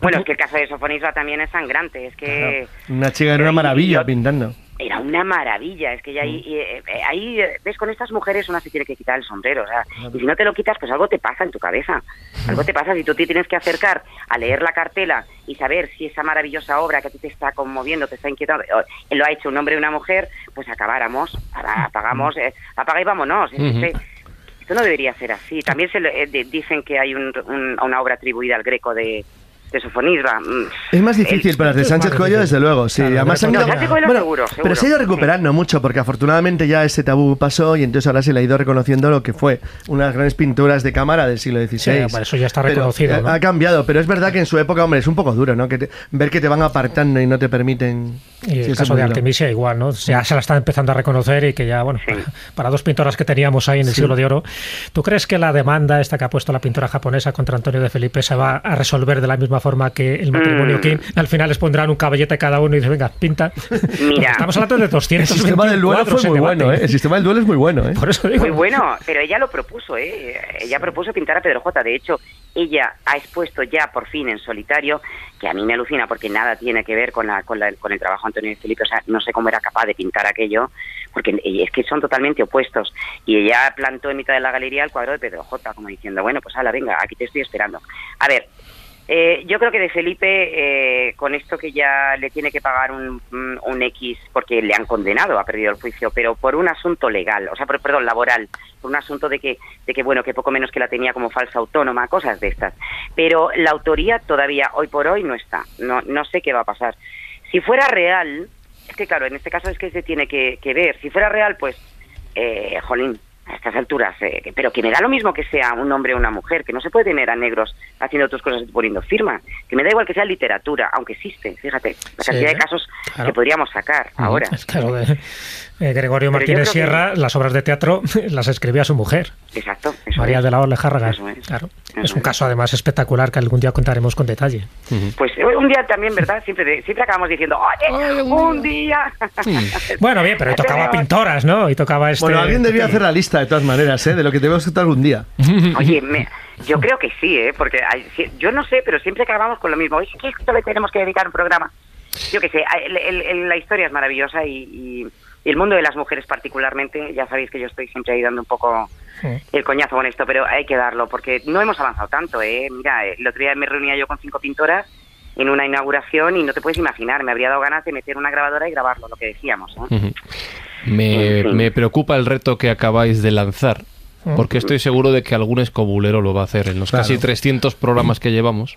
Bueno, es que el caso de Sofonisba también es sangrante, es que... Una chica era una maravilla pintando. Era una maravilla, es que ya ahí, y, eh, eh, ahí, eh, ves, con estas mujeres una se tiene que quitar el sombrero, o sea, y si no te lo quitas, pues algo te pasa en tu cabeza, algo te pasa si tú te tienes que acercar a leer la cartela y saber si esa maravillosa obra que a ti te está conmoviendo, te está inquietando, lo ha hecho un hombre y una mujer, pues acabáramos, apa- apagamos, eh, apaga y vámonos, que Ujú. este- esto no debería ser así. También se le- eh, dicen que hay un- un- una obra atribuida al Greco de, de Sofonisba. Mm. Es más difícil, El- pero las de Sánchez difícil. desde luego. Sí, Claro, además han ido- Sánchez bueno, seguro, Pero se ha ido recuperando mucho, porque afortunadamente ya ese tabú pasó y entonces ahora se le ha ido reconociendo lo que fue unas grandes pinturas de cámara del siglo XVI. Sí, bueno, eso ya está reconocido, eh, ¿no? Ha cambiado, pero es verdad que en su época, hombre, es un poco duro, ¿no? Que te- ver que te van apartando y no te permiten. Y el caso de. Artemisia igual, ¿no? Ya se la están empezando a reconocer y que ya, bueno, Sí. para dos pintoras que teníamos ahí en el siglo de oro, ¿tú crees que la demanda esta que ha puesto la pintora japonesa contra Antonio de Felipe se va a resolver de la misma forma que el matrimonio Mm. King? Al final les pondrán un caballete cada uno y dicen, venga, pinta. Estamos hablando de El 200 sistema del duelo fue muy bueno, ¿eh? El sistema del duelo es muy bueno, ¿eh? Por eso digo. Muy bueno, pero ella lo propuso, ¿eh? Ella propuso pintar a Pedro J. De hecho, ella ha expuesto ya por fin en solitario, que a mí me alucina porque nada tiene que ver con, la, con, la- con el trabajo de Antonio de Felipe. O sea, no sé cómo era capaz de pintar aquello, porque es que son totalmente opuestos. Y ella plantó en mitad de la galería el cuadro de Pedro J. como diciendo, bueno, pues ala, venga, aquí te estoy esperando. A ver, eh, yo creo que de Felipe, eh, con esto que ya le tiene que pagar un, un- X, porque le han condenado, ha perdido el juicio, pero por un asunto legal, o sea, por- perdón, laboral, por un asunto de que, de que, bueno, que poco menos que la tenía como falsa autónoma, cosas de estas. Pero la autoría todavía, hoy por hoy, no está. No, no sé qué va a pasar. Si fuera real, es que claro, en este caso es que se tiene que, que ver. Si fuera real, pues, eh, jolín, estas alturas, eh, pero que me da lo mismo que sea un hombre o una mujer, que no se puede tener a negros haciendo tus cosas y poniendo firma, que me da igual que sea literatura, aunque existe, fíjate, la cantidad ¿eh? de casos Claro. que podríamos sacar ahora. Claro, eh, Gregorio Pero Martínez que- Sierra, las obras de teatro las escribía su mujer, Exacto. eso María es. de la Ole Járraga. Es. Claro. Es un es. caso además espectacular que algún día contaremos con detalle. Pues eh, un día también, ¿verdad? Siempre, acabamos diciendo, oye, un día. Bueno, bien, pero tocaba pintoras, ¿no? Y tocaba este. Bueno, alguien debía hacer la lista de todas maneras, ¿eh? De lo que debemos hacer algún día. Oye, me- yo creo que sí, ¿eh? Porque hay- yo no sé, pero siempre acabamos con lo mismo. Oye, ¿qué esto le tenemos que dedicar un programa? Yo qué sé, el- el- el- la historia es maravillosa y, y- y el mundo de las mujeres particularmente, ya sabéis que yo estoy siempre ahí dando un poco el coñazo con esto, pero hay que darlo porque no hemos avanzado tanto, ¿eh? Mira, el otro día me reunía yo con cinco pintoras en una inauguración y no te puedes imaginar, me habría dado ganas de meter una grabadora y grabarlo, lo que decíamos. ¿eh? Me, me preocupa el reto que acabáis de lanzar, porque estoy seguro de que algún escobulero lo va a hacer en los Claro. casi 300 programas que llevamos,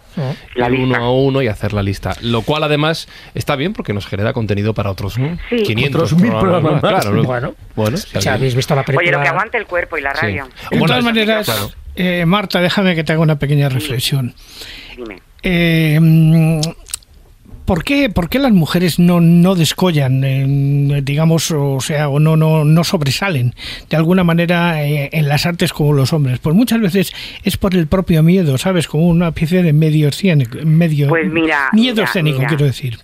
La ir lista. uno a uno y hacer la lista. Lo cual además está bien porque nos genera contenido para otros Sí. 500 Otros mil programas programas más. más. Claro, Bueno. bueno, si Si alguien- habéis visto la Oye, película. lo que aguante el cuerpo y la Sí. radio. De Bueno, todas maneras, claro. eh, Marta, déjame que te haga una pequeña reflexión. Dime. Eh, mm, ¿Por qué, por qué las mujeres no, no descollan, digamos, o sea, o no, no, no sobresalen de alguna manera eh, en las artes como los hombres? Pues muchas veces es por el propio miedo, ¿sabes? Como una especie de medio escénico. Medio, Pues mira, miedo mira, escénico, mira. quiero decir.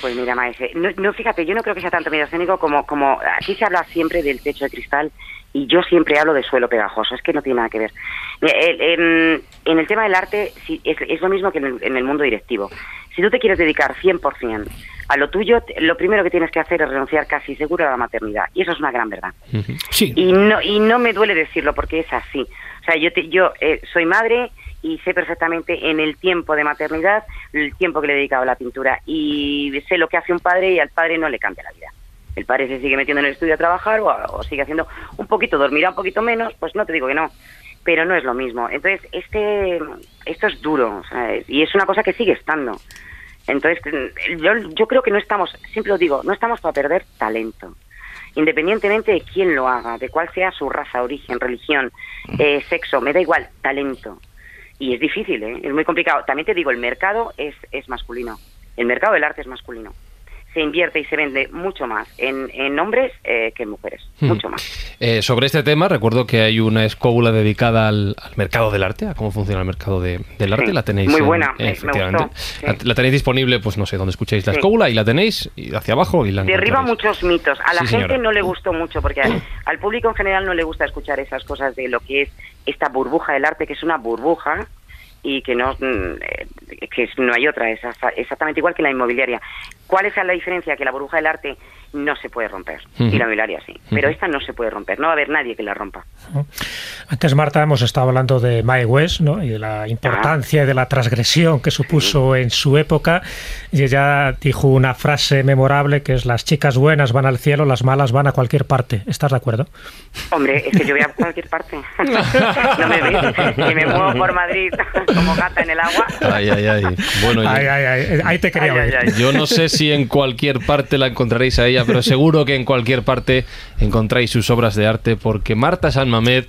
Pues mira, Maese, no, no, fíjate, yo no creo que sea tanto medio escénico como, como aquí se habla siempre del techo de cristal y yo siempre hablo de suelo pegajoso, es que no tiene nada que ver. Mira, el- En, en el tema del arte sí, es, es lo mismo que en el, en el mundo directivo. Si tú te quieres dedicar 100% a lo tuyo, lo primero que tienes que hacer es renunciar casi seguro a la maternidad y eso es una gran verdad. Sí. Y no, y no me duele decirlo porque es así. O sea, yo, te- yo eh, soy madre y sé perfectamente en el tiempo de maternidad el tiempo que le he dedicado a la pintura y sé lo que hace un padre y al padre no le cambia la vida. El padre se sigue metiendo en el estudio a trabajar o, o sigue haciendo un poquito, dormirá un poquito menos, pues no te digo que no, pero no es lo mismo. Entonces, este, esto es duro y es una cosa que sigue estando. Entonces, yo, yo creo que no estamos, siempre lo digo, no estamos para perder talento independientemente de quién lo haga, de cuál sea su raza, origen, religión, eh, sexo, me da igual, talento. Y es difícil, ¿eh? es muy complicado. También te digo, el mercado es, es masculino. El mercado del arte es masculino. Se invierte y se vende mucho más en, en hombres eh, que en mujeres. Hmm. Mucho más. Eh, sobre este tema, recuerdo que hay una escóbula dedicada al, al mercado del arte, a cómo funciona el mercado de- del arte. Sí, La tenéis. muy en- buena, me- gustó, sí. La, la tenéis disponible, pues no sé, donde escuchéis la Sí. escóbula y la tenéis y hacia abajo y la Derriba muchos mitos. A la gente señora. no le gustó mucho porque al, al público en general no le gusta escuchar esas cosas de lo que es esta burbuja del arte, que es una burbuja y que no mm, eh, que no hay otra, es exactamente igual que la inmobiliaria. ¿Cuál es la diferencia? Que la burbuja del arte no se puede romper y la inmobiliaria sí, pero esta no se puede romper, no va a haber nadie que la rompa. Antes, Marta, hemos estado hablando de Mae West ¿no? y de la importancia y de la transgresión que supuso en su época. Y ella dijo una frase memorable que es: Las chicas buenas van al cielo, las malas van a cualquier parte. ¿Estás de acuerdo? Hombre, es que yo voy a cualquier parte. no me ves, que me muevo por Madrid como gata en el agua. Ay, ay, ay. Bueno, yo- Ay, ay, ay, ahí te quería. Yo no sé si en cualquier parte la encontraréis a ella, pero seguro que en cualquier parte encontráis sus obras de arte, porque Marta San Mamed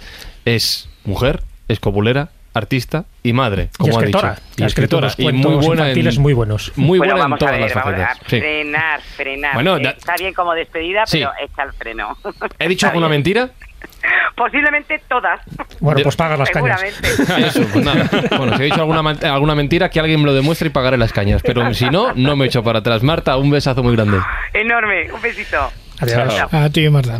es mujer, escobulera, artista y madre, Y como ha escritora. dicho. Ha escrito unos y muy buena en, muy buenos. Muy bueno, buena en todas ver, las vamos a facetas. Sí. frenar, frenar. Bueno, Eh, da- Está bien como despedida, Sí. pero echa el freno. ¿He dicho Está alguna bien. mentira? Posiblemente todas. Bueno, pues pagas las cañas. Seguramente. Eso, pues nada. Bueno, si he dicho alguna, alguna mentira, que alguien me lo demuestre y pagaré las cañas. Pero si no, no me echo para atrás. Marta, un besazo muy grande. Enorme. Un besito. Adiós. Chao. A ti, Marta.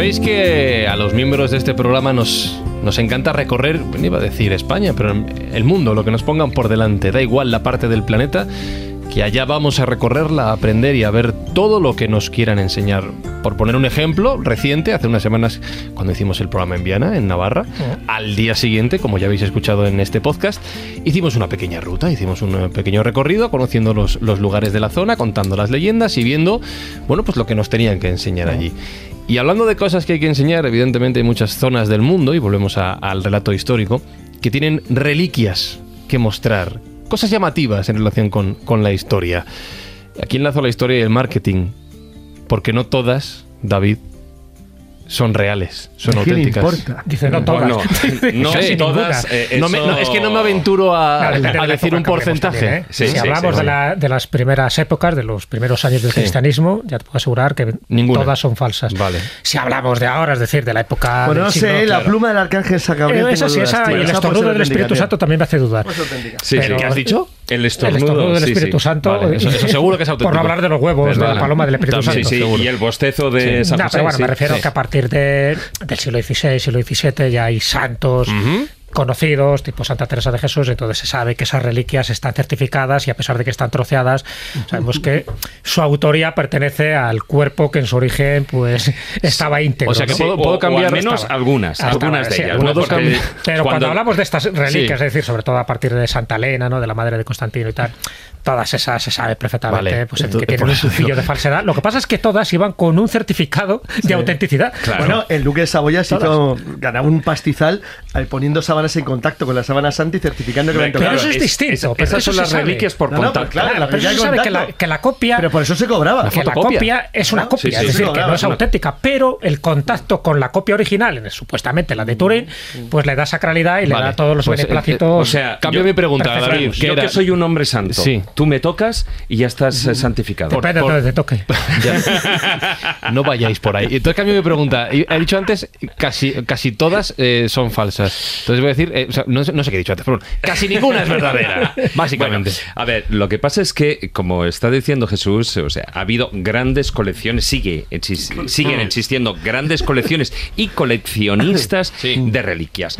Sabéis que a los miembros de este programa nos, nos encanta recorrer, bueno, iba a decir España, pero el mundo, lo que nos pongan por delante. Da igual la parte del planeta que allá vamos a recorrerla, a aprender y a ver todo lo que nos quieran enseñar. Por poner un ejemplo reciente, hace unas semanas cuando hicimos el programa en Viana, en Navarra, al día siguiente, como ya habéis escuchado en este podcast, hicimos una pequeña ruta, hicimos un pequeño recorrido conociendo los, los lugares de la zona, contando las leyendas y viendo, bueno, pues lo que nos tenían que enseñar allí. Y hablando de cosas que hay que enseñar, evidentemente hay muchas zonas del mundo, y volvemos al relato histórico, que tienen reliquias que mostrar, cosas llamativas en relación con, con la historia. Aquí enlazo la historia y el marketing, porque no todas, David, son reales, son ¿A quién le auténticas. importa? Dice, no todas. Bueno, no Casi todas. eh, No me- no, es que no me aventuro a, decir un porcentaje. también, ¿eh? Sí, si sí, hablamos sí, de, sí. la- de las primeras épocas, de los primeros años del Sí. cristianismo, ya te puedo asegurar que Ninguna. todas son falsas. Vale. Si hablamos de ahora, es decir, de la época. Bueno, no siglo- sé, la claro. pluma del arcángel San Eh, Gabriel. esa tengo sí, esa, y el Esa estornudo del Espíritu Santo también me hace dudar. Pues. Sí, ¿Qué has dicho? El El estornudo, estornudo del sí, Espíritu sí. Santo. Vale, eso- eso seguro que es auténtico. Por no hablar de los huevos de la paloma del Espíritu Sí, Santo. sí, seguro. y el bostezo de San No, José. pero bueno, sí, me refiero sí. que a partir de, del siglo XVI, siglo XVII ya hay santos conocidos, tipo Santa Teresa de Jesús, entonces se sabe que esas reliquias están certificadas y a pesar de que están troceadas, sabemos que su autoría pertenece al cuerpo que en su origen pues estaba íntegro. O sea que ¿no? puedo- puedo o cambiar- al menos Estaba. algunas, algunas de sí, ellas. Pero cuando hablamos de estas reliquias, Sí. es decir, sobre todo a partir de Santa Elena, ¿no? de la madre de Constantino y tal, todas esas se sabe perfectamente Vale, pues, entonces, que tienen un digo- de falsedad. Lo que pasa es que todas iban con un certificado de autenticidad. Claro. Bueno, el duque de Saboya se hizo, ganaba un pastizal eh, poniendo sábanas en contacto con la sábana santa y certificando que Pero eso es distinto, pero esas eso son las reliquias por No, claro, la pero se sabe que la, que la copia Pero por eso se cobraba. que la fotocopia. copia es una Claro, copia, sí, es decir, que no es es auténtica, pero el contacto con la copia original, en- supuestamente la de Turín, pues le da sacralidad y le da todos los pues, eh, beneplácitos. O sea, Cambio mi pregunta. David. yo que soy un hombre santo, Sí. Tú me tocas y ya estás eh, santificado. Depende por- de te toque. Ya. No vayáis por ahí. Entonces, cambio mi pregunta. He dicho antes, casi, casi todas eh, son falsas. Entonces voy a decir, eh, o sea, no, sé- no sé qué he dicho antes, pero casi ninguna es verdadera, básicamente. Bueno, a ver, lo que pasa es que, como está diciendo Jesús, o sea, ha habido grandes colecciones, sigue, exis- siguen existiendo grandes colecciones y coleccionistas Sí. de reliquias.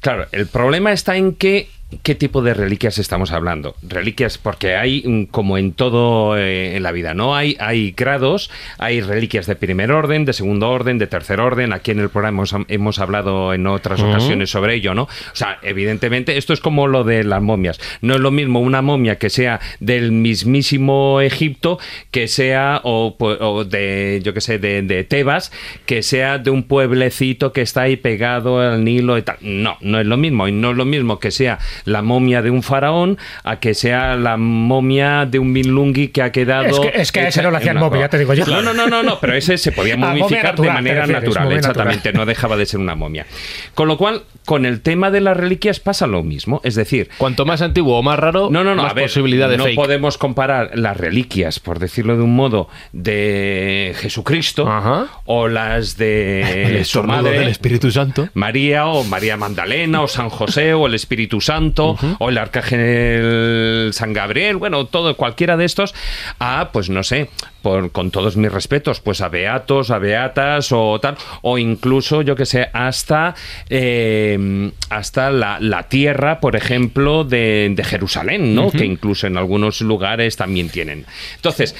Claro, el problema está en que ¿Qué tipo de reliquias estamos hablando? Reliquias, porque hay, mm, como en todo eh, en la vida, ¿no? Hay, hay grados, hay reliquias de primer orden, de segundo orden, de tercer orden. Aquí en el programa hemos, hemos hablado en otras ocasiones sobre ello, ¿no? O sea, evidentemente, esto es como lo de las momias. No es lo mismo una momia que sea del mismísimo Egipto, que sea, o, o de, yo qué sé, de, de Tebas, que sea de un pueblecito que está ahí pegado al Nilo y tal. No, no es lo mismo. Y no es lo mismo que sea la momia de un faraón a que sea la momia de un milungui que ha quedado. Es que- es que a ese no le hacían momia, ya te digo yo. No, no, no, no, no, pero ese se podía Ah, momificar natural, de manera refieres, natural, exactamente. No dejaba de ser una momia. Con lo cual, con el tema de las reliquias pasa lo mismo. Es decir, Cuanto más antiguo o más raro, no, no, no. más a ver, posibilidad de no fake. podemos comparar las reliquias, por decirlo de un modo, de Jesucristo Ajá. o las de El su estornudo madre del Espíritu Santo. María o María Magdalena o San José o el Espíritu Santo o el Arcángel San Gabriel, bueno, todo cualquiera de estos a pues no sé, por, con todos mis respetos, pues a beatos, a beatas o tal o incluso yo que sé hasta eh, hasta la, la tierra, por ejemplo, de, de Jerusalén, ¿no? Que incluso en algunos lugares también tienen. Entonces,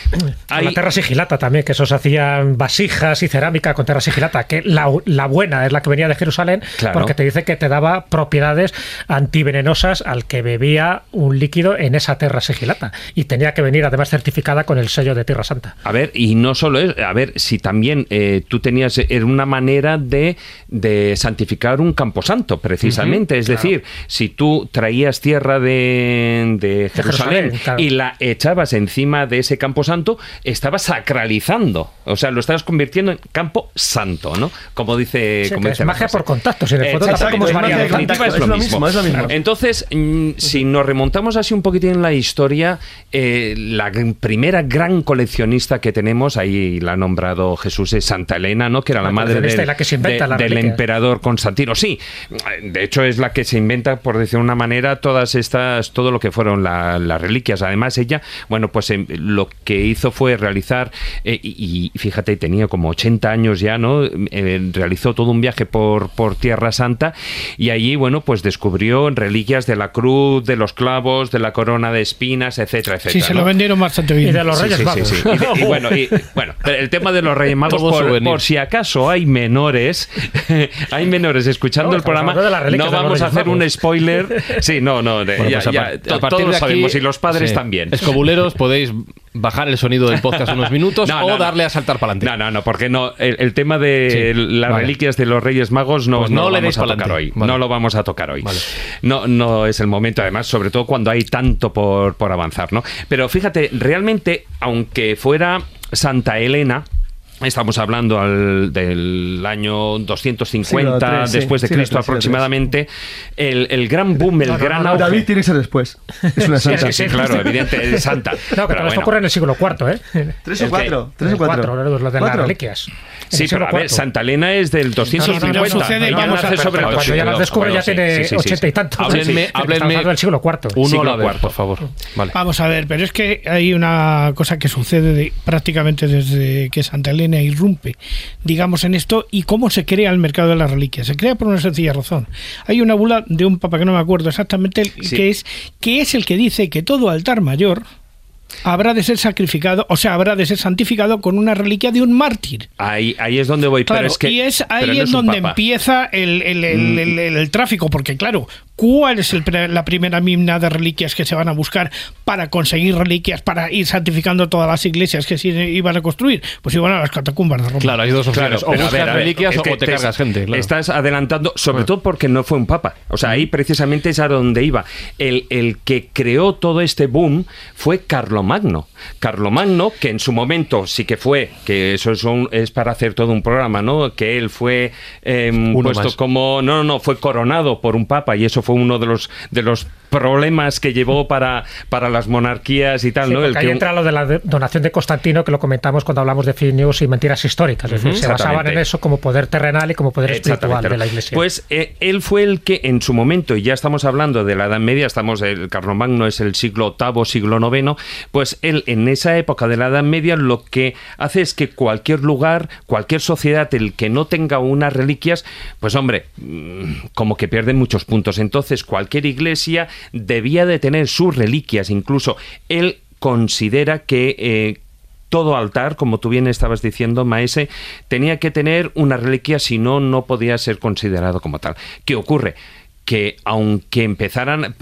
hay La terra sigilata también, que esos hacían vasijas y cerámica con terra sigilata, que la, la buena es la que venía de Jerusalén, Claro. porque te dice que te daba propiedades antivenenosas al que bebía un líquido en esa terra sigilata. Y tenía que venir además certificada con el sello de Tierra Santa. A ver, y no solo es, a ver, si también eh, tú tenías, era una manera de, de santificar un camposanto, precisamente. es decir, si tú traías tierra de, de Jerusalén, Jerusalén, claro. y la echabas encima de ese camposanto, estabas sacralizando. O sea, lo estabas convirtiendo en campo santo, ¿no? Como dice. Sí, como dice es magia por contacto, si en el fondo tampoco es de definitiva contacto, es lo es lo mismo. mismo, es lo mismo. Entonces, mm, si nos remontamos así un poquitín en la historia, eh, la primera gran coleccionista protagonista que tenemos, ahí la ha nombrado Jesús, es Santa Elena, ¿no? Que era la, La madre del, y la que se inventa de- las del reliquias. emperador Constantino. Sí, de hecho es la que se inventa, por decir de una manera, todas estas, todo lo que fueron la- las reliquias. Además, ella, bueno, pues em, lo que hizo fue realizar, eh, y, y fíjate, tenía como 80 años ya, ¿no? Eh, realizó todo un viaje por, por Tierra Santa y allí, bueno, pues descubrió reliquias de la cruz, de los clavos, de la corona de espinas, etcétera, etcétera. Sí, se lo vendieron bastante bien. Y de los Sí, Reyes sí, Magos. sí, sí. Y, de- y bueno, y- bueno, pero el tema de los Reyes Magos, por, si acaso hay menores, hay menores escuchando No, el programa, no vamos a hacer un spoiler. Sí, no, no, de- Bueno, ya- pues a ya, par- to- a partir todos lo de aquí, sabemos y los padres sí. también. Escobuleros, podéis bajar el sonido del podcast unos minutos No, o no, no. darle a saltar para No, adelante. no, no, porque no. El, el tema de Sí, las vale. reliquias de los Reyes Magos no, Pues no no lo le vamos a tocar hoy. Vale. No lo vamos a tocar hoy. Vale. No, no es el momento, además, sobre todo cuando hay tanto por, por avanzar, ¿no? Pero fíjate, realmente, aunque fuera Santa Elena. Estamos hablando al- del año 250 Siglo tres, sí, después de Cristo siglo aproximadamente. El, el gran boom, el No, gran no, no, auge. David tiene que ser después. Es una Sí, santa. sí, Sí, claro, evidente, es santa. No, que Pero todo esto bueno. ocurre en el siglo IV, ¿eh? ¿Tres o El cuatro? ¿Tres o cuatro? cuatro, lo de las ¿Cuatro? reliquias. Sí, pero a ver. Santa Elena es del 250. No, no, no, sucede, Ella vamos a- sobre Cuando ya las 200. descubre ya tiene sí, sí, sí, ochenta y sí. tantos. Háblenme, háblenme del siglo IV. Uno Siglo a la por favor. Vale. Vamos a ver, pero es que hay una cosa que sucede de- prácticamente desde que Santa Elena irrumpe, digamos, en esto y cómo se crea el mercado de las reliquias. Se crea por una sencilla razón. Hay una bula de un papa que no me acuerdo exactamente, el- Sí. que, es, que es el que dice que todo altar mayor habrá de ser sacrificado, o sea, habrá de ser santificado con una reliquia de un mártir. Ahí, ahí es donde voy. Claro, pero es que, y es ahí no es donde papa. Mm. empieza el, el- el- el- el- el tráfico, porque claro, ¿cuál es la primera mina de reliquias que se van a buscar para conseguir reliquias, para ir santificando todas las iglesias que se iban a construir? Pues iban a las catacumbas de Roma. Claro, hay dos Claro, opciones. o buscas ver, a ver, reliquias es o que te cargas gente. Claro. Estás adelantando, sobre todo porque no fue un papa. O sea, ahí precisamente es a donde iba. El, el que creó todo este boom fue Carlomagno. Carlomagno, que en su momento sí que fue, que eso es, un- es para hacer todo un programa, ¿no? Que él fue eh, Uno puesto más. como. No, no, no, fue coronado por un papa y eso fue uno de los, de los problemas que llevó para, para las monarquías y tal, Sí, ¿no? porque ahí que entra lo de la donación de Constantino, que lo comentamos cuando hablamos de fake news y mentiras históricas. Es decir, se basaban en eso como poder terrenal y como poder espiritual de la iglesia. Pues eh, él fue el que en su momento, y ya estamos hablando de la Edad Media, estamos el Carlomagno es el siglo VIII, siglo IX, pues él en esa época de la Edad Media lo que hace es que cualquier lugar, cualquier sociedad, el que no tenga unas reliquias, pues hombre, mm, como que pierden muchos puntos. Entonces cualquier iglesia debía de tener sus reliquias, incluso él considera que eh, todo altar, como tú bien estabas diciendo, Maese, tenía que tener una reliquia, si no, no podía ser considerado como tal. ¿Qué ocurre? que aunque empezaran,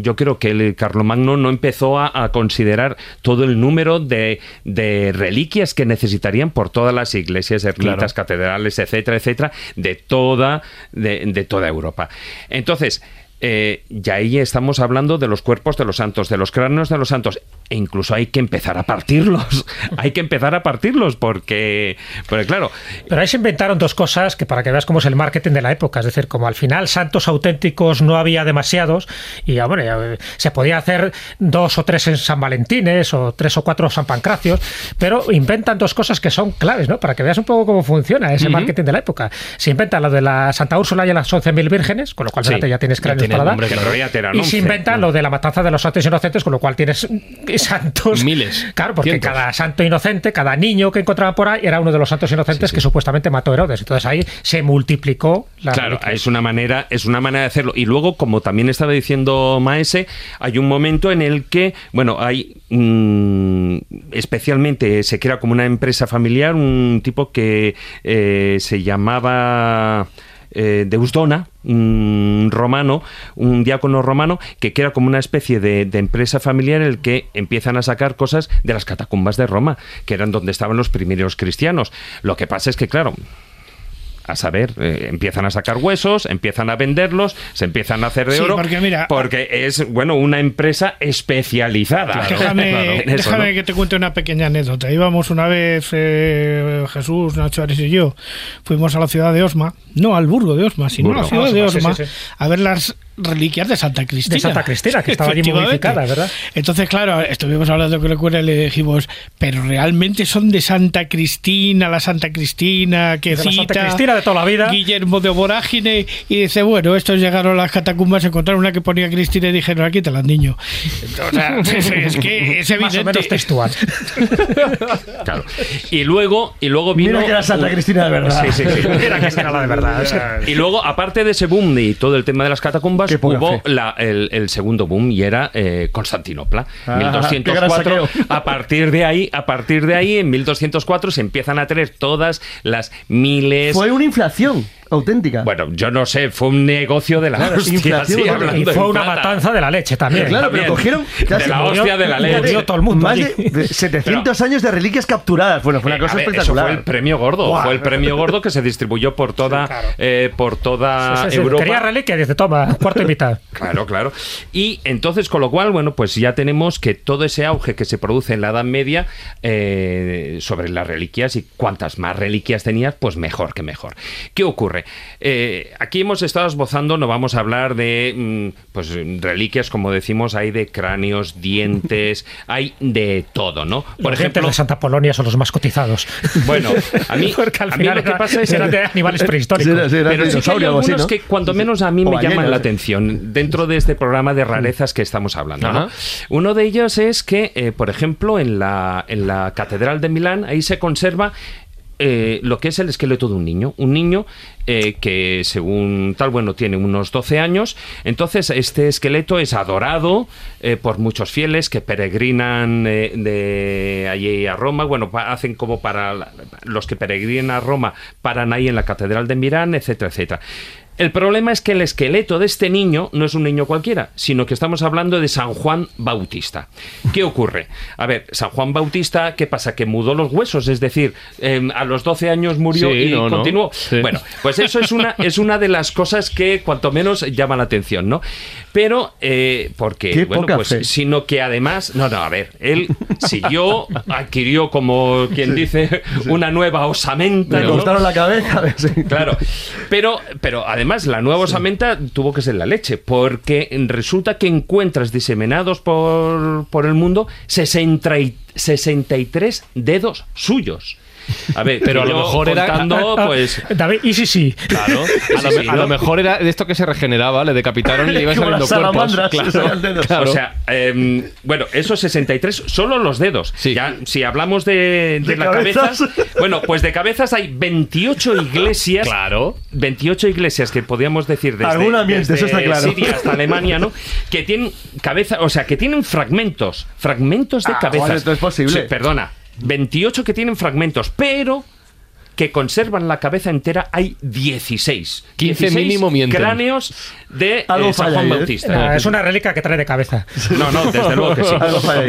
yo creo que el Carlomagno no empezó a, a considerar todo el número de, de reliquias que necesitarían por todas las iglesias, ermitas, catedrales, etcétera, etcétera, de toda, de, de toda Europa. Entonces, eh, y ahí estamos hablando de los cuerpos de los santos, de los cráneos de los santos. E incluso hay que empezar a partirlos. hay que empezar a partirlos porque, porque claro, Pero ahí se inventaron dos cosas que para que veas cómo es el marketing de la época. Es decir, como al final santos auténticos no había demasiados y bueno, ya, se podía hacer dos o tres en San Valentines o tres o cuatro San Pancracios, pero inventan dos cosas que son claves, ¿no? Para que veas un poco cómo funciona ese marketing de la época. Se inventa lo de la Santa Úrsula y las 11.000 vírgenes, con lo cual Sí, ya tienes cráneos Y se 11, inventa ¿no? lo de la matanza de los santos inocentes, con lo cual tienes santos. Miles, Claro, porque cientos. cada santo inocente, cada niño que encontraba por ahí era uno de los santos inocentes que supuestamente mató Herodes. Entonces ahí se multiplicó la Claro, es una manera, es una manera de hacerlo. Y luego, como también estaba diciendo Maese, hay un momento en el que, bueno, hay mm, especialmente se crea como una empresa familiar un tipo que eh, se llamaba eh, Deusdona, un romano, un diácono romano, que crea como una especie de, de empresa familiar en el que empiezan a sacar cosas de las catacumbas de Roma, que eran donde estaban los primeros cristianos. Lo que pasa es que, claro, a saber, eh, empiezan a sacar huesos, empiezan a venderlos, se empiezan a hacer de Sí, oro, porque mira- porque es, bueno, una empresa especializada. Déjame, Claro, en eso, déjame ¿no? que te cuente una pequeña anécdota. Íbamos una vez, eh, Jesús, Nacho Ares y yo, fuimos a la ciudad de Osma, no al burgo de Osma, sino a la ciudad de Osma, sí, Osma, sí, sí. a ver las reliquias de Santa Cristina. De Santa Cristina, que estaba allí momificada, ¿verdad? Entonces, claro, estuvimos hablando con el cura y le dijimos, pero realmente son de Santa Cristina, la Santa Cristina que De la cita Santa Cristina de toda la vida. Guillermo de Vorágine y dice, bueno, estos llegaron a las catacumbas, encontraron una que ponía Cristina y dijeron, aquí te la niño. O sea, es, es que es Más o evidente. menos textual. Claro. Y luego, y luego vino. Mira que era Santa Cristina de verdad. Sí, sí, sí. Mira que será la de verdad. Y luego, aparte de ese boom y todo el tema de las catacumbas, Hubo la- el, el segundo boom y era eh, Constantinopla. Ah, qué gran 1204. saqueo. A partir de ahí, a partir de ahí, en 1204 se empiezan a tener todas las miles. Fue una inflación auténtica. Bueno, yo no sé, fue un negocio de la Claro, hostia, sí, y fue una plata. matanza de la leche también. claro, pero también. cogieron De casi la murió- hostia de la murió leche. todo el mundo Más de, de 700 años de reliquias capturadas. Bueno, fue una Eh, cosa ver, eso espectacular. fue el premio gordo, fue el premio gordo que se distribuyó por toda, claro. eh, por toda Sí, sí, sí. Europa. Quería reliquia, dice, toma, cuarto y mitad. Claro, claro. Y entonces, con lo cual, bueno, pues ya tenemos que todo ese auge que se produce en la Edad Media eh, sobre las reliquias y cuantas más reliquias tenías, pues mejor que mejor. ¿Qué ocurre? Eh, aquí hemos estado esbozando, no vamos a hablar de mm, pues reliquias, como decimos, hay de cráneos, dientes, hay de todo, ¿no? Por Los ejemplo, de Santa Polonia son los más cotizados. bueno, a mí, Porque al a mí final lo que pasa es eran de animales prehistóricos. Era- era pero sí que hay algo así, algunos ¿no? que cuando menos a mí O me llaman la sí. atención dentro de este programa de rarezas que estamos hablando. ¿no? Uno de ellos es que, eh, por ejemplo, en la, en la Catedral de Milán, ahí se conserva eh, lo que es el esqueleto de un niño. Un niño eh, que, según tal, bueno, tiene unos 12 años. Entonces, este esqueleto es adorado eh, por muchos fieles que peregrinan de allí a Roma. Bueno, hacen como para los que peregrinan a Roma, paran ahí en la Catedral de Milán, etcétera, etcétera. El problema es que el esqueleto de este niño no es un niño cualquiera, sino que estamos hablando de San Juan Bautista. ¿Qué ocurre? A ver, San Juan Bautista, ¿qué pasa? Que mudó los huesos, es decir, em, a los 12 años murió Sí, y no, no. continuó. Sí. Bueno, pues eso es una, es una de las cosas que cuanto menos llama la atención, ¿no? Pero, eh, porque, Qué bueno, pues, fe. sino que además, no, no, a ver, él siguió, adquirió, como quien dice, una nueva osamenta. Me ¿no? cortaron la cabeza. sí. Claro, pero, pero además la nueva osamenta tuvo que ser la leche, porque resulta que encuentras diseminados por, por el mundo 60 y- 63 dedos suyos. A ver, Pero a lo mejor era- contando, Ah, pues... David, y sí, sí. Claro, a, Sí, lo, sí, a ¿no? lo mejor era de esto que se regeneraba, le decapitaron y le Como saliendo cuerpos. dedos. claro. O sea, em, bueno, esos 63, solo los dedos. Sí. Ya, si hablamos de, de De la cabeza, cabezas. bueno, pues de cabezas hay 28 iglesias. Claro. 28 iglesias que podíamos decir desde, Alguna miente, desde eso está claro. Siria hasta Alemania, ¿no? Que tienen cabeza, o sea, que tienen fragmentos, fragmentos de Ah, cabezas. joder, esto es posible. Sí, perdona, 28 que tienen fragmentos, pero que conservan la cabeza entera hay 16. 15 mínimo mienten. cráneos de eh, San Juan ahí, ¿eh? Bautista. Nah, es una reliquia que trae de cabeza. No, no, desde luego que sí.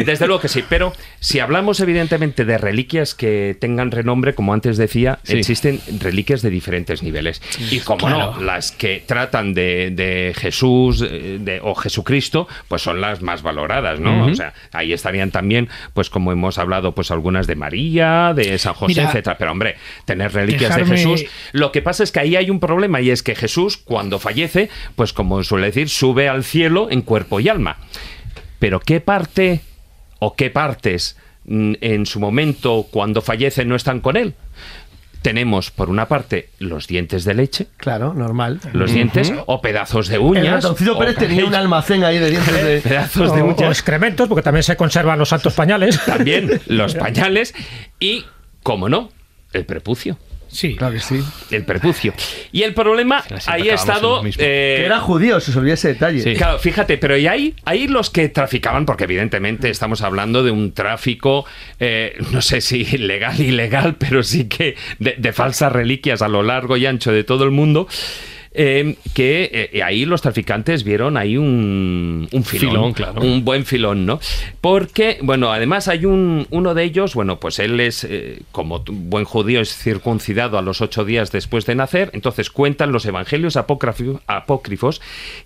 Desde luego que sí. Pero si hablamos evidentemente de reliquias que tengan renombre, como antes decía, Sí. existen reliquias de diferentes niveles. Y como no, las que tratan de, de Jesús eh, de- o Jesucristo, pues son las más valoradas, ¿no? O sea, ahí estarían también, pues como hemos hablado, pues algunas de María, de San José, Mira, etcétera. Pero hombre, tener reliquias de Jesús. Lo que pasa es que ahí hay un problema y es que Jesús, cuando fallece, pues como suele decir, sube al cielo en cuerpo y alma. Pero ¿qué parte o qué partes mm, en su momento cuando fallece no están con él? Tenemos, por una parte, los dientes de leche, Claro, normal. los dientes o pedazos de uñas. El ratoncito Pérez tenía un almacén ahí de dientes de... pedazos de O, o uñas. excrementos, porque también se conservan los santos pañales. También los pañales y, como no, el prepucio. Sí. Claro que sí. El prepucio. Y el problema ahí ha estado. eh, Que era judío, se os olvidó ese detalle. Sí. Claro, fíjate, pero y ahí, ahí los que traficaban, porque evidentemente estamos hablando de un tráfico, eh, no sé si legal, ilegal, pero sí que de, de falsas reliquias a lo largo y ancho de todo el mundo. Eh, que eh, ahí los traficantes vieron ahí un, un filón, Filón, claro. un buen filón, ¿no? Porque, bueno, además hay un, uno de ellos, bueno, pues él es, eh, como buen judío, es circuncidado a los ocho días después de nacer, entonces cuentan los evangelios apócrifo- apócrifos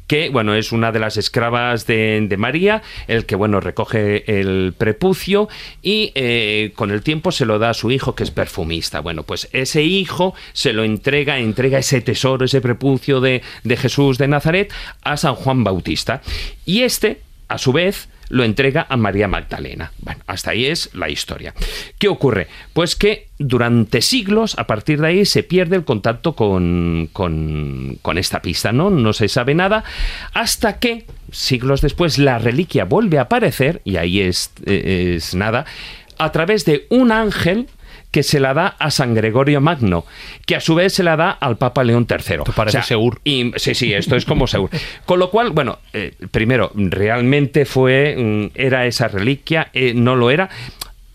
que, bueno, es una de las esclavas de, de María, el que, bueno, recoge el prepucio y eh, con el tiempo se lo da a su hijo, que es perfumista. Bueno, pues ese hijo se lo entrega, entrega ese tesoro, ese prepucio de Jesús de Nazaret a San Juan Bautista. Y este, a su vez, lo entrega a María Magdalena. Bueno, hasta ahí es la historia. ¿Qué ocurre? Pues que durante siglos, a partir de ahí, se pierde el contacto con, con, con esta pista, ¿no? No se sabe nada, hasta que, siglos después, la reliquia vuelve a aparecer, y ahí es, eh, es nada, a través de un ángel que se la da a San Gregorio Magno, que a su vez se la da al Papa León III. Esto parece Segur. Y, sí, sí, esto es como Segur. Con lo cual, bueno, eh, primero, realmente fue, mm, era esa reliquia, eh, no lo era.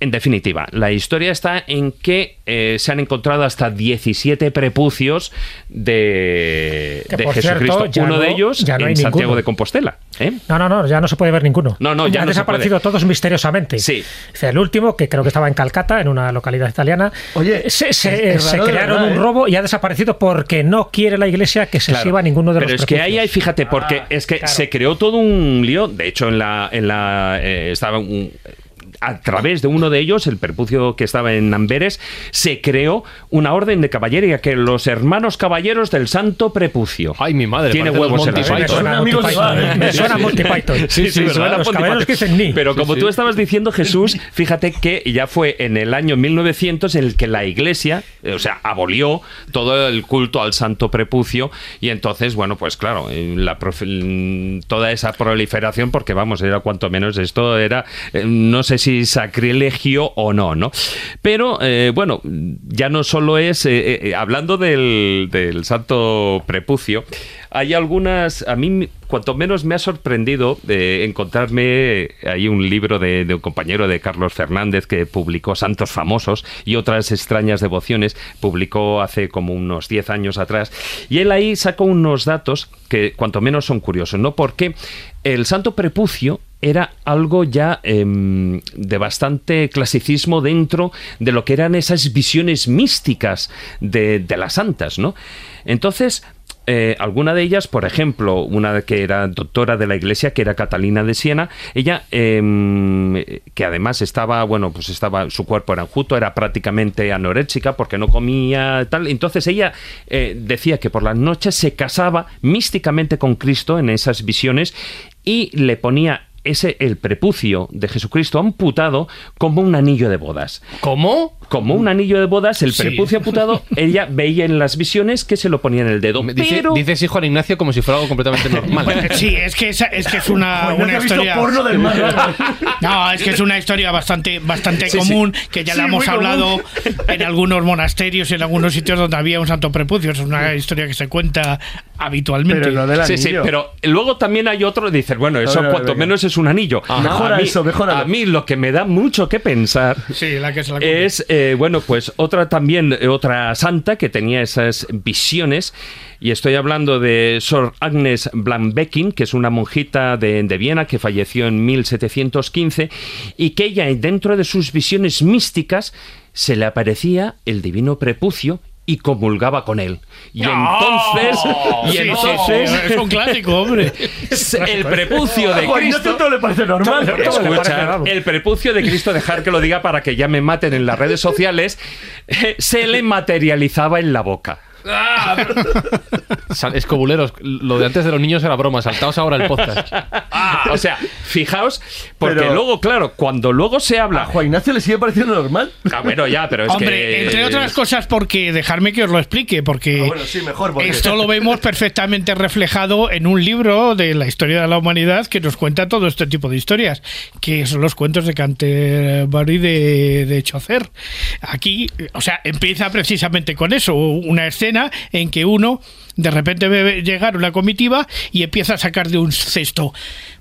En definitiva, la historia está en que eh, se han encontrado hasta 17 prepucios de, Que, de Jesucristo. cierto, Uno no- de ellos ya no hay en Santiago ninguno. de Compostela. ¿eh? No, no, no, ya no se puede ver ninguno. No, no, ya han no se desaparecido puede. todos misteriosamente. Sí. El último, que creo que estaba en Calcata, en una localidad italiana, Oye, se, se- es- es se raro de crearon verdad, un ¿eh? robo y ha desaparecido porque no quiere la iglesia que se Claro. exhiba ninguno de Pero los es que ahí prepucios. hay, fíjate, porque es que claro. se creó todo un lío. De hecho, en la, en la eh, estaba un- a través de uno de ellos, el perpucio que estaba en Amberes, se creó una orden de caballería que los hermanos caballeros del Santo Prepucio. Ay, mi madre. Tiene huevos asunto. Me suena Monty Python. Sí, suena sí. Monty Python. Sí, sí, ¿verdad? suena Los Monty caballeros que Python. dicen ni. Pero como sí. tú estabas diciendo, Jesús, fíjate que ya fue en el año 1900 en el que la Iglesia, eh, o sea, abolió todo el culto al Santo Prepucio y entonces, bueno, pues claro, eh, la profe- mm, toda esa proliferación, porque vamos, era cuanto menos esto era, eh, no sé si sacrilegio o no, ¿no? Pero eh, bueno, ya no solo es, eh, eh, hablando del, del Santo Prepucio, hay algunas, a mí cuanto menos me ha sorprendido encontrarme ahí un libro de, de un compañero de Carlos Fernández que publicó Santos Famosos y otras extrañas devociones, publicó hace como unos 10 años atrás, y él ahí sacó unos datos que cuanto menos son curiosos, ¿no? Porque el Santo Prepucio era algo ya em, de bastante clasicismo dentro de lo que eran esas visiones místicas de, las santas, ¿no? Entonces, eh, alguna de ellas, por ejemplo, una que era doctora de la iglesia, que era Catalina de Siena, ella, em, que además estaba, bueno, pues estaba, su cuerpo era enjuto, era prácticamente anoréxica porque no comía tal. Entonces ella eh, decía que por las noches se casaba místicamente con Cristo en esas visiones y le ponía ese el prepucio de Jesucristo amputado como un anillo de bodas. ¿Cómo? Como un anillo de bodas, el Sí. prepucio amputado, ella veía en las visiones que se lo ponía en el dedo. Dice, pero dices hijo Juan Ignacio como si fuera algo completamente normal. Sí, es que, es, que es una, una historia. porno del. No, es que es una historia bastante, bastante Sí, común, que ya Sí, la hemos hablado en algunos monasterios, en algunos sitios donde había un santo prepucio. Es una historia que se cuenta habitualmente. Pero lo del Sí, sí, pero luego también hay otro, dices, bueno, eso ver, a ver, cuanto menos es un anillo. Mejora a mí, eso, mejóralo. A mí lo que me da mucho que pensar Sí, la que se la cuenta. es, eh, bueno, pues otra también, eh, otra santa que tenía esas visiones, y estoy hablando de Sor Agnes Blanbeckin, que es una monjita de, de Viena que falleció en 1715, y que ella, dentro de sus visiones místicas, se le aparecía el divino prepucio y comulgaba con él. Y entonces, y sí, entonces sí, es un clásico, hombre. el prepucio de Cristo todo le parece normal. Escucha, el prepucio de Cristo, dejar que lo diga para que ya me maten en las redes sociales, se le materializaba en la boca. Sal- Escobuleros, lo de antes de los niños era broma, saltaos ahora el podcast. O sea, fijaos, porque Pero- luego, claro, cuando luego se ¿A habla. Juan Ignacio le sigue pareciendo normal? Ah, bueno, ya, pero es Hombre, que. entre otras cosas, porque dejarme que os lo explique, porque Ah, bueno, sí, mejor. Porque... esto lo vemos perfectamente reflejado en un libro de la historia de la humanidad que nos cuenta todo este tipo de historias, que son los cuentos de Canterbury de, de Chaucer. Aquí, o sea, empieza precisamente con eso, una escena en que uno de repente ve llegar una comitiva y empieza a sacar de un cesto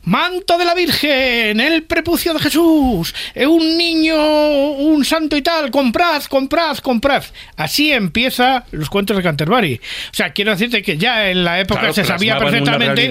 manto de la Virgen, el prepucio de Jesús, eh, un niño, un santo y tal, comprad, comprad, comprad. Así empieza los cuentos de Canterbury. O sea, quiero decirte que ya en la época Claro, se sabía perfectamente.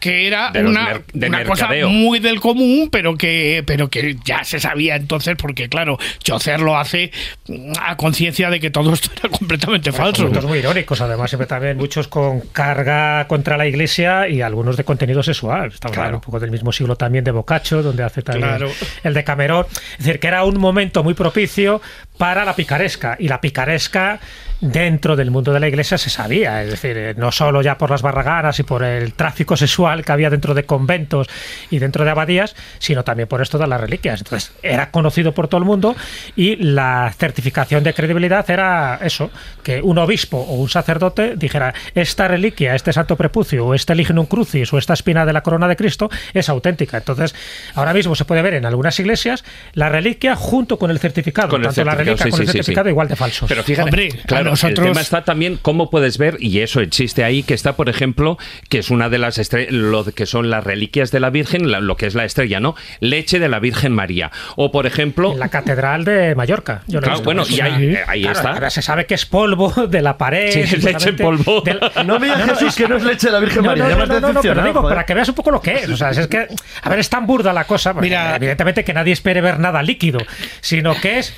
Que era De una, de una cosa muy del común, pero que, pero que ya se sabía entonces, porque claro, Chocer lo hace mm, a conciencia de que todo esto era completamente falso. Son muy irónicos, además, siempre también muchos con carga contra la iglesia y algunos de contenido sexual. Estamos Claro. hablando un poco del mismo siglo también de Boccaccio, donde hace también Claro. el de Camerón. Es decir, que era un momento muy propicio para la picaresca. Y la picaresca dentro del mundo de la iglesia se sabía. Es decir, eh, no solo ya por las barraganas y por el tráfico sexual que había dentro de conventos y dentro de abadías, sino también por esto de las reliquias. Entonces, era conocido por todo el mundo y la certificación de credibilidad era eso, que un obispo o un sacerdote dijera, esta reliquia, este santo prepucio, o este lignum crucis, o esta espina de la corona de Cristo, es auténtica. Entonces, ahora mismo se puede ver en algunas iglesias la reliquia junto con el certificado. Con el tanto la reliquia sí, con el sí, sí, sí. certificado igual de falsos. Pero fíjate, Hombre, claro, nosotros- el tema está también cómo puedes ver, y eso existe ahí, que está, por ejemplo, que es una de las estrellas, lo que son las reliquias de la Virgen, la- lo que es la estrella, ¿no? Leche de la Virgen María. O, por ejemplo, en la catedral de Mallorca. Yo Claro, bueno, y ahí, eh, ahí Claro, está. Ahora se sabe que es polvo de la pared. Sí, es leche en polvo. del- No me digas, No, no, Jesús, es- que no es leche de la Virgen No, María. no, no, no, no, pero digo, para que veas un poco lo que es. O sea, es que, a ver, es tan burda la cosa. Mira- evidentemente que nadie espere ver nada líquido, sino que es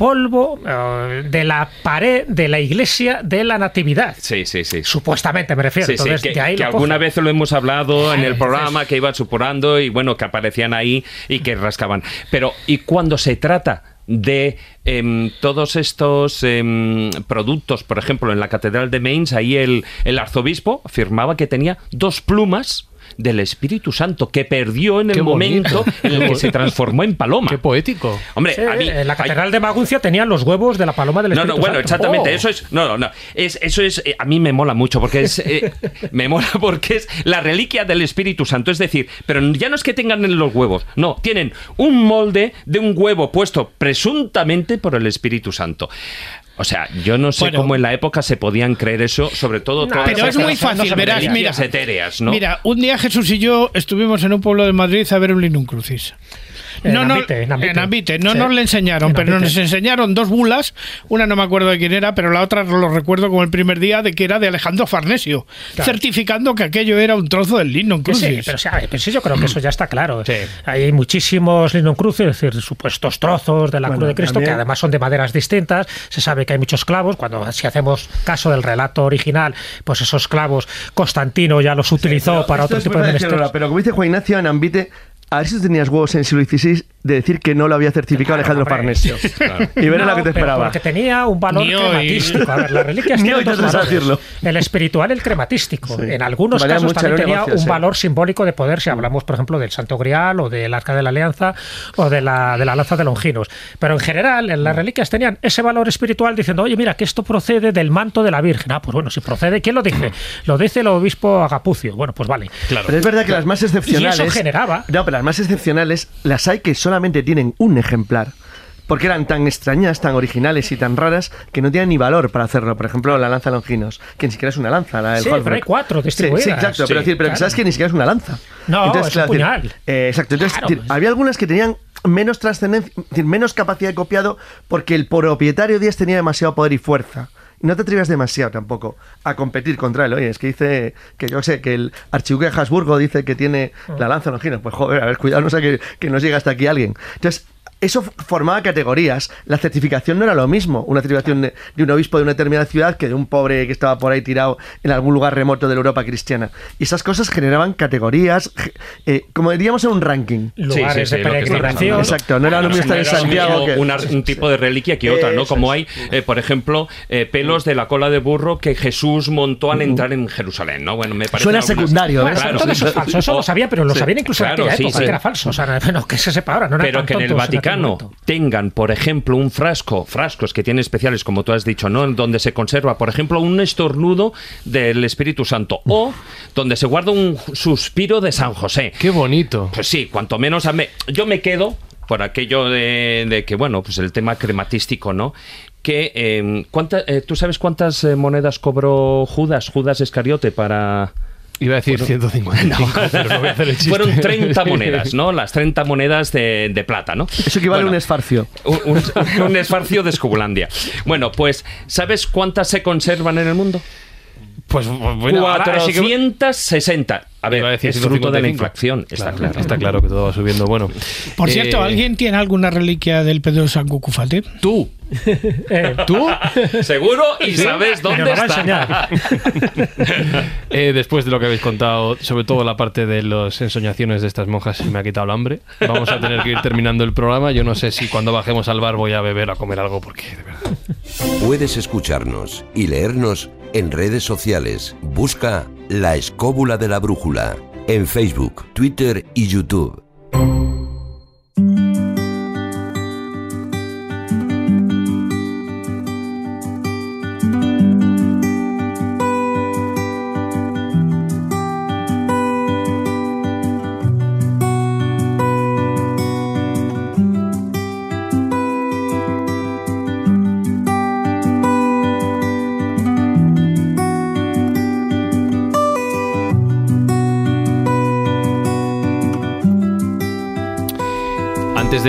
polvo eh, de la pared de la iglesia de la Natividad. Sí, sí, sí. Supuestamente me refiero. Sí, que, de ahí que lo alguna vez lo hemos hablado en el programa, que iban supurando y bueno, que aparecían ahí y que rascaban. Pero, ¿y cuando se trata de em, todos estos em, productos, por ejemplo, en la Catedral de Mainz, ahí el, el arzobispo afirmaba que tenía dos plumas del Espíritu Santo que perdió en el bonito. momento en el que se transformó en paloma. Qué poético. Hombre, Sí, a mí en la hay- catedral de Maguncia tenían los huevos de la paloma del no, Espíritu no, bueno, Santo. exactamente. Oh. Eso es. No, no, no. Es, eso es. eh, a mí me mola mucho porque es. eh, me mola porque es la reliquia del Espíritu Santo. Es decir, pero ya no es que tengan en los huevos. No, tienen un molde de un huevo puesto presuntamente por el Espíritu Santo. O sea, yo no sé Bueno. cómo en la época se podían creer eso, sobre todo todas Pero es muy fácil, verás, mira. etéreas, ¿no? Mira, un día Jesús y yo estuvimos en un pueblo de Madrid a ver un Linum Crucis. En no, no, Ambite, en Ambite. en Ambite. No Sí. nos le enseñaron, En pero Ambite. nos enseñaron dos bulas. Una no me acuerdo de quién era, pero la otra lo recuerdo como el primer día de que era de Alejandro Farnesio, Claro. certificando que aquello era un trozo del Que Crucis. Sí, pero, sí, pero yo creo que eso ya está claro. Sí. Hay muchísimos Linum Crucis, es decir, supuestos trozos de la Bueno, cruz de Cristo, también- que además son de maderas distintas. Se sabe que hay muchos clavos. Cuando si hacemos caso del relato original, pues esos clavos Constantino ya los utilizó para otro tipo de menesteres. Pero como dice Juan Ignacio en Ambite, a ver si tú tenías huevos en el siglo XVI de decir que no lo había certificado Alejandro. Farnesio. Y verás No, lo que te esperaba. Porque tenía un valor Ni hoy. crematístico. A ver, las reliquias tienen dos valores. El espiritual y el crematístico. Sí. En algunos Valía casos también tenía negocio, un sí. valor simbólico de poder, si hablamos, por ejemplo, del Santo Grial o del Arca de la Alianza o de la, de la Lanza de Longinos. Pero en general, en las reliquias tenían ese valor espiritual diciendo, oye, mira, que esto procede del manto de la Virgen. Ah, pues bueno, si procede, ¿quién lo dice? Lo dice el obispo Agapucio. Bueno, pues vale. Pero es verdad que las más excepcionales. Y eso generaba- No, pero las más excepcionales las hay que solamente tienen un ejemplar. Porque eran tan extrañas, tan originales y tan raras que no tienen ni valor para hacerlo. Por ejemplo, la lanza Longinos, que ni siquiera es una lanza. La del Sí, pero hay cuatro distribuidas. Sí, exacto. Sí, pero decir, pero claro. sabes que ni siquiera es una lanza. No, es un decir, puñal. eh, exacto. Entonces, Claro, decir, pues. había algunas que tenían menos trascendencia, es decir, menos capacidad de copiado porque el propietario Díaz tenía demasiado poder y fuerza. No te atrevías demasiado tampoco a competir contra él. Oye, es que dice que yo sé que el archiduque de Habsburgo dice que tiene la lanza longinos. Pues joder, a ver, cuidado, no sé que, que nos llegue hasta aquí alguien. Entonces, eso formaba categorías. La certificación no era lo mismo. Una certificación de, de un obispo de una determinada ciudad que de un pobre que estaba por ahí tirado en algún lugar remoto de la Europa cristiana. Y esas cosas generaban categorías, eh, como diríamos en un ranking. Lugares sí, de lo que está peregrinación. Exacto, no era lo mismo estar en era Santiago que- una- un tipo de reliquia que otra, ¿no? Como hay, eh, por ejemplo, eh, pelos de la cola de burro que Jesús montó al entrar en Jerusalén, ¿no? Bueno, me parece Suena secundario, ¿eh? Bueno, todo eso es falso, eso lo sabían, pero lo Sí. sabían incluso Claro, en aquella sí, época, sí. que era falso. O sea, no, que se sepa ahora, no eran pero tan que en el Vaticano momento. tengan, por ejemplo, un frasco, frascos que tienen especiales, como tú has dicho, ¿no? En donde se conserva, por ejemplo, un estornudo del Espíritu Santo o donde se guarda un suspiro de San José. Qué bonito. Pues sí, cuanto menos a me- yo me quedo por aquello de, de que, bueno, pues el tema crematístico, ¿no? Que, eh, ¿cuánta- eh, ¿tú sabes cuántas eh, monedas cobró Judas, Judas Iscariote para... Iba a decir 155, pero no voy a hacer el chiste. Fueron 30 monedas, ¿no? Las 30 monedas de, de plata, ¿no? Eso equivale a un esfarcio. un, un- un esfarcio de Escobulandia. Bueno, pues, ¿sabes cuántas se conservan en el mundo? Pues bueno, sí que- 460. A ver, Iba a decir es fruto de la 155. inflación, está claro. Está claro que todo va subiendo. Bueno. Por eh, cierto, ¿alguien tiene alguna reliquia del Pedro San Cucufate? Tú. Eh, ¿Tú? Seguro y sabes dónde lo va a está. Eh, después de lo que habéis contado, sobre todo la parte de las ensoñaciones de estas monjas, se me ha quitado el hambre. Vamos a tener que ir terminando el programa. Yo no sé si cuando bajemos al bar voy a beber o a comer algo, porque de verdad. Puedes escucharnos y leernos en redes sociales. Busca La Escóbula de la Brújula en Facebook, Twitter y YouTube.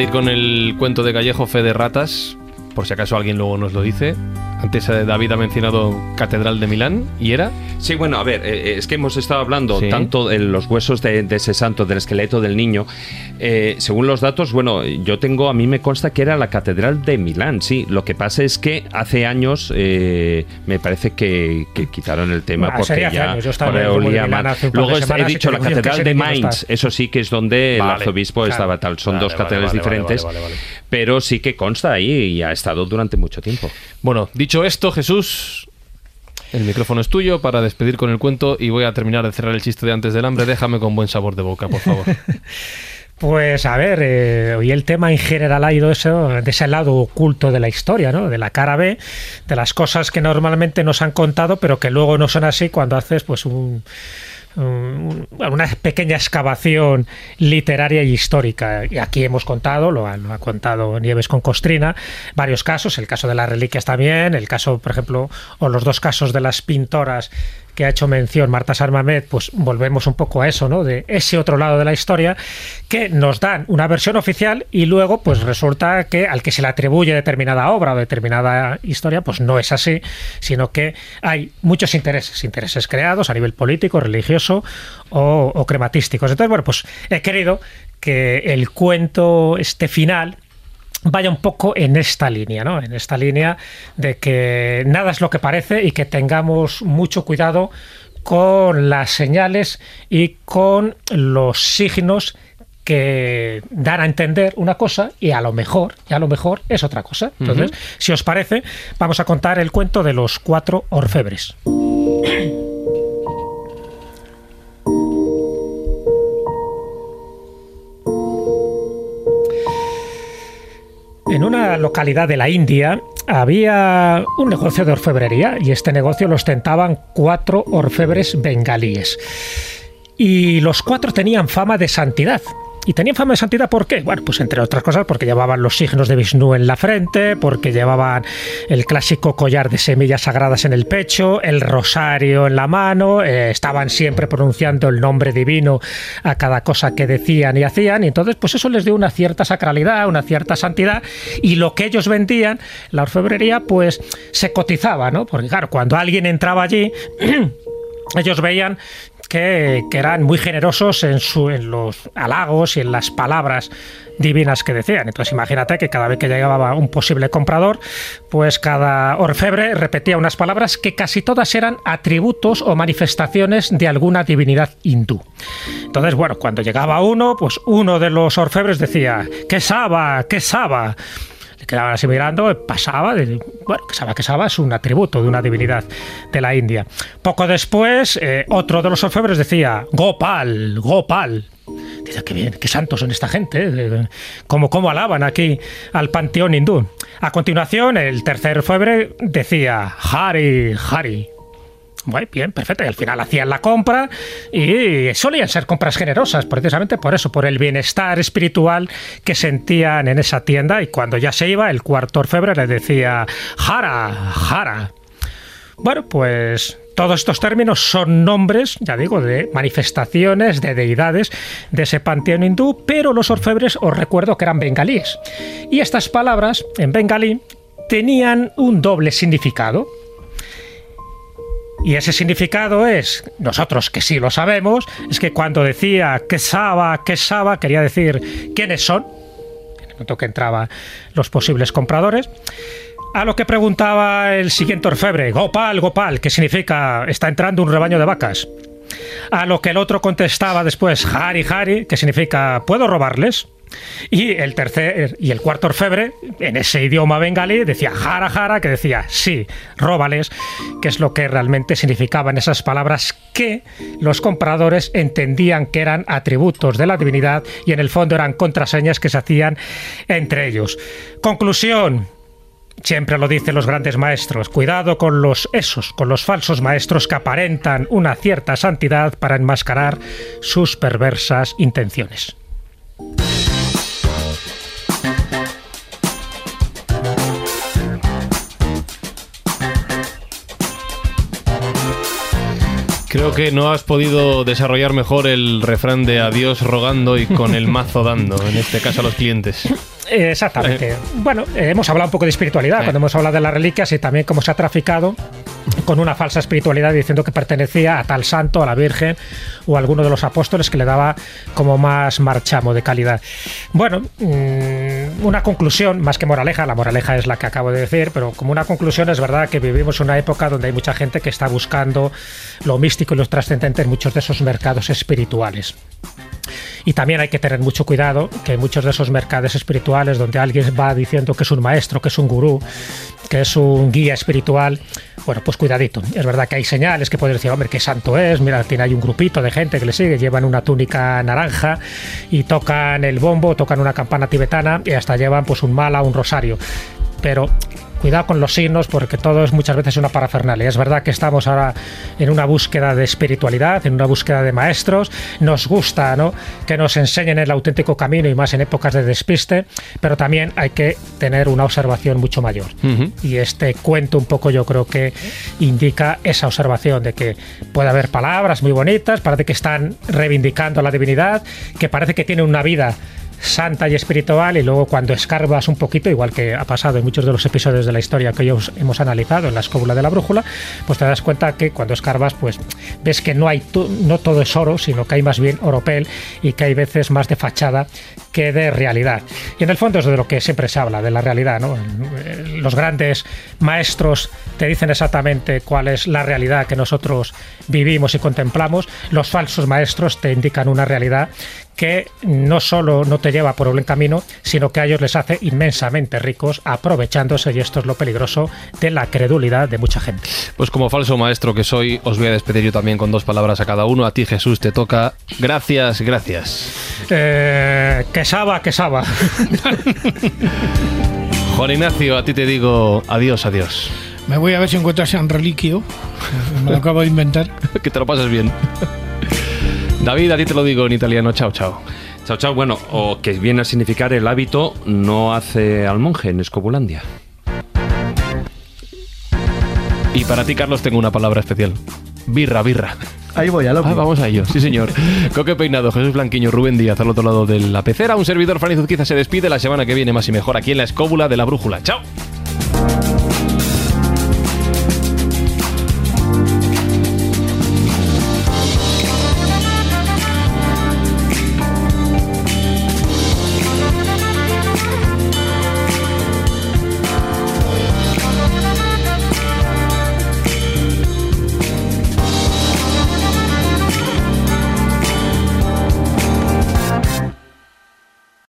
Ir con el cuento de Callejo Fe de Ratas, por si acaso alguien luego nos lo dice, antes eh, David ha mencionado Catedral de Milán y era Sí, bueno, a ver, eh, es que hemos estado hablando Sí. tanto de los huesos de, de ese santo, del esqueleto del niño. Eh, según los datos, bueno, yo tengo, a mí me consta que era la Catedral de Milán, sí. Lo que pasa es que hace años eh, me parece que, que quitaron el tema Ah, porque ya años, yo estaba el olía mal. Luego he dicho la Catedral de. Mainz, eso sí que es donde el Vale, arzobispo claro. estaba tal. Son Vale, dos vale, catedrales vale, vale, diferentes, vale, vale, vale. pero sí que consta ahí y ha estado durante mucho tiempo. Bueno, dicho esto, Jesús, el micrófono es tuyo para despedir con el cuento y voy a terminar de cerrar el chiste de antes del hambre. Déjame con buen sabor de boca, por favor. Pues a ver, eh, hoy el tema en general ha ido de ese lado oculto de la historia, ¿no? De la cara B, de las cosas que normalmente nos han contado, pero que luego no son así cuando haces pues un, un- una pequeña excavación literaria y histórica. Y aquí hemos contado, lo ha, lo ha contado Nieves con Costrina, varios casos, el caso de las reliquias también, el caso, por ejemplo, o los dos casos de las pintoras que ha hecho mención Marta Sarmamed, pues volvemos un poco a eso, ¿no? De ese otro lado de la historia, que nos dan una versión oficial y luego, pues resulta que al que se le atribuye determinada obra o determinada historia, pues no es así, sino que hay muchos intereses, intereses creados a nivel político, religioso o, o crematísticos. Entonces, bueno, pues he querido que el cuento, este final, vaya un poco en esta línea, ¿no? En esta línea de que nada es lo que parece y que tengamos mucho cuidado con las señales y con los signos que dan a entender una cosa y a lo mejor, y a lo mejor es otra cosa. Entonces, si os parece, vamos a contar el cuento de los cuatro orfebres. En una localidad de la India había un negocio de orfebrería y este negocio lo ostentaban cuatro orfebres bengalíes. Y los cuatro tenían fama de santidad. ¿Y tenían fama de santidad por qué? Bueno, pues entre otras cosas porque llevaban los signos de Vishnu en la frente, porque llevaban el clásico collar de semillas sagradas en el pecho, el rosario en la mano, eh, estaban siempre pronunciando el nombre divino a cada cosa que decían y hacían, y entonces pues eso les dio una cierta sacralidad, una cierta santidad, y lo que ellos vendían, la orfebrería, pues se cotizaba, ¿no? Porque claro, cuando alguien entraba allí, ellos veían que, eran muy generosos en, su, en los halagos y en las palabras divinas que decían. Entonces imagínate que cada vez que llegaba un posible comprador, pues cada orfebre repetía unas palabras que casi todas eran atributos o manifestaciones de alguna divinidad hindú. Entonces, bueno, cuando llegaba uno, pues uno de los orfebres decía, ¡que saba! ¡que saba! Le quedaban así mirando, pasaba, de, bueno, que Saba es un atributo de una divinidad de la India. Poco después, eh, otro de los orfebres decía, Gopal, Gopal. Dice, qué bien, qué santos son esta gente, eh, cómo alaban aquí al panteón hindú. A continuación, el tercer orfebre decía, Hari, Hari. Bueno, bien, perfecto. Y al final hacían la compra y solían ser compras generosas, precisamente por eso, por el bienestar espiritual que sentían en esa tienda. Y cuando ya se iba, el cuarto orfebre le decía, Jara, Jara. Bueno, pues todos estos términos son nombres, ya digo, de manifestaciones, de deidades de ese panteón hindú, pero los orfebres os recuerdo que eran bengalíes. Y estas palabras en bengalí tenían un doble significado. Y ese significado es, nosotros que sí lo sabemos, es que cuando decía que Saba, que Saba, quería decir quiénes son, en el momento que entraban los posibles compradores. A lo que preguntaba el siguiente orfebre, Gopal, Gopal, que significa está entrando un rebaño de vacas. A lo que el otro contestaba después, Hari, Hari, que significa ¿puedo robarles? Y el tercer y el cuarto orfebre, en ese idioma bengalí, decía jara jara, que decía sí, róbales, que es lo que realmente significaban esas palabras que los compradores entendían que eran atributos de la divinidad y en el fondo eran contraseñas que se hacían entre ellos. Conclusión. Siempre lo dicen los grandes maestros, cuidado con los esos, con los falsos maestros que aparentan una cierta santidad para enmascarar sus perversas intenciones. Creo que no has podido desarrollar mejor el refrán de adiós rogando y con el mazo dando, en este caso a los clientes. Exactamente. Bueno, eh, hemos hablado un poco de espiritualidad Sí. cuando hemos hablado de las reliquias y también cómo se ha traficado con una falsa espiritualidad diciendo que pertenecía a tal santo, a la Virgen o a alguno de los apóstoles que le daba como más marchamo de calidad. Bueno, mm, una conclusión, más que moraleja, la moraleja es la que acabo de decir, pero como una conclusión es verdad que vivimos una época donde hay mucha gente que está buscando lo místico y lo trascendente en muchos de esos mercados espirituales. Y también hay que tener mucho cuidado que muchos de esos mercados espirituales donde alguien va diciendo que es un maestro, que es un gurú, que es un guía espiritual, bueno, pues cuidadito. Es verdad que hay señales que pueden decir, hombre, qué santo es, mira, tiene ahí un grupito de gente que le sigue, llevan una túnica naranja y tocan el bombo, tocan una campana tibetana y hasta llevan pues un mala, un rosario. Pero cuidado con los signos porque todo es muchas veces una parafernalia. Es verdad que estamos ahora en una búsqueda de espiritualidad, en una búsqueda de maestros. Nos gusta ¿no? que nos enseñen el auténtico camino y más en épocas de despiste, pero también hay que tener una observación mucho mayor. Y este cuento un poco yo creo que indica esa observación de que puede haber palabras muy bonitas, parece que están reivindicando a la divinidad, que parece que tiene una vida santa y espiritual y luego cuando escarbas un poquito, igual que ha pasado en muchos de los episodios de la historia que ellos hemos analizado en la escóbula de la brújula, pues te das cuenta que cuando escarbas pues ves que no hay no todo es oro, sino que hay más bien oropel y que hay veces más de fachada que de realidad. Y en el fondo es de lo que siempre se habla, de la realidad, Los grandes maestros te dicen exactamente cuál es la realidad que nosotros vivimos y contemplamos, los falsos maestros te indican una realidad que no solo no te lleva por el buen camino, sino que a ellos les hace inmensamente ricos, aprovechándose, y esto es lo peligroso, de la credulidad de mucha gente. Pues como falso maestro que soy, os voy a despedir yo también con dos palabras a cada uno. A ti, Jesús, te toca. Gracias, gracias. Eh, que saba, que saba. Juan Ignacio, a ti te digo adiós, adiós. Me voy a ver si encuentro ese reliquio. Me lo acabo de inventar. que te lo pases bien. David, a ti te lo digo en italiano. Chao, chao. Chao, chao. Bueno, o que viene a significar el hábito no hace al monje en Escobulandia. Y para ti, Carlos, tengo una palabra especial. Birra, birra. Ahí voy, a lo Ah, vamos a ello, sí señor. Coque Peinado, Jesús Blanquiño, Rubén Díaz al otro lado de la pecera. Un servidor Fanny Zuzquiza se despide la semana que viene más y mejor aquí en la escóbula de la brújula. ¡Chao!